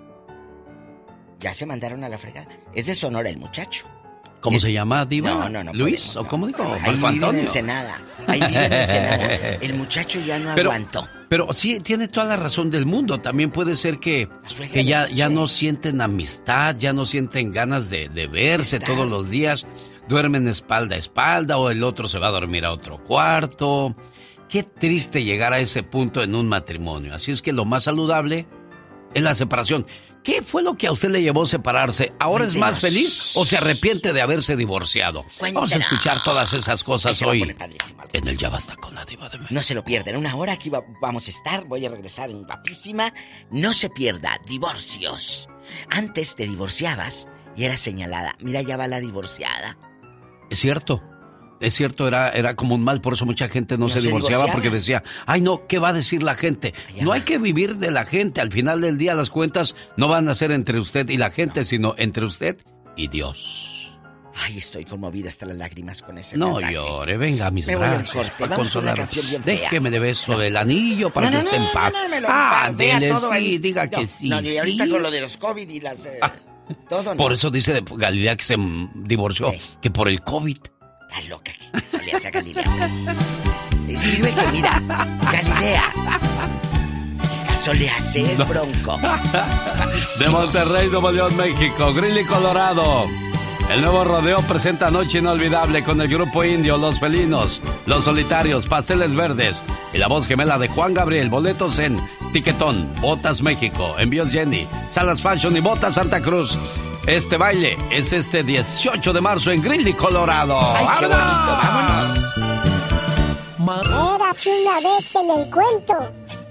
Speaker 45: Ya se mandaron a la fregada. Es de Sonora el muchacho.
Speaker 4: ¿Cómo se llama, Diva?
Speaker 45: No, no, no
Speaker 4: ¿Luis?
Speaker 45: podemos,
Speaker 4: ¿O
Speaker 45: no.
Speaker 4: cómo dijo?
Speaker 45: Ahí
Speaker 4: Marco
Speaker 45: vive en. Ensenada. Ahí vive en Ensenada. El muchacho ya no
Speaker 4: Pero-
Speaker 45: aguantó.
Speaker 4: Pero sí, tiene toda la razón del mundo. También puede ser que, que ya, ya no sienten amistad, ya no sienten ganas de, de verse todos los días. Duermen espalda a espalda o el otro se va a dormir a otro cuarto. Qué triste llegar a ese punto en un matrimonio. Así es que lo más saludable es la separación. ¿Qué fue lo que a usted le llevó a separarse? ¿Ahora es más feliz o se arrepiente de haberse divorciado? Vamos a escuchar todas esas cosas
Speaker 45: Ese
Speaker 4: hoy en el Ya Basta con la Diva de México.
Speaker 45: No se lo pierdan. Una hora aquí va- vamos a estar. Voy a regresar en guapísima. No se pierda. Divorcios. Antes te divorciabas y eras señalada. Mira, ya va la divorciada.
Speaker 4: Es cierto. Es cierto, era, era como un mal, por eso mucha gente no,
Speaker 45: No
Speaker 4: se,
Speaker 45: se
Speaker 4: divorciaba,
Speaker 45: divorciaba.
Speaker 4: porque decía, ay no, ¿qué va a decir la gente? No hay que vivir de la gente, al final del día las cuentas no van a ser entre usted y la gente, sino entre usted y Dios.
Speaker 45: Ay, estoy conmovida hasta las lágrimas con ese
Speaker 4: No
Speaker 45: mensaje.
Speaker 4: llore, venga a mis
Speaker 45: Me voy
Speaker 4: brazos.
Speaker 45: corte.
Speaker 4: para
Speaker 45: Vamos con una bien fea.
Speaker 4: Déjeme de beso el anillo para
Speaker 45: No,
Speaker 4: que esté en paz. ah, dele
Speaker 45: todo
Speaker 4: sí,
Speaker 45: ahí.
Speaker 4: diga
Speaker 45: No,
Speaker 4: que sí.
Speaker 45: No, y ahorita
Speaker 4: sí.
Speaker 45: con lo de los COVID y las... eh, todo no.
Speaker 4: Por eso dice Galilea que se divorció, que por el COVID.
Speaker 45: Está loca que eso le hace a Galilea. Eh, Sirve que mira, Galilea. ¿Qué caso le haces,
Speaker 4: No.
Speaker 45: bronco?
Speaker 4: De Monterrey, Nuevo León, México, Greeley, Colorado. El nuevo rodeo presenta Noche Inolvidable con el grupo indio Los Felinos, Los Solitarios, Pasteles Verdes y la voz gemela de Juan Gabriel. Boletos en Tiquetón, Botas México, Envíos Jenny, Salas Fashion y Botas Santa Cruz. Este baile es este 18 de marzo en Greeley, Colorado.
Speaker 45: ¡Ay, qué bonito! ¡Vámonos!
Speaker 7: Érase una vez en el cuento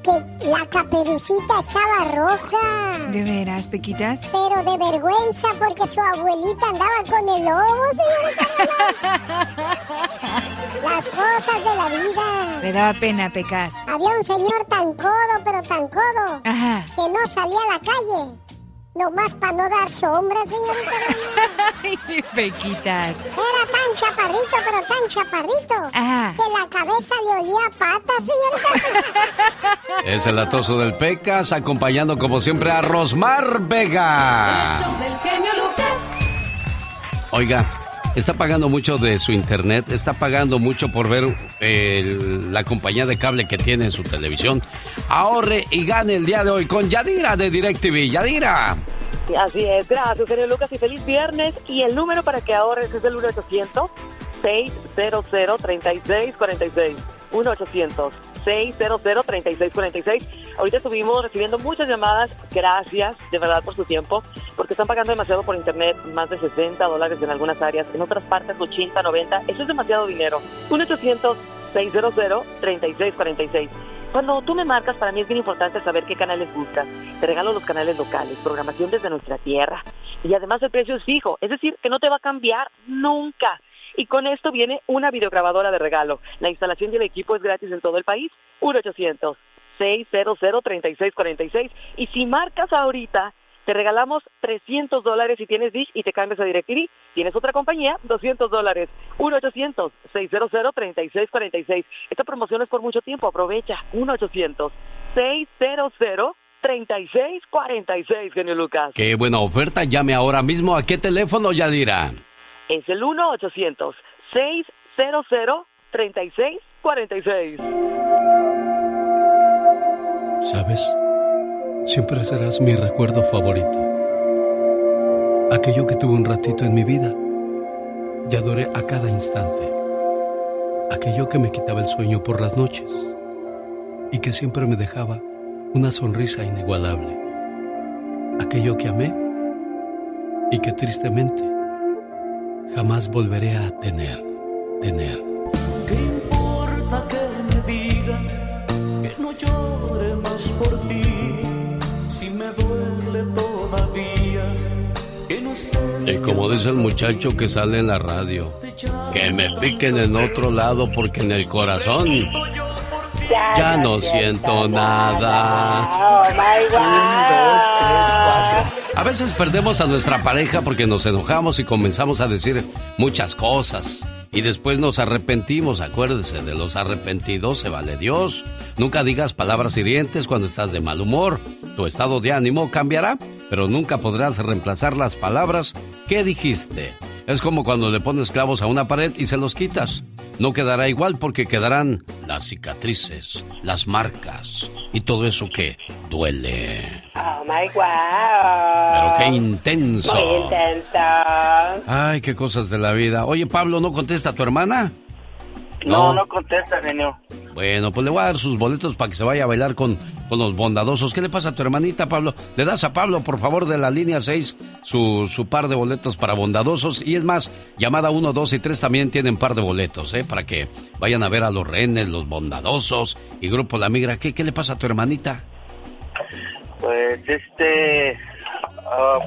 Speaker 7: que la caperucita estaba roja.
Speaker 47: ¿De veras, Pequitas?
Speaker 7: Pero de vergüenza porque su abuelita andaba con el lobo, señorita. Las cosas de la vida.
Speaker 47: Le daba pena, Pecas.
Speaker 7: Había un señor tan codo, pero tan codo,
Speaker 47: Ajá.
Speaker 7: que no salía a la calle. Nomás para no dar sombra, señorita.
Speaker 58: Ay, Pequitas.
Speaker 7: Era tan chaparrito, pero tan chaparrito.
Speaker 58: Ajá.
Speaker 7: Que la cabeza le olía a patas, señorita.
Speaker 4: Es el atoso del Pecas, acompañando como siempre a Rosmar Vega.
Speaker 2: show del genio Lucas.
Speaker 4: Oiga, está pagando mucho de su internet, está pagando mucho por ver eh, la compañía de cable que tiene en su televisión. Ahorre y gane el día de hoy con Yadira de DirecTV. Yadira.
Speaker 59: Así es, gracias, señor Lucas, y feliz viernes. Y el número para que ahorres es el 1-800-600-3646. 1-800-600-3646. Ahorita estuvimos recibiendo muchas llamadas. Gracias, de verdad, por su tiempo, porque están pagando demasiado por internet, más de 60 dólares en algunas áreas, en otras partes 80, 90. Eso es demasiado dinero. 1-800-600-3646. Cuando tú me marcas, para mí es bien importante saber qué canales buscas. Te regalo los canales locales, programación desde nuestra tierra. Y además el precio es fijo, es decir, que no te va a cambiar nunca. Y con esto viene una videograbadora de regalo. La instalación del equipo es gratis en todo el país. 1-800-600-3646. Y si marcas ahorita, te regalamos 300 dólares si tienes Dish y te cambias a DirecTV. Tienes otra compañía, 200 dólares. 1-800-600-3646. Esta promoción es por mucho tiempo, aprovecha. 1-800-600-3646, genio Lucas.
Speaker 4: Qué buena oferta. Llame ahora mismo. ¿A qué teléfono, Yadira?
Speaker 59: Es el 1-800-600-3646.
Speaker 5: ¿Sabes? Siempre serás mi recuerdo favorito. Aquello que tuve un ratito en mi vida y adoré a cada instante. Aquello que me quitaba el sueño por las noches y que siempre me dejaba una sonrisa inigualable. Aquello que amé y que tristemente jamás volveré a tener, tener.
Speaker 60: ¿Qué importa que me digan que no llore más por ti? Si me duele todavía que no estés.
Speaker 4: Y como dice el muchacho que sale en la radio, que me piquen en otro lado porque en el corazón ya no siento nada.
Speaker 52: Oh my God.
Speaker 4: A veces perdemos a nuestra pareja porque nos enojamos y comenzamos a decir muchas cosas. Y después nos arrepentimos, acuérdese, de los arrepentidos se vale Dios. Nunca digas palabras hirientes cuando estás de mal humor. Tu estado de ánimo cambiará, pero nunca podrás reemplazar las palabras que dijiste. Es como cuando le pones clavos a una pared y se los quitas. No quedará igual porque quedarán las cicatrices, las marcas y todo eso que duele.
Speaker 52: Oh my God.
Speaker 4: Pero qué intenso.
Speaker 52: Muy intenso.
Speaker 4: Ay, qué cosas de la vida. Oye, Pablo, ¿no contesta a tu hermana?
Speaker 38: No, no contesta, genio.
Speaker 4: Bueno, pues le voy a dar sus boletos para que se vaya a bailar con, con los bondadosos. ¿Qué le pasa a tu hermanita, Pablo? Le das a Pablo, por favor, de la línea 6, su, su par de boletos para bondadosos. Y es más, llamada 1, 2 y 3 también tienen par de boletos, ¿eh? Para que vayan a ver a los renes, los bondadosos y Grupo La Migra. ¿Qué, qué le pasa a tu hermanita?
Speaker 38: Pues este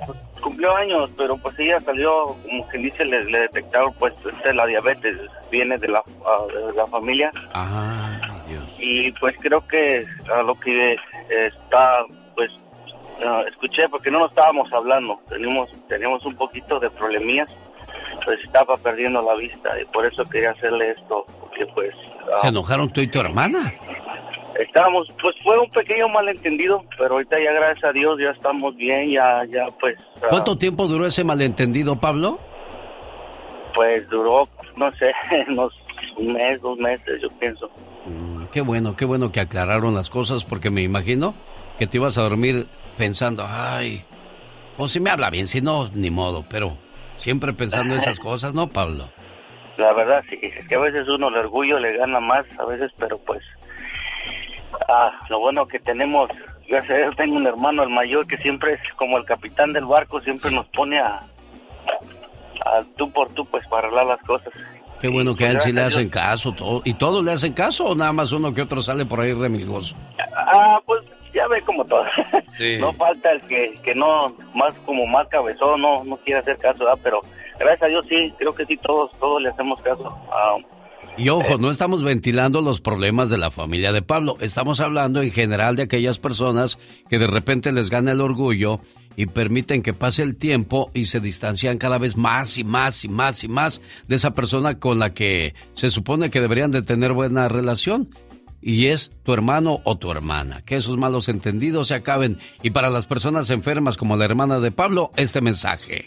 Speaker 38: pues, cumplió años, pero pues ella salió, como que dice, le, le detectaron pues este, la diabetes, viene de la, de la familia.
Speaker 4: Ah,
Speaker 38: Y pues creo que a lo que está, pues ah, escuché, porque no nos estábamos hablando, teníamos, teníamos un poquito de problemillas, pues estaba perdiendo la vista y por eso quería hacerle esto, porque pues...
Speaker 4: ¿Se enojaron tú y tu hermana?
Speaker 38: Estábamos, pues fue un pequeño malentendido, pero ahorita ya gracias a Dios ya estamos bien, ya, ya pues, ah,
Speaker 4: ¿Cuánto tiempo duró ese malentendido, Pablo?
Speaker 38: pues duró, no sé, unos un mes, dos meses, yo pienso.
Speaker 4: Mm, Qué bueno, qué bueno que aclararon las cosas porque me imagino que te ibas a dormir pensando, ay, o si me habla bien, si no, ni modo, pero siempre pensando en esas cosas, ¿no, Pablo?
Speaker 38: La verdad, sí, es que a veces uno el orgullo le gana más, a veces, pero pues, ah, lo bueno que tenemos, gracias a Dios tengo un hermano, el mayor, que siempre es como el capitán del barco, siempre nos pone a, a tú por tú, pues, para arreglar las cosas.
Speaker 4: Qué bueno que a él sí le hacen caso, todo, ¿y todos le hacen caso o nada más uno que otro sale por ahí remilgoso?
Speaker 38: Ah, pues ya ve como todo.
Speaker 4: Sí.
Speaker 38: No falta el que, que no, más como más cabezón, no, no quiere hacer caso, ¿verdad? pero gracias a Dios sí, creo que sí, todos, todos le hacemos caso. Ah,
Speaker 4: Y ojo, no estamos ventilando los problemas de la familia de Pablo, estamos hablando en general de aquellas personas que de repente les gana el orgullo y permiten que pase el tiempo y se distancian cada vez más y más y más y más de esa persona con la que se supone que deberían de tener buena relación y es tu hermano o tu hermana. Que esos malos entendidos se acaben y para las personas enfermas como la hermana de Pablo, este mensaje.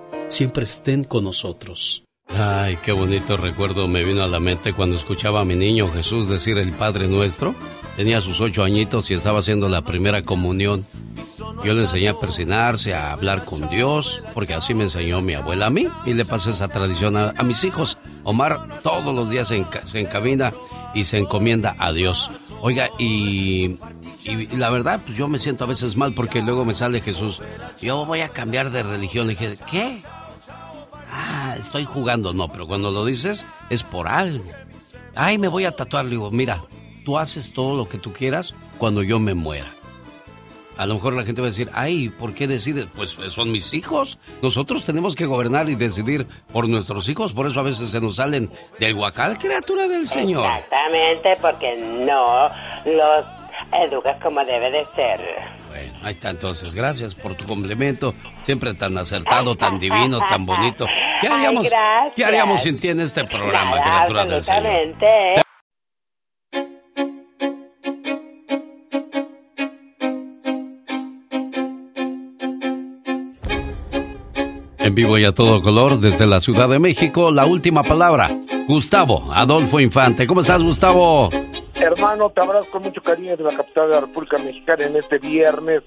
Speaker 5: siempre estén con nosotros.
Speaker 4: Ay, qué bonito recuerdo me vino a la mente cuando escuchaba a mi niño Jesús decir el Padre Nuestro. Tenía sus ocho añitos y estaba haciendo la primera comunión. Yo le enseñé a persinarse, a hablar con Dios, porque así me enseñó mi abuela a mí y le pasé esa tradición a, mis hijos. Omar todos los días se, encamina y se encomienda a Dios. Oiga, y, y, la verdad, pues yo me siento a veces mal porque luego me sale Jesús. Yo voy a cambiar de religión. Le dije, ¿qué? Ah, estoy jugando. No, pero cuando lo dices es por algo. Ay, me voy a tatuar. Le digo, mira, tú haces todo lo que tú quieras cuando yo me muera. A lo mejor la gente va a decir, ay, ¿por qué decides? Pues son mis hijos. Nosotros tenemos que gobernar y decidir por nuestros hijos. Por eso a veces se nos salen del huacal, criatura del Señor.
Speaker 52: Exactamente, porque no los educas como debe de ser.
Speaker 4: Bueno, ahí está entonces. Gracias por tu complemento. Siempre tan acertado, tan divino, tan bonito. ¿Qué haríamos, ¿qué haríamos sin ti en este programa, criatura del Señor? En vivo y a todo color desde la Ciudad de México, la última palabra. Gustavo Adolfo Infante. ¿Cómo estás, Gustavo?
Speaker 50: Hermano, te abrazo con mucho cariño de la capital de la República Mexicana en este viernes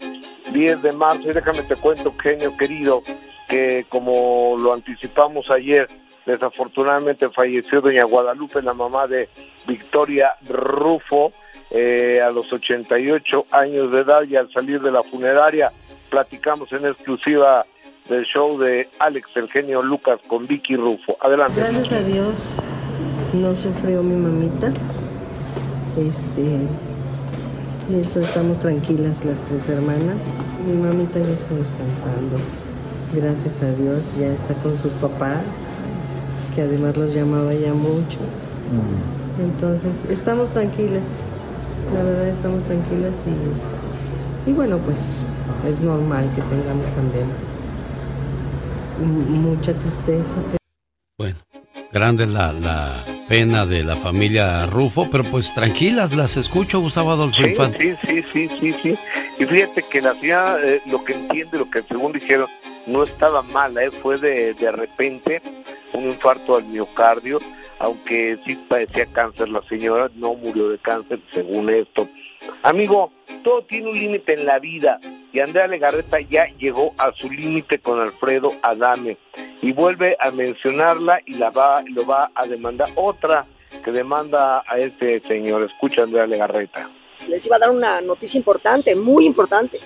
Speaker 50: 10 de marzo. Y déjame te cuento, genio querido, que como lo anticipamos ayer, desafortunadamente falleció doña Guadalupe, la mamá de Victoria Rufo, eh, a los 88 años de edad y al salir de la funeraria platicamos en exclusiva del show de Alex el genio Lucas con Vicky Rufo. Adelante.
Speaker 61: Gracias a Dios no sufrió mi mamita este, eso estamos tranquilas las tres hermanas. Mi mamita ya está descansando. Gracias a Dios ya está con sus papás, que además los llamaba ya mucho. Entonces, estamos tranquilas. La verdad estamos tranquilas y, y bueno, pues es normal que tengamos también mucha tristeza.
Speaker 4: Bueno, grande la, la pena de la familia Rufo, pero pues tranquilas, las escucho, Gustavo Adolfo
Speaker 50: sí, Sí, sí, sí, sí, sí. Y fíjate que la señora, eh, lo que entiende, lo que según dijeron, no estaba mala, ¿eh? fue de, de repente un infarto al miocardio, aunque sí padecía cáncer la señora, no murió de cáncer, según esto. Amigo, todo tiene un límite en la vida y Andrea Legarreta ya llegó a su límite con Alfredo Adame y vuelve a mencionarla y la va, lo va a demandar otra que demanda a este señor. Escucha Andrea Legarreta.
Speaker 62: Les iba a dar una noticia importante, muy importante,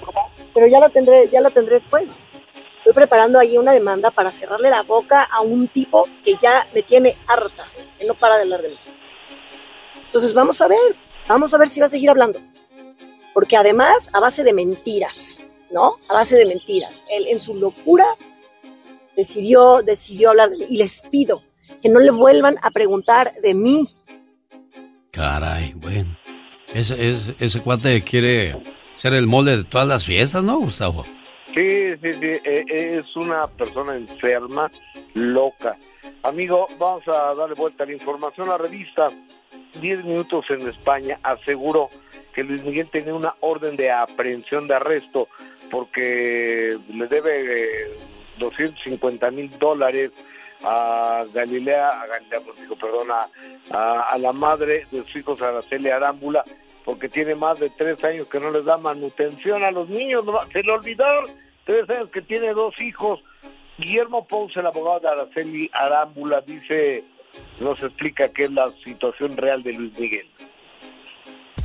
Speaker 62: pero ya la tendré, ya la tendré después. Estoy preparando ahí una demanda para cerrarle la boca a un tipo que ya me tiene harta, que no para de hablar de mí. Entonces vamos a ver, vamos a ver si va a seguir hablando porque además a base de mentiras, ¿no? A base de mentiras. Él en su locura
Speaker 63: decidió, decidió hablar de mí. Y les pido que no le vuelvan a preguntar de mí.
Speaker 4: Caray, bueno. Ese, ese, ese cuate quiere ser el mole de todas las fiestas, ¿no, Gustavo?
Speaker 50: Sí, sí, sí, eh, es una persona enferma, loca. Amigo, vamos a darle vuelta a la información. La revista 10 minutos en España aseguró que Luis Miguel tenía una orden de aprehensión de arresto porque le debe eh, 250 mil dólares a Galilea, a Galilea, pues digo, perdón, a, a- la madre de sus hijos, Araceli Arámbula, porque tiene más de tres años que no les da manutención a los niños, se le olvidaron, tres años que tiene dos hijos. Guillermo Ponce, el abogado de Araceli Arámbula, dice, nos explica qué es la situación real de Luis Miguel.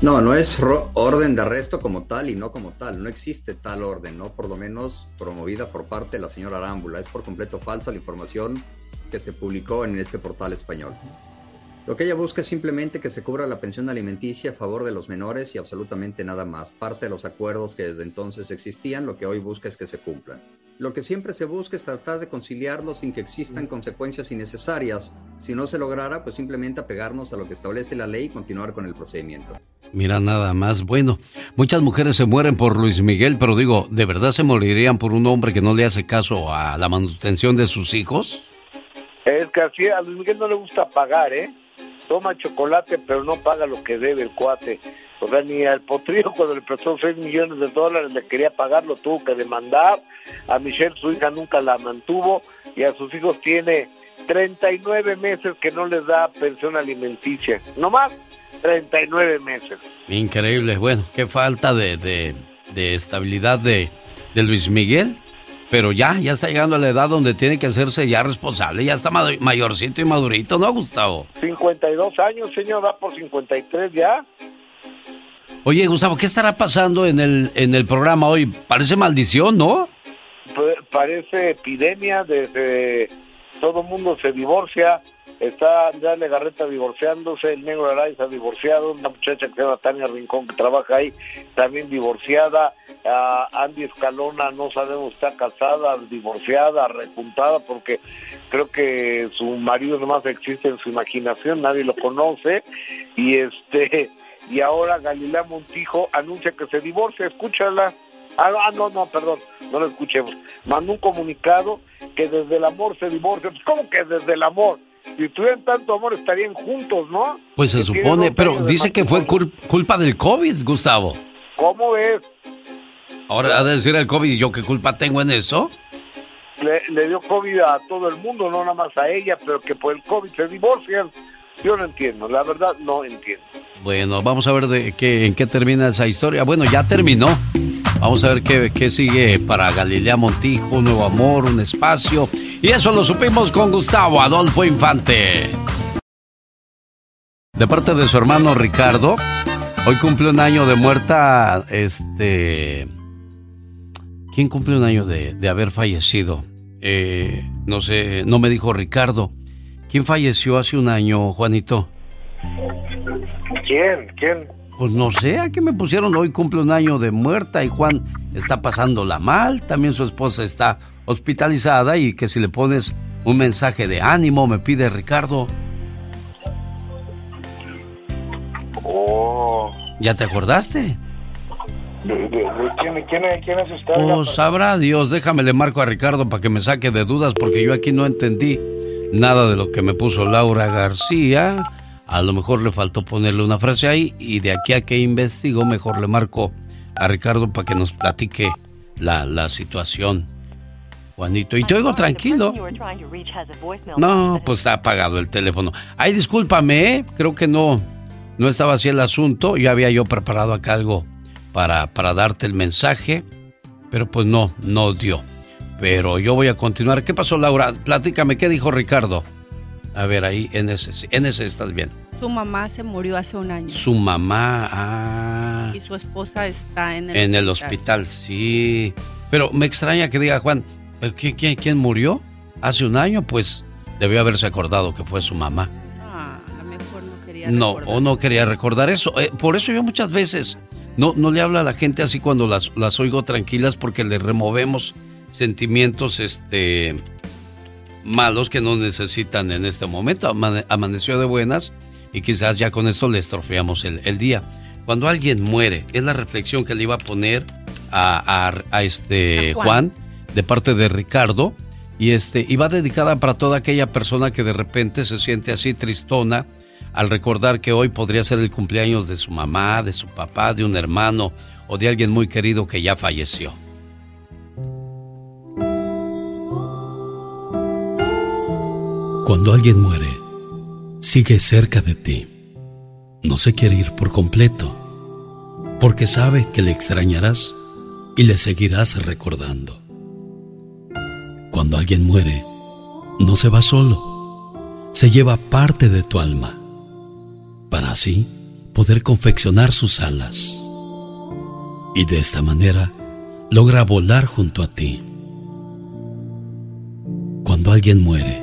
Speaker 62: No, no es orden de arresto como tal y no como tal. No existe tal orden, ¿no? Por lo menos promovida por parte de la señora Arámbula. Es por completo falsa la información que se publicó en este portal español. Lo que ella busca es simplemente que se cubra la pensión alimenticia a favor de los menores y absolutamente nada más. Parte de los acuerdos que desde entonces existían, lo que hoy busca es que se cumplan. Lo que siempre se busca es tratar de conciliarlo sin que existan consecuencias innecesarias. Si no se lograra, pues simplemente apegarnos a lo que establece la ley y continuar con el procedimiento.
Speaker 4: Mira nada más. Bueno, muchas mujeres se mueren por Luis Miguel, pero digo, ¿de verdad se morirían por un hombre que no le hace caso a la manutención de sus hijos?
Speaker 50: Es que así a Luis Miguel no le gusta pagar, ¿eh? Toma chocolate, pero no paga lo que debe el cuate. O sea, ni al potrillo cuando le prestó 6 millones de dólares le quería pagar, lo tuvo que demandar. A Michelle, su hija, nunca la mantuvo. Y a sus hijos tiene 39 meses que no les da pensión alimenticia. No más, 39 meses.
Speaker 4: Increíble. Bueno, qué falta de, de- de estabilidad de, de Luis Miguel. Pero ya, ya está llegando a la edad donde tiene que hacerse ya responsable. Ya está ma- mayorcito y madurito, ¿no, Gustavo?
Speaker 50: 52 años, señor, va por 53 ya.
Speaker 4: Oye, Gustavo, ¿qué estará pasando en el, en el programa hoy? Parece maldición, ¿no?
Speaker 50: Pa- parece epidemia desde todo mundo se divorcia está Andrea Legarreta divorciándose el negro Araiza divorciado una muchacha que se llama Tania Rincón que trabaja ahí también divorciada Ah, Andy Escalona no sabemos está casada divorciada repuntada porque creo que su marido nomás existe en su imaginación nadie lo conoce y este y ahora Galilea Montijo anuncia que se divorcia escúchala Ah, ah, no, no, perdón, no lo escuchemos. Mandó un comunicado que desde el amor se divorcia. Pues, ¿Cómo que desde el amor? Si tuvieran tanto amor estarían juntos, ¿no?
Speaker 4: Pues se
Speaker 50: Que
Speaker 4: supone, pero dice que fue cul- culpa del COVID, Gustavo.
Speaker 50: ¿Cómo ves?
Speaker 4: Ahora ha de decir el COVID, ¿y yo qué culpa tengo en eso?
Speaker 50: Le, le dio COVID a todo el mundo, no nada más a ella, pero que por el COVID se divorcian. Yo no entiendo, la verdad no entiendo.
Speaker 4: Bueno, vamos a ver de qué, en qué termina esa historia. Bueno, ya terminó. Vamos a ver qué, qué sigue para Galilea Montijo, un nuevo amor, un espacio. Y eso lo supimos con Gustavo Adolfo Infante. De parte de su hermano Ricardo, hoy cumple un año de muerta, este... ¿Quién cumple un año de, de haber fallecido? Eh, no sé, no me dijo Ricardo. ¿Quién falleció hace un año, Juanito?
Speaker 50: ¿Quién? ¿Quién?
Speaker 4: Pues no sé, aquí me pusieron hoy cumple un año de muerta y Juan está pasándola mal, también su esposa está hospitalizada y que si le pones un mensaje de ánimo, me pide Ricardo.
Speaker 50: Oh.
Speaker 4: ¿Ya te acordaste?
Speaker 50: ¿De, de- de quién, quién, quién es usted?
Speaker 4: Pues sabrá Dios, déjame le marco a Ricardo para que me saque de dudas porque yo aquí no entendí nada de lo que me puso Laura García. A lo mejor le faltó ponerle una frase ahí y de aquí a que investigo mejor le marco a Ricardo para que nos platique la, la situación. Juanito, y te oigo tranquilo. No, pues está apagado el teléfono. Ay, discúlpame, ¿eh? creo que no, no estaba así el asunto. Ya había yo preparado acá algo para, para darte el mensaje, pero pues no, no dio. Pero yo voy a continuar. ¿Qué pasó, Laura? Platícame, ¿qué dijo Ricardo? A ver, ahí, en ese, en ese estás bien.
Speaker 64: Su mamá se murió hace un año.
Speaker 4: Su mamá, ah,
Speaker 64: Y su esposa está en el
Speaker 4: en el hospital, sí. Pero me extraña que diga Juan, ¿pero ¿quién, quién, quién murió? Hace un año, pues debió haberse acordado que fue su mamá.
Speaker 64: Ah, a lo mejor no quería
Speaker 4: No,
Speaker 64: recordar.
Speaker 4: o no quería recordar eso. Eh, por eso yo muchas veces no, no le hablo a la gente así cuando las, las oigo tranquilas porque le removemos sentimientos este malos que no necesitan en este momento. Amane- amaneció de buenas y quizás ya con esto le estropeamos el, el día. Cuando alguien muere, es la reflexión que le iba a poner a, a- a este
Speaker 65: A Juan.
Speaker 4: Juan. de parte de Ricardo. Y este, y va dedicada para toda aquella persona que de repente se siente así tristona al recordar que hoy podría ser el cumpleaños de su mamá, de su papá, de un hermano o de alguien muy querido que ya falleció.
Speaker 5: Cuando alguien muere, sigue cerca de ti. No se quiere ir por completo, porque sabe que le extrañarás y le seguirás recordando. Cuando alguien muere, no se va solo, se lleva parte de tu alma, para así poder confeccionar sus alas. Y de esta manera logra volar junto a ti. Cuando alguien muere,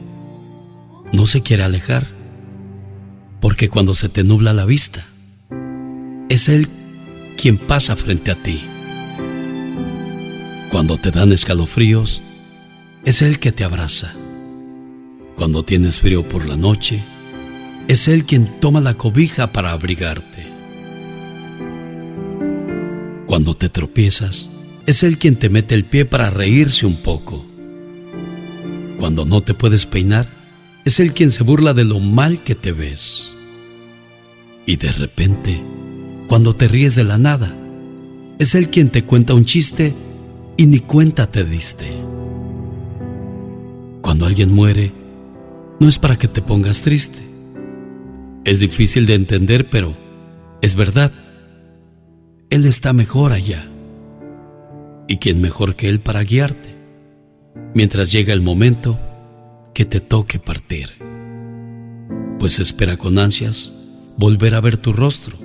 Speaker 5: no se quiere alejar, porque cuando se te nubla la vista, es Él quien pasa frente a ti. Cuando te dan escalofríos, es Él que te abraza. Cuando tienes frío por la noche, es Él quien toma la cobija para abrigarte. Cuando te tropiezas, es Él quien te mete el pie para reírse un poco. Cuando no te puedes peinar, es Él quien se burla de lo mal que te ves. Y de repente, cuando te ríes de la nada, es Él quien te cuenta un chiste y ni cuenta te diste. Cuando alguien muere, no es para que te pongas triste. Es difícil de entender, pero es verdad. Él está mejor allá. ¿Y quién mejor que Él para guiarte? Mientras llega el momento que te toque partir. Pues espera con ansias volver a ver tu rostro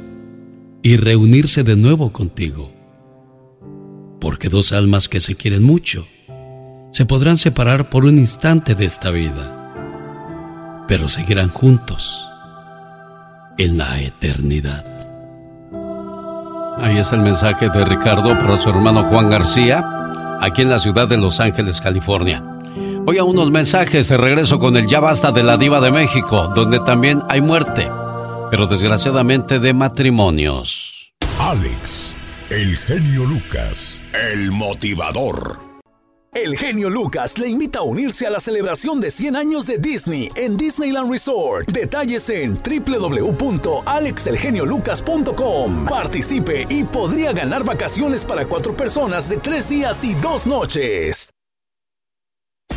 Speaker 5: y reunirse de nuevo contigo. Porque dos almas que se quieren mucho se podrán separar por un instante de esta vida, pero seguirán juntos en la eternidad.
Speaker 4: Ahí es el mensaje de Ricardo para su hermano Juan García, aquí en la ciudad de Los Ángeles, California. Voy a unos mensajes, de regreso con el Ya Basta de la Diva de México, donde también hay muerte, pero desgraciadamente de matrimonios.
Speaker 65: Alex, el genio Lucas, el motivador.
Speaker 66: El genio Lucas le invita a unirse a la celebración de 100 años de Disney en Disneyland Resort. Detalles en www.alexelgeniolucas.com. Participe y podría ganar vacaciones para cuatro personas de tres días y dos noches.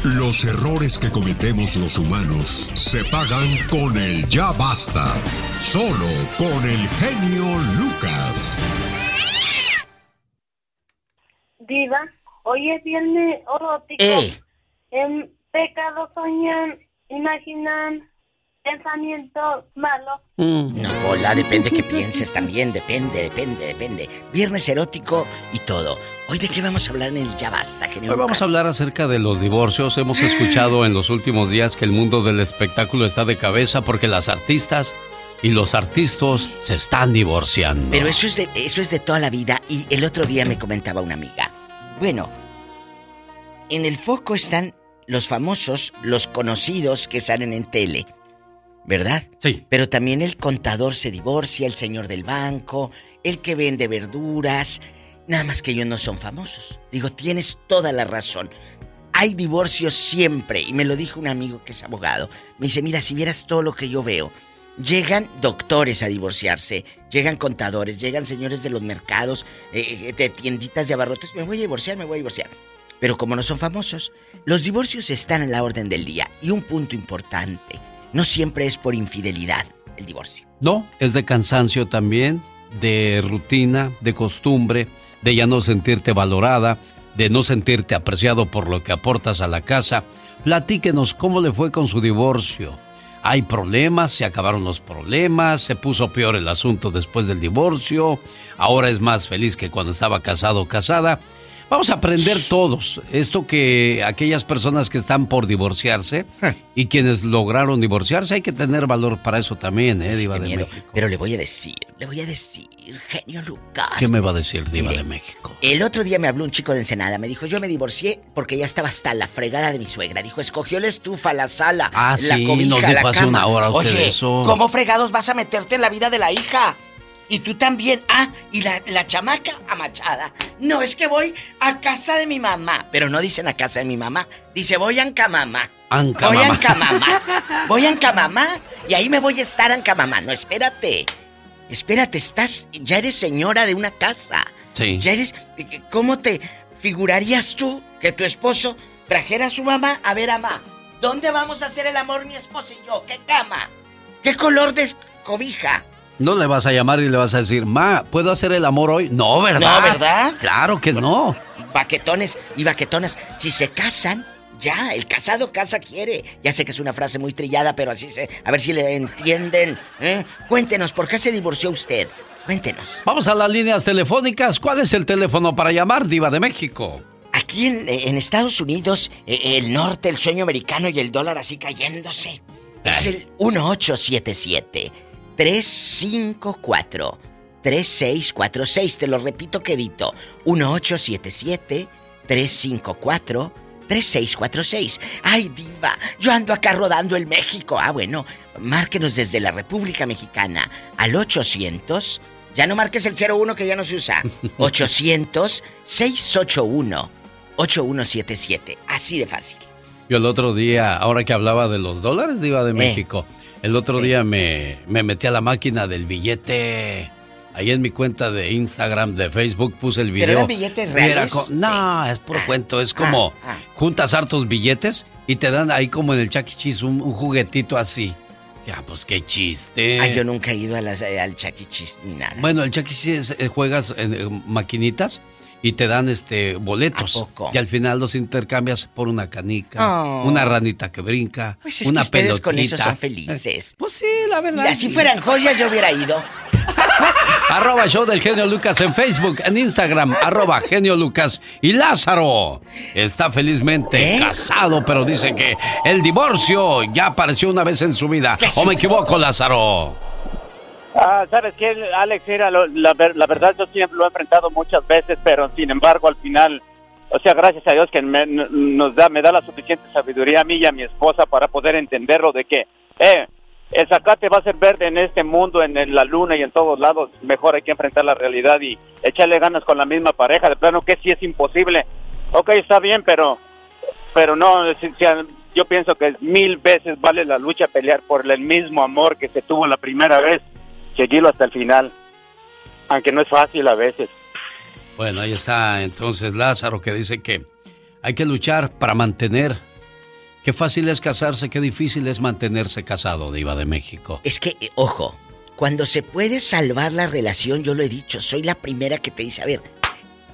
Speaker 65: Los errores que cometemos los humanos se pagan con el ya basta. Solo con el genio Lucas.
Speaker 55: Diva, hoy es viernes erótico.
Speaker 45: Eh.
Speaker 55: En pecado soñan, imaginan pensamientos malos.
Speaker 45: No, hola, depende que pienses también, depende, depende, depende. Viernes erótico y todo. Hoy de qué vamos a hablar en el Ya Basta, genio
Speaker 4: Hoy vamos a hablar acerca de los divorcios. Hemos escuchado en los últimos días que el mundo del espectáculo está de cabeza porque las artistas y los artistas se están divorciando.
Speaker 45: Pero eso es, de, eso es de toda la vida y el otro día me comentaba una amiga. Bueno, en el foco están los famosos, los conocidos que salen en tele, ¿verdad?
Speaker 4: Sí.
Speaker 45: Pero también el contador se divorcia, el señor del banco, el que vende verduras, nada más que ellos no son famosos. Digo, tienes toda la razón. Hay divorcios siempre, y me lo dijo un amigo que es abogado. Me dice, mira, si vieras todo lo que yo veo, Llegan doctores a divorciarse, llegan contadores, llegan señores de los mercados, eh, de tienditas de abarrotes. Me voy a divorciar, me voy a divorciar. Pero como no son famosos, los divorcios están en la orden del día. Y un punto importante, no siempre es por infidelidad el divorcio.
Speaker 4: No, es de cansancio también, de rutina, de costumbre, de ya no sentirte valorada, de no sentirte apreciado por lo que aportas a la casa. Platíquenos cómo le fue con su divorcio. Hay problemas, se acabaron los problemas, se puso peor el asunto después del divorcio, ahora es más feliz que cuando estaba casado o casada. Vamos a aprender todos esto que aquellas personas que están por divorciarse y quienes lograron divorciarse, hay que tener valor para eso también, ¿eh, Diva
Speaker 45: Qué
Speaker 4: de
Speaker 45: miedo.
Speaker 4: México?
Speaker 45: Pero le voy a decir, le voy a decir, genio Lucas.
Speaker 4: ¿Qué me va a decir Diva
Speaker 45: Mire,
Speaker 4: de México?
Speaker 45: El otro día me habló un chico de Ensenada, me dijo, yo me divorcié porque ya estaba hasta la fregada de mi suegra. Dijo, escogió la estufa, la sala,
Speaker 4: Ah,
Speaker 45: la
Speaker 4: sí,
Speaker 45: cobija,
Speaker 4: nos
Speaker 45: la cama.
Speaker 4: una hora
Speaker 45: Oye,
Speaker 4: eso.
Speaker 45: ¿cómo fregados vas a meterte en la vida de la hija? Y tú también. Ah, y la, la chamaca amachada. No, es que voy a casa de mi mamá. Pero no dicen a casa de mi mamá. Dice, voy a Ancamamá.
Speaker 4: Ancamamá.
Speaker 45: Voy a Ancamamá. Voy a Ancamamá y ahí me voy a estar Ancamamá. No, espérate. Espérate, estás. Ya eres señora de una casa.
Speaker 4: Sí.
Speaker 45: Ya eres. ¿Cómo te figurarías tú que tu esposo trajera a su mamá a ver a mamá? ¿Dónde vamos a hacer el amor mi esposo y yo? ¿Qué cama? ¿Qué color de cobija?
Speaker 4: No le vas a llamar y le vas a decir, ma, ¿puedo hacer el amor hoy? No, ¿verdad?
Speaker 45: No, ¿verdad?
Speaker 4: Claro que no.
Speaker 45: Baquetones y baquetonas, si se casan, ya, el casado casa quiere. Ya sé que es una frase muy trillada, pero así se. A ver si le entienden. ¿eh? Cuéntenos, ¿por qué se divorció usted? Cuéntenos.
Speaker 4: Vamos a las líneas telefónicas. ¿Cuál es el teléfono para llamar, Diva de México?
Speaker 45: Aquí en, en Estados Unidos, eh, el norte, el sueño americano y el dólar así cayéndose. Es el 1877 354 3646. Te lo repito quedito. 1877 354 3646. Ay, diva, yo ando acá rodando el México. Ah, bueno, márquenos desde la República Mexicana al 800. Ya no marques el 01 que ya no se usa. 800 681 8177. Así de fácil.
Speaker 4: Yo el otro día, ahora que hablaba de los dólares, Diva
Speaker 45: Eh.
Speaker 4: de México, el otro día me, me metí a la máquina del billete. Ahí en mi cuenta de Instagram, de Facebook, puse el video.
Speaker 45: ¿Pero eran billetes reales?
Speaker 4: co- no, es puro cuento. Es como
Speaker 45: ah.
Speaker 4: juntas hartos billetes y te dan ahí como en el Chuck E. Cheese un, un juguetito así. Ya, pues qué chiste.
Speaker 45: Ay, yo nunca he ido a las- al Chuck E. Cheese ni nada.
Speaker 4: Bueno, el Chuck E. Cheese eh, juegas en eh, maquinitas y te dan este boletos. Y al final los intercambias por una canica,
Speaker 45: Oh.
Speaker 4: una ranita que brinca,
Speaker 45: Pues es
Speaker 4: una
Speaker 45: que ustedes
Speaker 4: pelotita.
Speaker 45: con eso son felices.
Speaker 4: Pues sí, la verdad.
Speaker 45: Y así fueran joyas, yo hubiera ido.
Speaker 4: Arroba show del genio Lucas en Facebook, en Instagram, arroba genio Lucas. Y Lázaro está felizmente
Speaker 45: ¿Eh?
Speaker 4: casado, pero dice que el divorcio ya apareció una vez en su vida. ¿O me equivoco, Lázaro?
Speaker 67: Ah, ¿sabes qué, Alex? Lo- la, la verdad yo siempre lo he enfrentado muchas veces, pero sin embargo al final, o sea, gracias a Dios que me, nos da, me da la suficiente sabiduría a mí y a mi esposa para poder entenderlo de que, eh, el zacate va a ser verde en este mundo, en, la luna y en todos lados, mejor hay que enfrentar la realidad y echarle ganas con la misma pareja, de plano que sí es imposible. Ok, está bien, pero, pero no, yo pienso que mil veces vale la lucha pelear por el mismo amor que se tuvo la primera vez seguirlo hasta el final, aunque no es fácil a veces.
Speaker 4: Bueno, ahí está entonces Lázaro que dice que hay que luchar para mantener. Qué fácil es casarse, qué difícil es mantenerse casado, Diva de México.
Speaker 45: Es que, eh, ojo, cuando se puede salvar la relación, yo lo he dicho, soy la primera que te dice, a ver,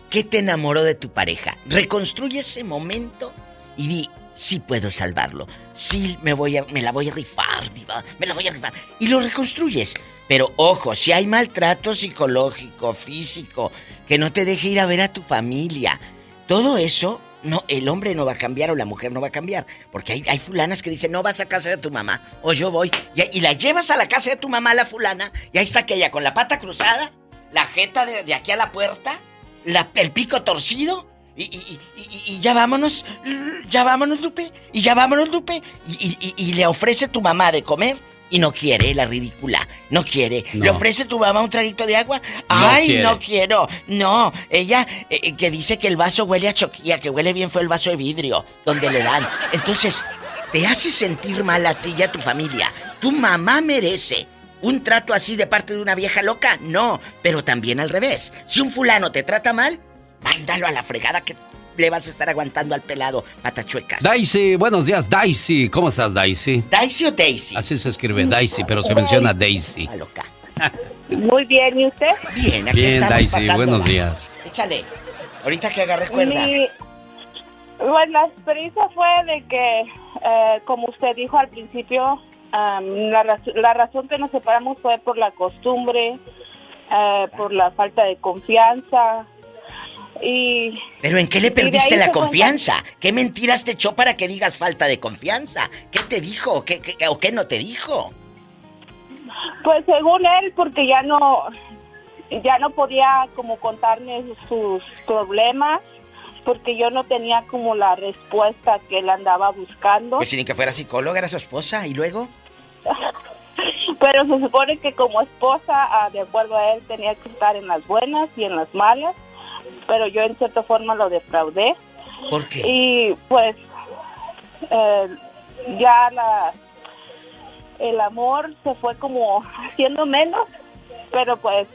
Speaker 45: ¿qué te enamoró de tu pareja? Reconstruye ese momento y di, sí puedo salvarlo, sí me voy a, me la voy a rifar, diva, me la voy a rifar. Y lo reconstruyes. Pero ojo, si hay maltrato psicológico, físico, que no te deje ir a ver a tu familia, todo eso, no, el hombre no va a cambiar o la mujer no va a cambiar. Porque hay, hay fulanas que dicen, no vas a casa de tu mamá, o yo voy. Y, la llevas a la casa de tu mamá, la fulana, y ahí está aquella con la pata cruzada, la jeta de, de aquí a la puerta, el pico torcido, y, y- y- y- ya vámonos, ya vámonos, Lupe, y ya vámonos, Lupe. Y le ofrece tu mamá de comer. Y no quiere, la ridícula. No quiere.
Speaker 4: No.
Speaker 45: Le ofrece tu mamá un traguito de agua.
Speaker 4: No
Speaker 45: Ay,
Speaker 4: quiere.
Speaker 45: no quiero. No, ella eh, eh, que dice que el vaso huele a choquilla, que huele bien fue el vaso de vidrio, donde le dan. Entonces, te hace sentir mal a ti y a tu familia. Tu mamá merece un trato así de parte de una vieja loca. No, pero también al revés. Si un fulano te trata mal, mándalo a la fregada que le vas a estar aguantando al pelado patachuecas.
Speaker 4: Daisy, buenos días, Daisy. ¿Cómo estás, Daisy?
Speaker 45: ¿Daisy o Daisy?
Speaker 4: Así se escribe Daisy, pero se menciona Daisy.
Speaker 68: Muy bien, ¿y usted?
Speaker 45: Bien, aquí
Speaker 4: Bien,
Speaker 45: estamos
Speaker 4: Daisy, buenos días.
Speaker 45: Échale. Ahorita que agarre cuerda.
Speaker 68: Mi, Bueno, la experiencia fue de que, eh, como usted dijo al principio, am, la, raz- la razón que nos separamos fue por la costumbre, eh, por la falta de confianza. Y
Speaker 45: ¿Pero en qué le perdiste la confianza? ¿Qué mentiras te echó para que digas falta de confianza? ¿Qué te dijo? ¿Qué, qué- o qué no te dijo?
Speaker 68: Pues según él, porque ya no, ya no podía como contarme sus problemas, porque yo no tenía como la respuesta que él andaba buscando.
Speaker 45: Pues si ni que fuera psicóloga, era su esposa, ¿y luego?
Speaker 68: Pero se supone que como esposa, ah, de acuerdo a él, tenía que estar en las buenas y en las malas, pero yo en cierta forma lo defraudé.
Speaker 45: ¿Por qué?
Speaker 68: Y pues eh, ya la, el amor se fue como haciendo menos, pero pues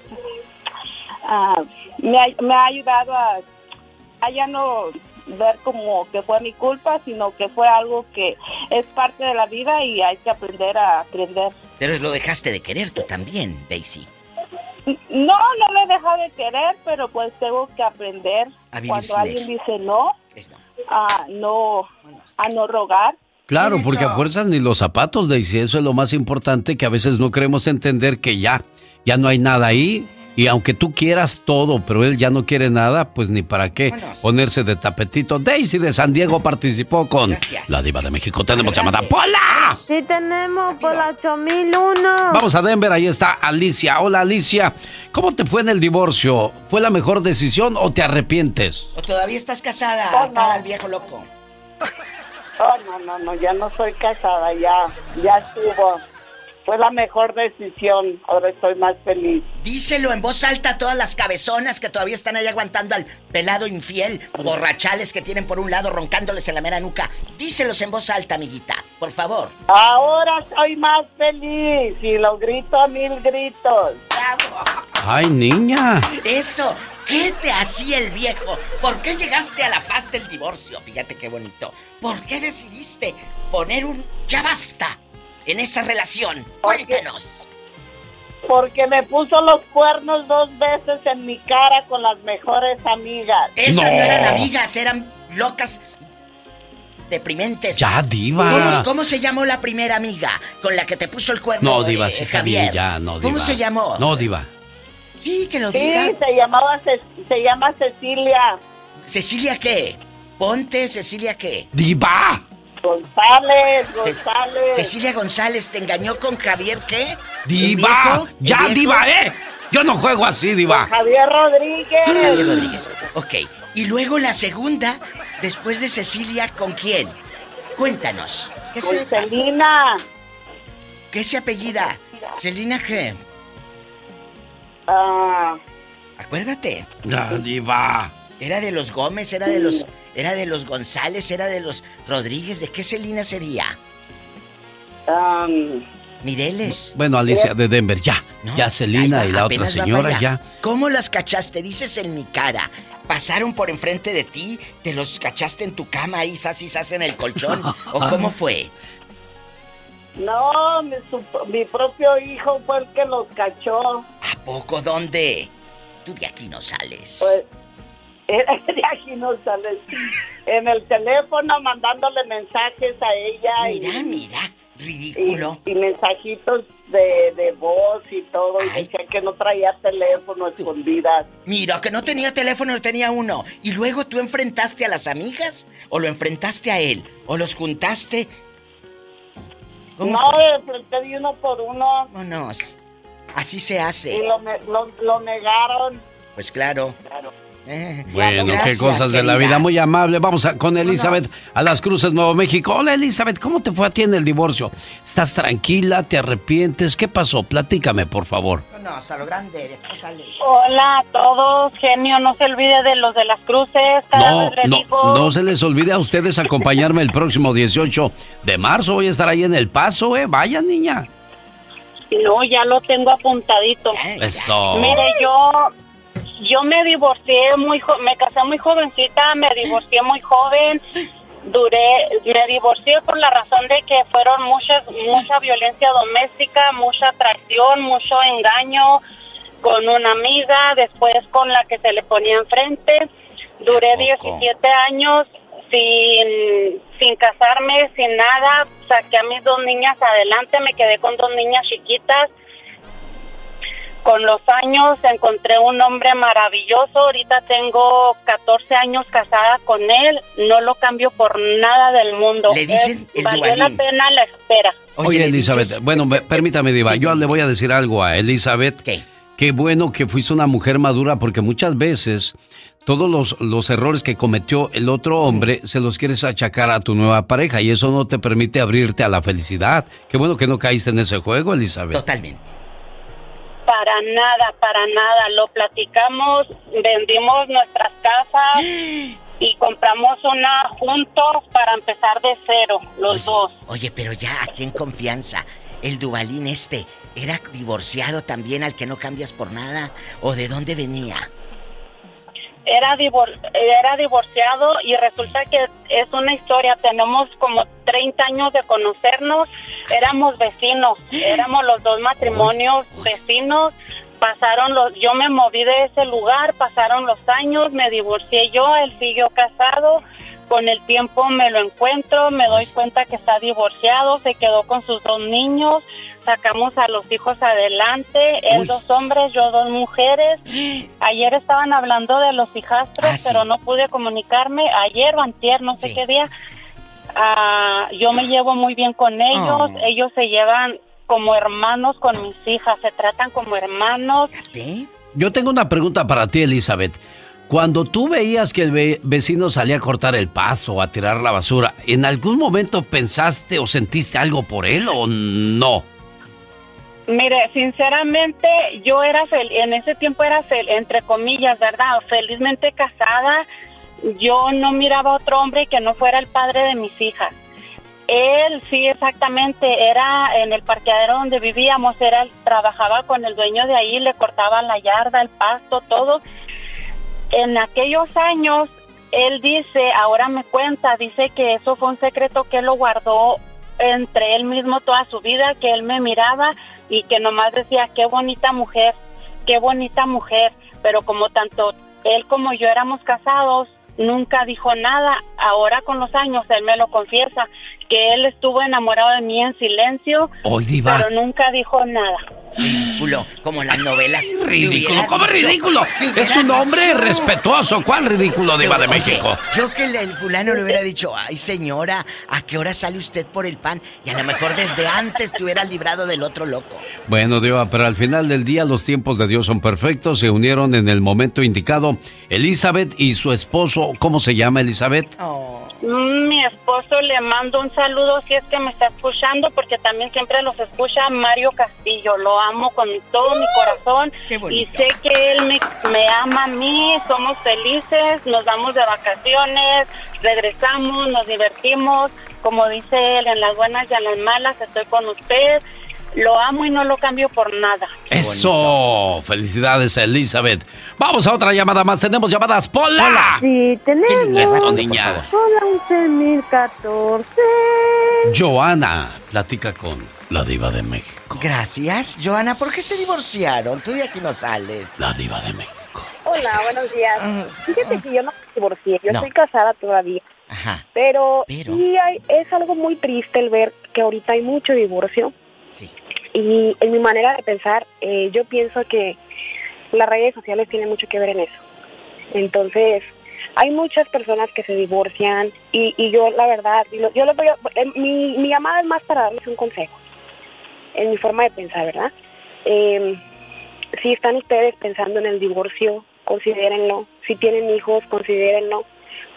Speaker 68: ah, me, ha, me ha ayudado a, a ya no ver como que fue mi culpa, sino que fue algo que es parte de la vida y hay que aprender a aprender.
Speaker 45: Pero lo dejaste de querer tú también, Daisy.
Speaker 68: No, no lo he dejado de querer, pero pues tengo que aprender
Speaker 45: A vivir
Speaker 68: cuando alguien
Speaker 45: él.
Speaker 68: dice no, a no, a no rogar.
Speaker 4: Claro, porque a fuerzas ni los zapatos, Daisy, eso es lo más importante que a veces no queremos entender que ya, ya no hay nada ahí. Y aunque tú quieras todo, pero él ya no quiere nada, pues ni para qué ponerse de tapetito. Daisy de San Diego participó con la diva de México. Tenemos llamada Pola.
Speaker 69: Sí tenemos por la 8001.
Speaker 4: Vamos a Denver, ahí está Alicia. Hola Alicia, ¿cómo te fue en el divorcio? ¿Fue la mejor decisión o te arrepientes?
Speaker 45: ¿O todavía estás casada, atada al viejo loco?
Speaker 70: Oh, no, no, no, ya no soy casada, ya, ya estuvo. Fue la mejor decisión, ahora estoy más feliz.
Speaker 45: Díselo en voz alta a todas las cabezonas que todavía están ahí aguantando al pelado infiel, borrachales que tienen por un lado roncándoles en la mera nuca. Díselos en voz alta, amiguita, por favor.
Speaker 70: Ahora soy más feliz y lo grito a mil gritos.
Speaker 4: Ay, niña.
Speaker 45: Eso, ¿qué te hacía el viejo? ¿Por qué llegaste a la faz del divorcio? Fíjate qué bonito. ¿Por qué decidiste poner un ya basta en esa relación? Cuéntanos.
Speaker 70: Porque me puso los cuernos dos veces en mi cara con las mejores amigas.
Speaker 45: Esas no, eran amigas, eran locas deprimentes.
Speaker 4: Ya, diva.
Speaker 45: ¿Cómo, cómo se llamó la primera amiga con la que te puso el cuerno?
Speaker 4: No, diva,
Speaker 45: eh,
Speaker 4: sí está
Speaker 45: Javier?
Speaker 4: bien, ya, no, diva.
Speaker 45: ¿Cómo se llamó?
Speaker 4: No, diva.
Speaker 45: Sí, que lo
Speaker 70: Sí,
Speaker 45: diga.
Speaker 70: se llamaba Ce- se llama Cecilia
Speaker 45: ¿Cecilia qué? Ponte, ¿Cecilia qué?
Speaker 4: ¡Diva!
Speaker 70: González,
Speaker 45: Ce-
Speaker 70: González.
Speaker 45: Cecilia González te engañó con Javier qué? ¿El
Speaker 4: ¡Diva! ¡Ya, diva, eh! Yo no juego así, diva.
Speaker 70: Javier Rodríguez.
Speaker 45: Javier Rodríguez. Ok. Y luego la segunda, después de Cecilia, ¿con quién? Cuéntanos. ¿Qué
Speaker 70: Con
Speaker 45: se
Speaker 70: Celina.
Speaker 45: ¿Qué se apellida? ¿Celina qué?
Speaker 70: Ah,
Speaker 45: Acuérdate.
Speaker 4: Ya, diva.
Speaker 45: Era de los Gómez, era de los. Era de los González, era de los Rodríguez. ¿De qué Celina sería?
Speaker 70: um,
Speaker 45: Mireles.
Speaker 4: Bueno, Alicia de Denver, ya.
Speaker 45: No,
Speaker 4: ya Celina y la otra señora, ya.
Speaker 45: ¿Cómo las cachaste? Dices en mi cara. ¿Pasaron por enfrente de ti? ¿Te los cachaste en tu cama ahí, sas y sas en el colchón? ¿O cómo fue?
Speaker 70: no, mi, su- mi propio hijo fue el que los cachó.
Speaker 45: ¿A poco dónde? Tú de aquí no sales.
Speaker 70: Pues, de aquí no sales. En el teléfono mandándole mensajes a ella.
Speaker 45: Mira,
Speaker 70: y,
Speaker 45: mira, ridículo.
Speaker 70: Y, y mensajitos de, de voz y todo. Y decía que no traía teléfono escondidas.
Speaker 45: Mira, que no tenía teléfono, tenía uno. ¿Y luego tú enfrentaste a las amigas? ¿O lo enfrentaste a él? ¿O los juntaste? ¿Cómo
Speaker 70: No,
Speaker 45: fue?
Speaker 70: enfrenté de uno por uno.
Speaker 45: Vámonos. Así se hace.
Speaker 70: Y lo, lo, lo negaron.
Speaker 45: Pues claro. Eh,
Speaker 4: Bueno, qué cosas de la vida. Muy amable. Vamos a- con Elizabeth a las Cruces, Nuevo México. Hola, Elizabeth. ¿Cómo te fue a ti en el divorcio? ¿Estás tranquila? ¿Te arrepientes? ¿Qué pasó? Platícame, por favor.
Speaker 45: No, a lo grande, después sales.
Speaker 69: Hola a todos, genio, no se olvide de los de las cruces. Cada
Speaker 4: No,
Speaker 69: vez
Speaker 4: no,
Speaker 69: digo-
Speaker 4: no se les olvide a ustedes acompañarme el próximo 18 de marzo. Voy a estar ahí en El Paso, ¿eh? Vaya, niña.
Speaker 69: No, ya lo tengo apuntadito.
Speaker 4: Eso.
Speaker 69: Mire, yo yo me divorcié muy jo- me casé muy jovencita, me divorcié muy joven. Duré, me divorcié por la razón de que fueron muchas mucha violencia doméstica, mucha atracción, mucho engaño con una amiga, después con la que se le ponía enfrente. Duré 17 años sin, sin casarme, sin nada, saqué a mis dos niñas adelante, me quedé con dos niñas chiquitas. Con los años encontré un hombre maravilloso, ahorita tengo 14 años casada con él, no lo cambio por nada del mundo.
Speaker 45: Le dicen
Speaker 69: Es-
Speaker 45: el
Speaker 69: valió la pena la espera.
Speaker 4: Oye, Elizabeth, bueno, me- permítame, Diva, yo le voy a decir algo a Elizabeth. Qué bueno que fuiste una mujer madura porque muchas veces todos los, los errores que cometió el otro hombre se los quieres achacar a tu nueva pareja y eso no te permite abrirte a la felicidad. Qué bueno que no caíste en ese juego, Elizabeth.
Speaker 45: Totalmente.
Speaker 69: Para nada, para nada. Lo platicamos, vendimos nuestras casas y compramos una juntos para empezar de cero, los dos.
Speaker 45: Oye, pero ya aquí en confianza, el Dubalín este, ¿era divorciado también al que no cambias por nada? ¿O de dónde venía?
Speaker 69: Era, divor- era divorciado y resulta que es una historia. Tenemos como 30 años de conocernos. Éramos vecinos. Éramos los dos matrimonios vecinos. Pasaron los, yo me moví de ese lugar, pasaron los años, me divorcié yo, él siguió casado. Con el tiempo me lo encuentro, me doy cuenta que está divorciado, se quedó con sus dos niños, sacamos a los hijos adelante, él dos hombres, yo dos mujeres. Ayer estaban hablando de los hijastros, pero no pude comunicarme. Ayer o antier, no sé qué día. Ah, yo me llevo muy bien con ellos.
Speaker 45: Oh.
Speaker 69: Ellos se llevan como hermanos con mis hijas. Se tratan como hermanos.
Speaker 4: Yo tengo una pregunta para ti, Elizabeth. Cuando tú veías que el ve- vecino salía a cortar el pasto o a tirar la basura, ¿en algún momento pensaste o sentiste algo por él o no?
Speaker 69: Mire, sinceramente, yo era fel- en ese tiempo era fel- entre comillas, ¿verdad? Felizmente casada. Yo no miraba a otro hombre que no fuera el padre de mis hijas. Él sí, exactamente, era en el parqueadero donde vivíamos, era trabajaba con el dueño de ahí, le cortaba la yarda, el pasto, todo. En aquellos años, él dice, ahora me cuenta, dice que eso fue un secreto que lo guardó entre él mismo toda su vida, que él me miraba y que nomás decía, qué bonita mujer, qué bonita mujer, pero como tanto él como yo éramos casados, nunca dijo nada. Ahora con los años él me lo confiesa, que él estuvo enamorado de mí en silencio,
Speaker 4: Hoy, Diva.
Speaker 69: pero nunca dijo nada.
Speaker 45: Ridículo, como las novelas.
Speaker 4: Ridículo, ¿cómo
Speaker 45: dicho-
Speaker 4: ridículo? Es un hombre
Speaker 45: dicho.
Speaker 4: respetuoso. ¿Cuál ridículo, Diva de
Speaker 45: Oye,
Speaker 4: México?
Speaker 45: Yo que el, el fulano le hubiera dicho, ay señora, ¿a qué hora sale usted por el pan? Y a lo mejor desde antes te hubiera librado del otro loco.
Speaker 4: Bueno, Diva, pero al final del día los tiempos de Dios son perfectos. Se unieron en el momento indicado. Elizabeth y su esposo, ¿cómo se llama Elizabeth?
Speaker 69: Mm, Mi esposo le mando un saludo si es que me está escuchando, porque también siempre los escucha Mario Castillo. Lo amo con todo mi corazón y sé que él me, me ama a mí. Somos felices, nos vamos de vacaciones, regresamos, nos divertimos. Como dice él, en las buenas y en las malas estoy con usted. Lo amo y no lo cambio por nada.
Speaker 4: Eso. Felicidades, Elizabeth. Vamos a otra llamada más. Tenemos llamadas. ¡Pola!
Speaker 70: Sí, tenemos.
Speaker 4: Eso, niña.
Speaker 70: Hola, 11.014.
Speaker 4: Joana platica con la diva de México.
Speaker 45: Gracias. Joana, ¿por qué se divorciaron? Tú de aquí no sales.
Speaker 4: La diva de México.
Speaker 70: Hola, buenos días. Fíjate que yo no me divorcié, yo
Speaker 45: No.
Speaker 70: estoy casada todavía.
Speaker 45: Ajá.
Speaker 70: Pero,
Speaker 45: Pero.
Speaker 70: sí hay- es algo muy triste el ver que ahorita hay mucho divorcio. Y en mi manera de pensar, eh, yo pienso que las redes sociales tienen mucho que ver en eso. Entonces, hay muchas personas que se divorcian y, y yo, la verdad, yo les voy a- mi, mi llamada es más para darles un consejo, en mi forma de pensar, ¿verdad? Eh, si están ustedes pensando en el divorcio, considérenlo. Si tienen hijos, considérenlo.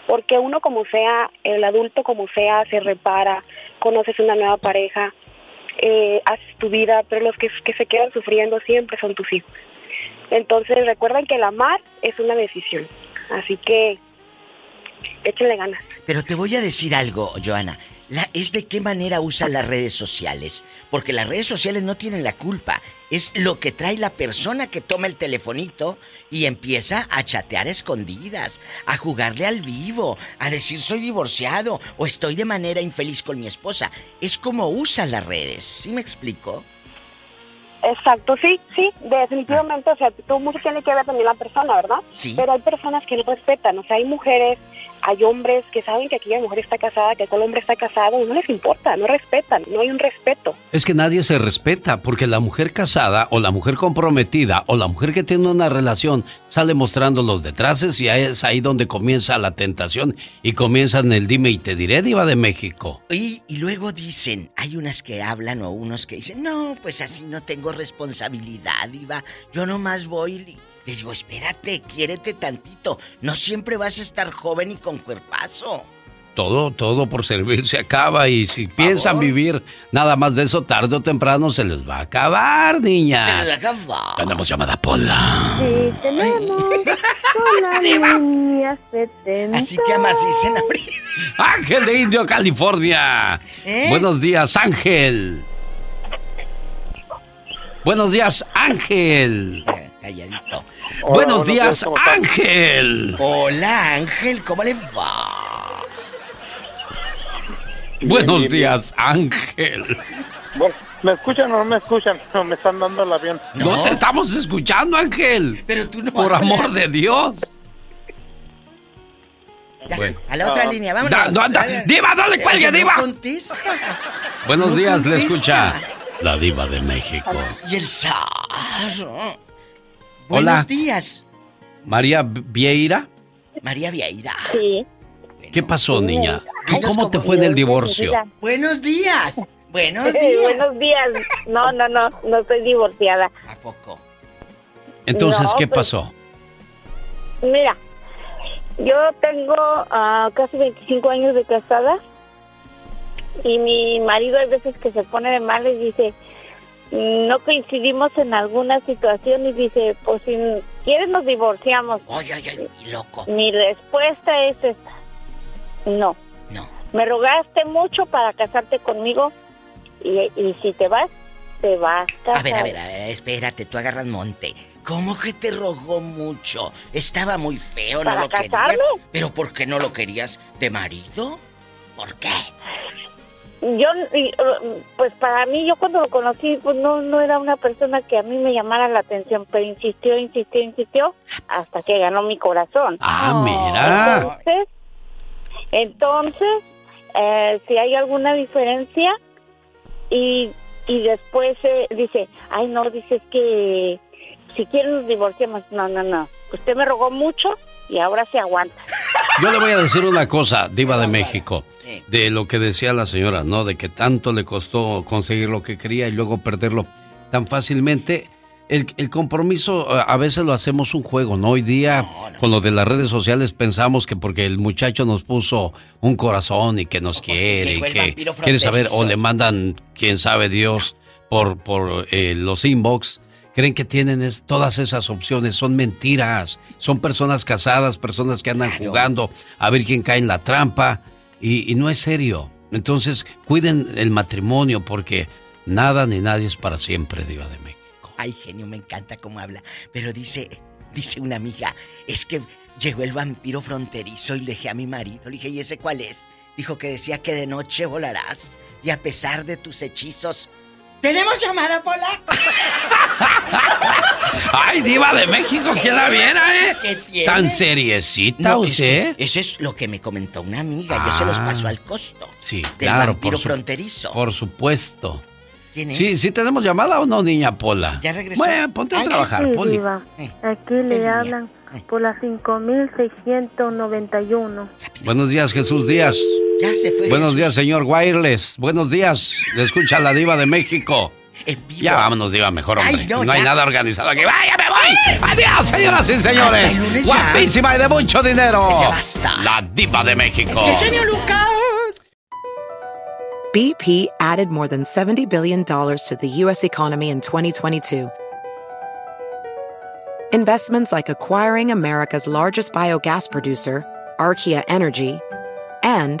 Speaker 70: Porque uno como sea, el adulto como sea, se repara, conoces una nueva pareja, eh, haces tu vida, pero los que, que se quedan sufriendo siempre son tus hijos. Entonces recuerden que el amar es una decisión. Así que échenle ganas.
Speaker 45: Pero te voy a decir algo, Joana. La, es de qué manera usan las redes sociales. Porque las redes sociales no tienen la culpa. Es lo que trae la persona que toma el telefonito y empieza a chatear a escondidas, a jugarle al vivo, a decir soy divorciado o estoy de manera infeliz con mi esposa. Es como usan las redes. ¿Sí me explico?
Speaker 70: Exacto, sí, sí, definitivamente, o sea, todo mucho tiene que ver también la persona, ¿verdad?
Speaker 45: Sí.
Speaker 70: Pero hay personas que no respetan, o sea, hay mujeres, hay hombres que saben que aquella mujer está casada, que aquel hombre está casado y no les importa, no respetan, no hay un respeto.
Speaker 4: Es que nadie se respeta porque la mujer casada o la mujer comprometida o la mujer que tiene una relación sale mostrando los detraces y es ahí donde comienza la tentación y comienzan el dime y te diré, diva de México.
Speaker 45: Y, y luego dicen, hay unas que hablan o unos que dicen, no, pues así no tengo responsabilidad, diva, yo nomás voy... Le digo, espérate, quiérete tantito. No siempre vas a estar joven y con cuerpazo.
Speaker 4: Todo, todo por servir se acaba y si piensan vivir nada más de eso tarde o temprano se les va a acabar, niñas.
Speaker 45: Se les va a acabar.
Speaker 4: Tenemos llamada Pola.
Speaker 55: Sí, tenemos línea 70.
Speaker 45: Así que amacicen abrir.
Speaker 4: Ángel de Indio, California.
Speaker 45: ¿Eh?
Speaker 4: Buenos días, Ángel. Buenos días, Ángel.
Speaker 45: Calladito.
Speaker 4: Buenos
Speaker 45: buenos
Speaker 4: días. Ángel.
Speaker 45: Hola, Ángel, ¿cómo le va?
Speaker 4: Buenos
Speaker 71: bien, bien.
Speaker 4: días, Ángel.
Speaker 71: Bueno, ¿me escuchan o no me escuchan? No, me están dando el avión.
Speaker 4: No, te estamos escuchando, Ángel.
Speaker 45: Pero tú no
Speaker 4: Por
Speaker 45: hablas.
Speaker 4: amor de Dios.
Speaker 45: Ya,
Speaker 4: Bueno.
Speaker 45: A la otra
Speaker 4: Ah,
Speaker 45: línea, vámonos.
Speaker 4: da- da- da-
Speaker 45: Haga-
Speaker 4: Diva, no le cuelgue,
Speaker 45: no
Speaker 4: Diva.
Speaker 45: contesta.
Speaker 4: Buenos
Speaker 45: No
Speaker 4: días, le
Speaker 45: contesta.
Speaker 4: escucha la diva de México.
Speaker 45: Y el zar.
Speaker 4: Hola.
Speaker 45: Buenos días,
Speaker 4: María Vieira,
Speaker 45: María Vieira.
Speaker 55: Sí.
Speaker 4: ¿qué pasó, niña? ¿Tú
Speaker 45: Dinos
Speaker 4: cómo te fue en el divorcio?
Speaker 45: Buenos días. Buenos días.
Speaker 55: buenos días. No, no, no, no estoy divorciada.
Speaker 45: ¿A poco?
Speaker 4: Entonces,
Speaker 55: No,
Speaker 4: ¿qué
Speaker 55: pues-
Speaker 4: pasó?
Speaker 55: Mira, yo tengo ah, casi 25 años de casada y mi marido hay veces que se pone de mal y dice, no coincidimos en alguna situación y dice, pues si quieres nos divorciamos.
Speaker 45: Ay, ay, ay, loco.
Speaker 55: Mi respuesta es esta, no.
Speaker 45: No.
Speaker 55: Me rogaste mucho para casarte conmigo y, y si te vas, te vas a.
Speaker 45: A ver, a ver, a ver, espérate, tú agarras monte. ¿Cómo que te rogó mucho? Estaba muy feo, no
Speaker 55: ¿Para
Speaker 45: lo querías. ¿Pero por qué no lo querías de marido? ¿Por qué?
Speaker 55: Yo, y, pues para mí, yo cuando lo conocí, pues no, no era una persona que a mí me llamara la atención, pero insistió, insistió, insistió, hasta que ganó mi corazón.
Speaker 4: Ah, mira.
Speaker 55: Entonces, entonces, eh, si hay alguna diferencia y, y después eh, dice, ay no, dices que si quieren nos divorciamos. No, no, no. Usted me rogó mucho y ahora se aguanta.
Speaker 4: Yo le voy a decir una cosa, diva de México, de lo que decía la señora, ¿no? De que tanto le costó conseguir lo que quería y luego perderlo tan fácilmente. El, el compromiso eh, a veces lo hacemos un juego, ¿no? Hoy día con lo de las redes sociales pensamos que porque el muchacho nos puso un corazón y que nos quiere y que quiere saber o le mandan, quién sabe Dios, por, por eh, los inbox. Creen que tienen es- todas esas opciones, son mentiras. Son personas casadas, personas que andan jugando a ver quién cae en la trampa y, no es serio. Entonces, cuiden el matrimonio porque nada ni nadie es para siempre, Diva de México.
Speaker 45: Ay, genio, me encanta cómo habla. Pero dice, dice una amiga, es que llegó el vampiro fronterizo y le dije a mi marido, le dije, ¿y ese cuál es? Dijo que decía que de noche volarás y a pesar de tus hechizos. ¿Tenemos llamada, Pola?
Speaker 4: ¡Ay, Diva de México! ¿Quién la viera, eh?
Speaker 45: ¿Qué tiene?
Speaker 4: ¿Tan seriecita
Speaker 45: No, es
Speaker 4: usted?
Speaker 45: que eso es lo que me comentó una amiga. Yo se los
Speaker 4: Ah.
Speaker 45: paso al costo.
Speaker 4: Sí,
Speaker 45: del
Speaker 4: claro.
Speaker 45: vampiro
Speaker 4: por su-
Speaker 45: fronterizo.
Speaker 4: Por supuesto.
Speaker 45: ¿Quién es?
Speaker 4: Sí, sí tenemos llamada o no, niña Pola.
Speaker 45: Ya regresó.
Speaker 4: Bueno, ponte a
Speaker 45: Ay,
Speaker 4: trabajar,
Speaker 55: Sí,
Speaker 4: Poli.
Speaker 55: Diva. Aquí le hablan por la 5691.
Speaker 4: Buenos días, Jesús Díaz.
Speaker 45: Ya se fue
Speaker 4: Buenos
Speaker 45: Jesús.
Speaker 4: días, señor Wireless. Buenos días. Le escucha la diva de México. Ya vámonos, diva, mejor, hombre.
Speaker 45: Ay,
Speaker 4: no
Speaker 45: no,
Speaker 4: hay nada organizado aquí. ¡Vaya, me voy! ¡Adiós, señoras y señores!
Speaker 45: Hasta el lunes ya.
Speaker 4: Guapísima y de mucho dinero.
Speaker 45: Ya basta.
Speaker 4: La diva de México.
Speaker 45: ¡El genio Lucas!
Speaker 72: BP added more than $70 billion to the U.S. economy in 2022. Investments like acquiring America's largest biogas producer, Archaea Energy, and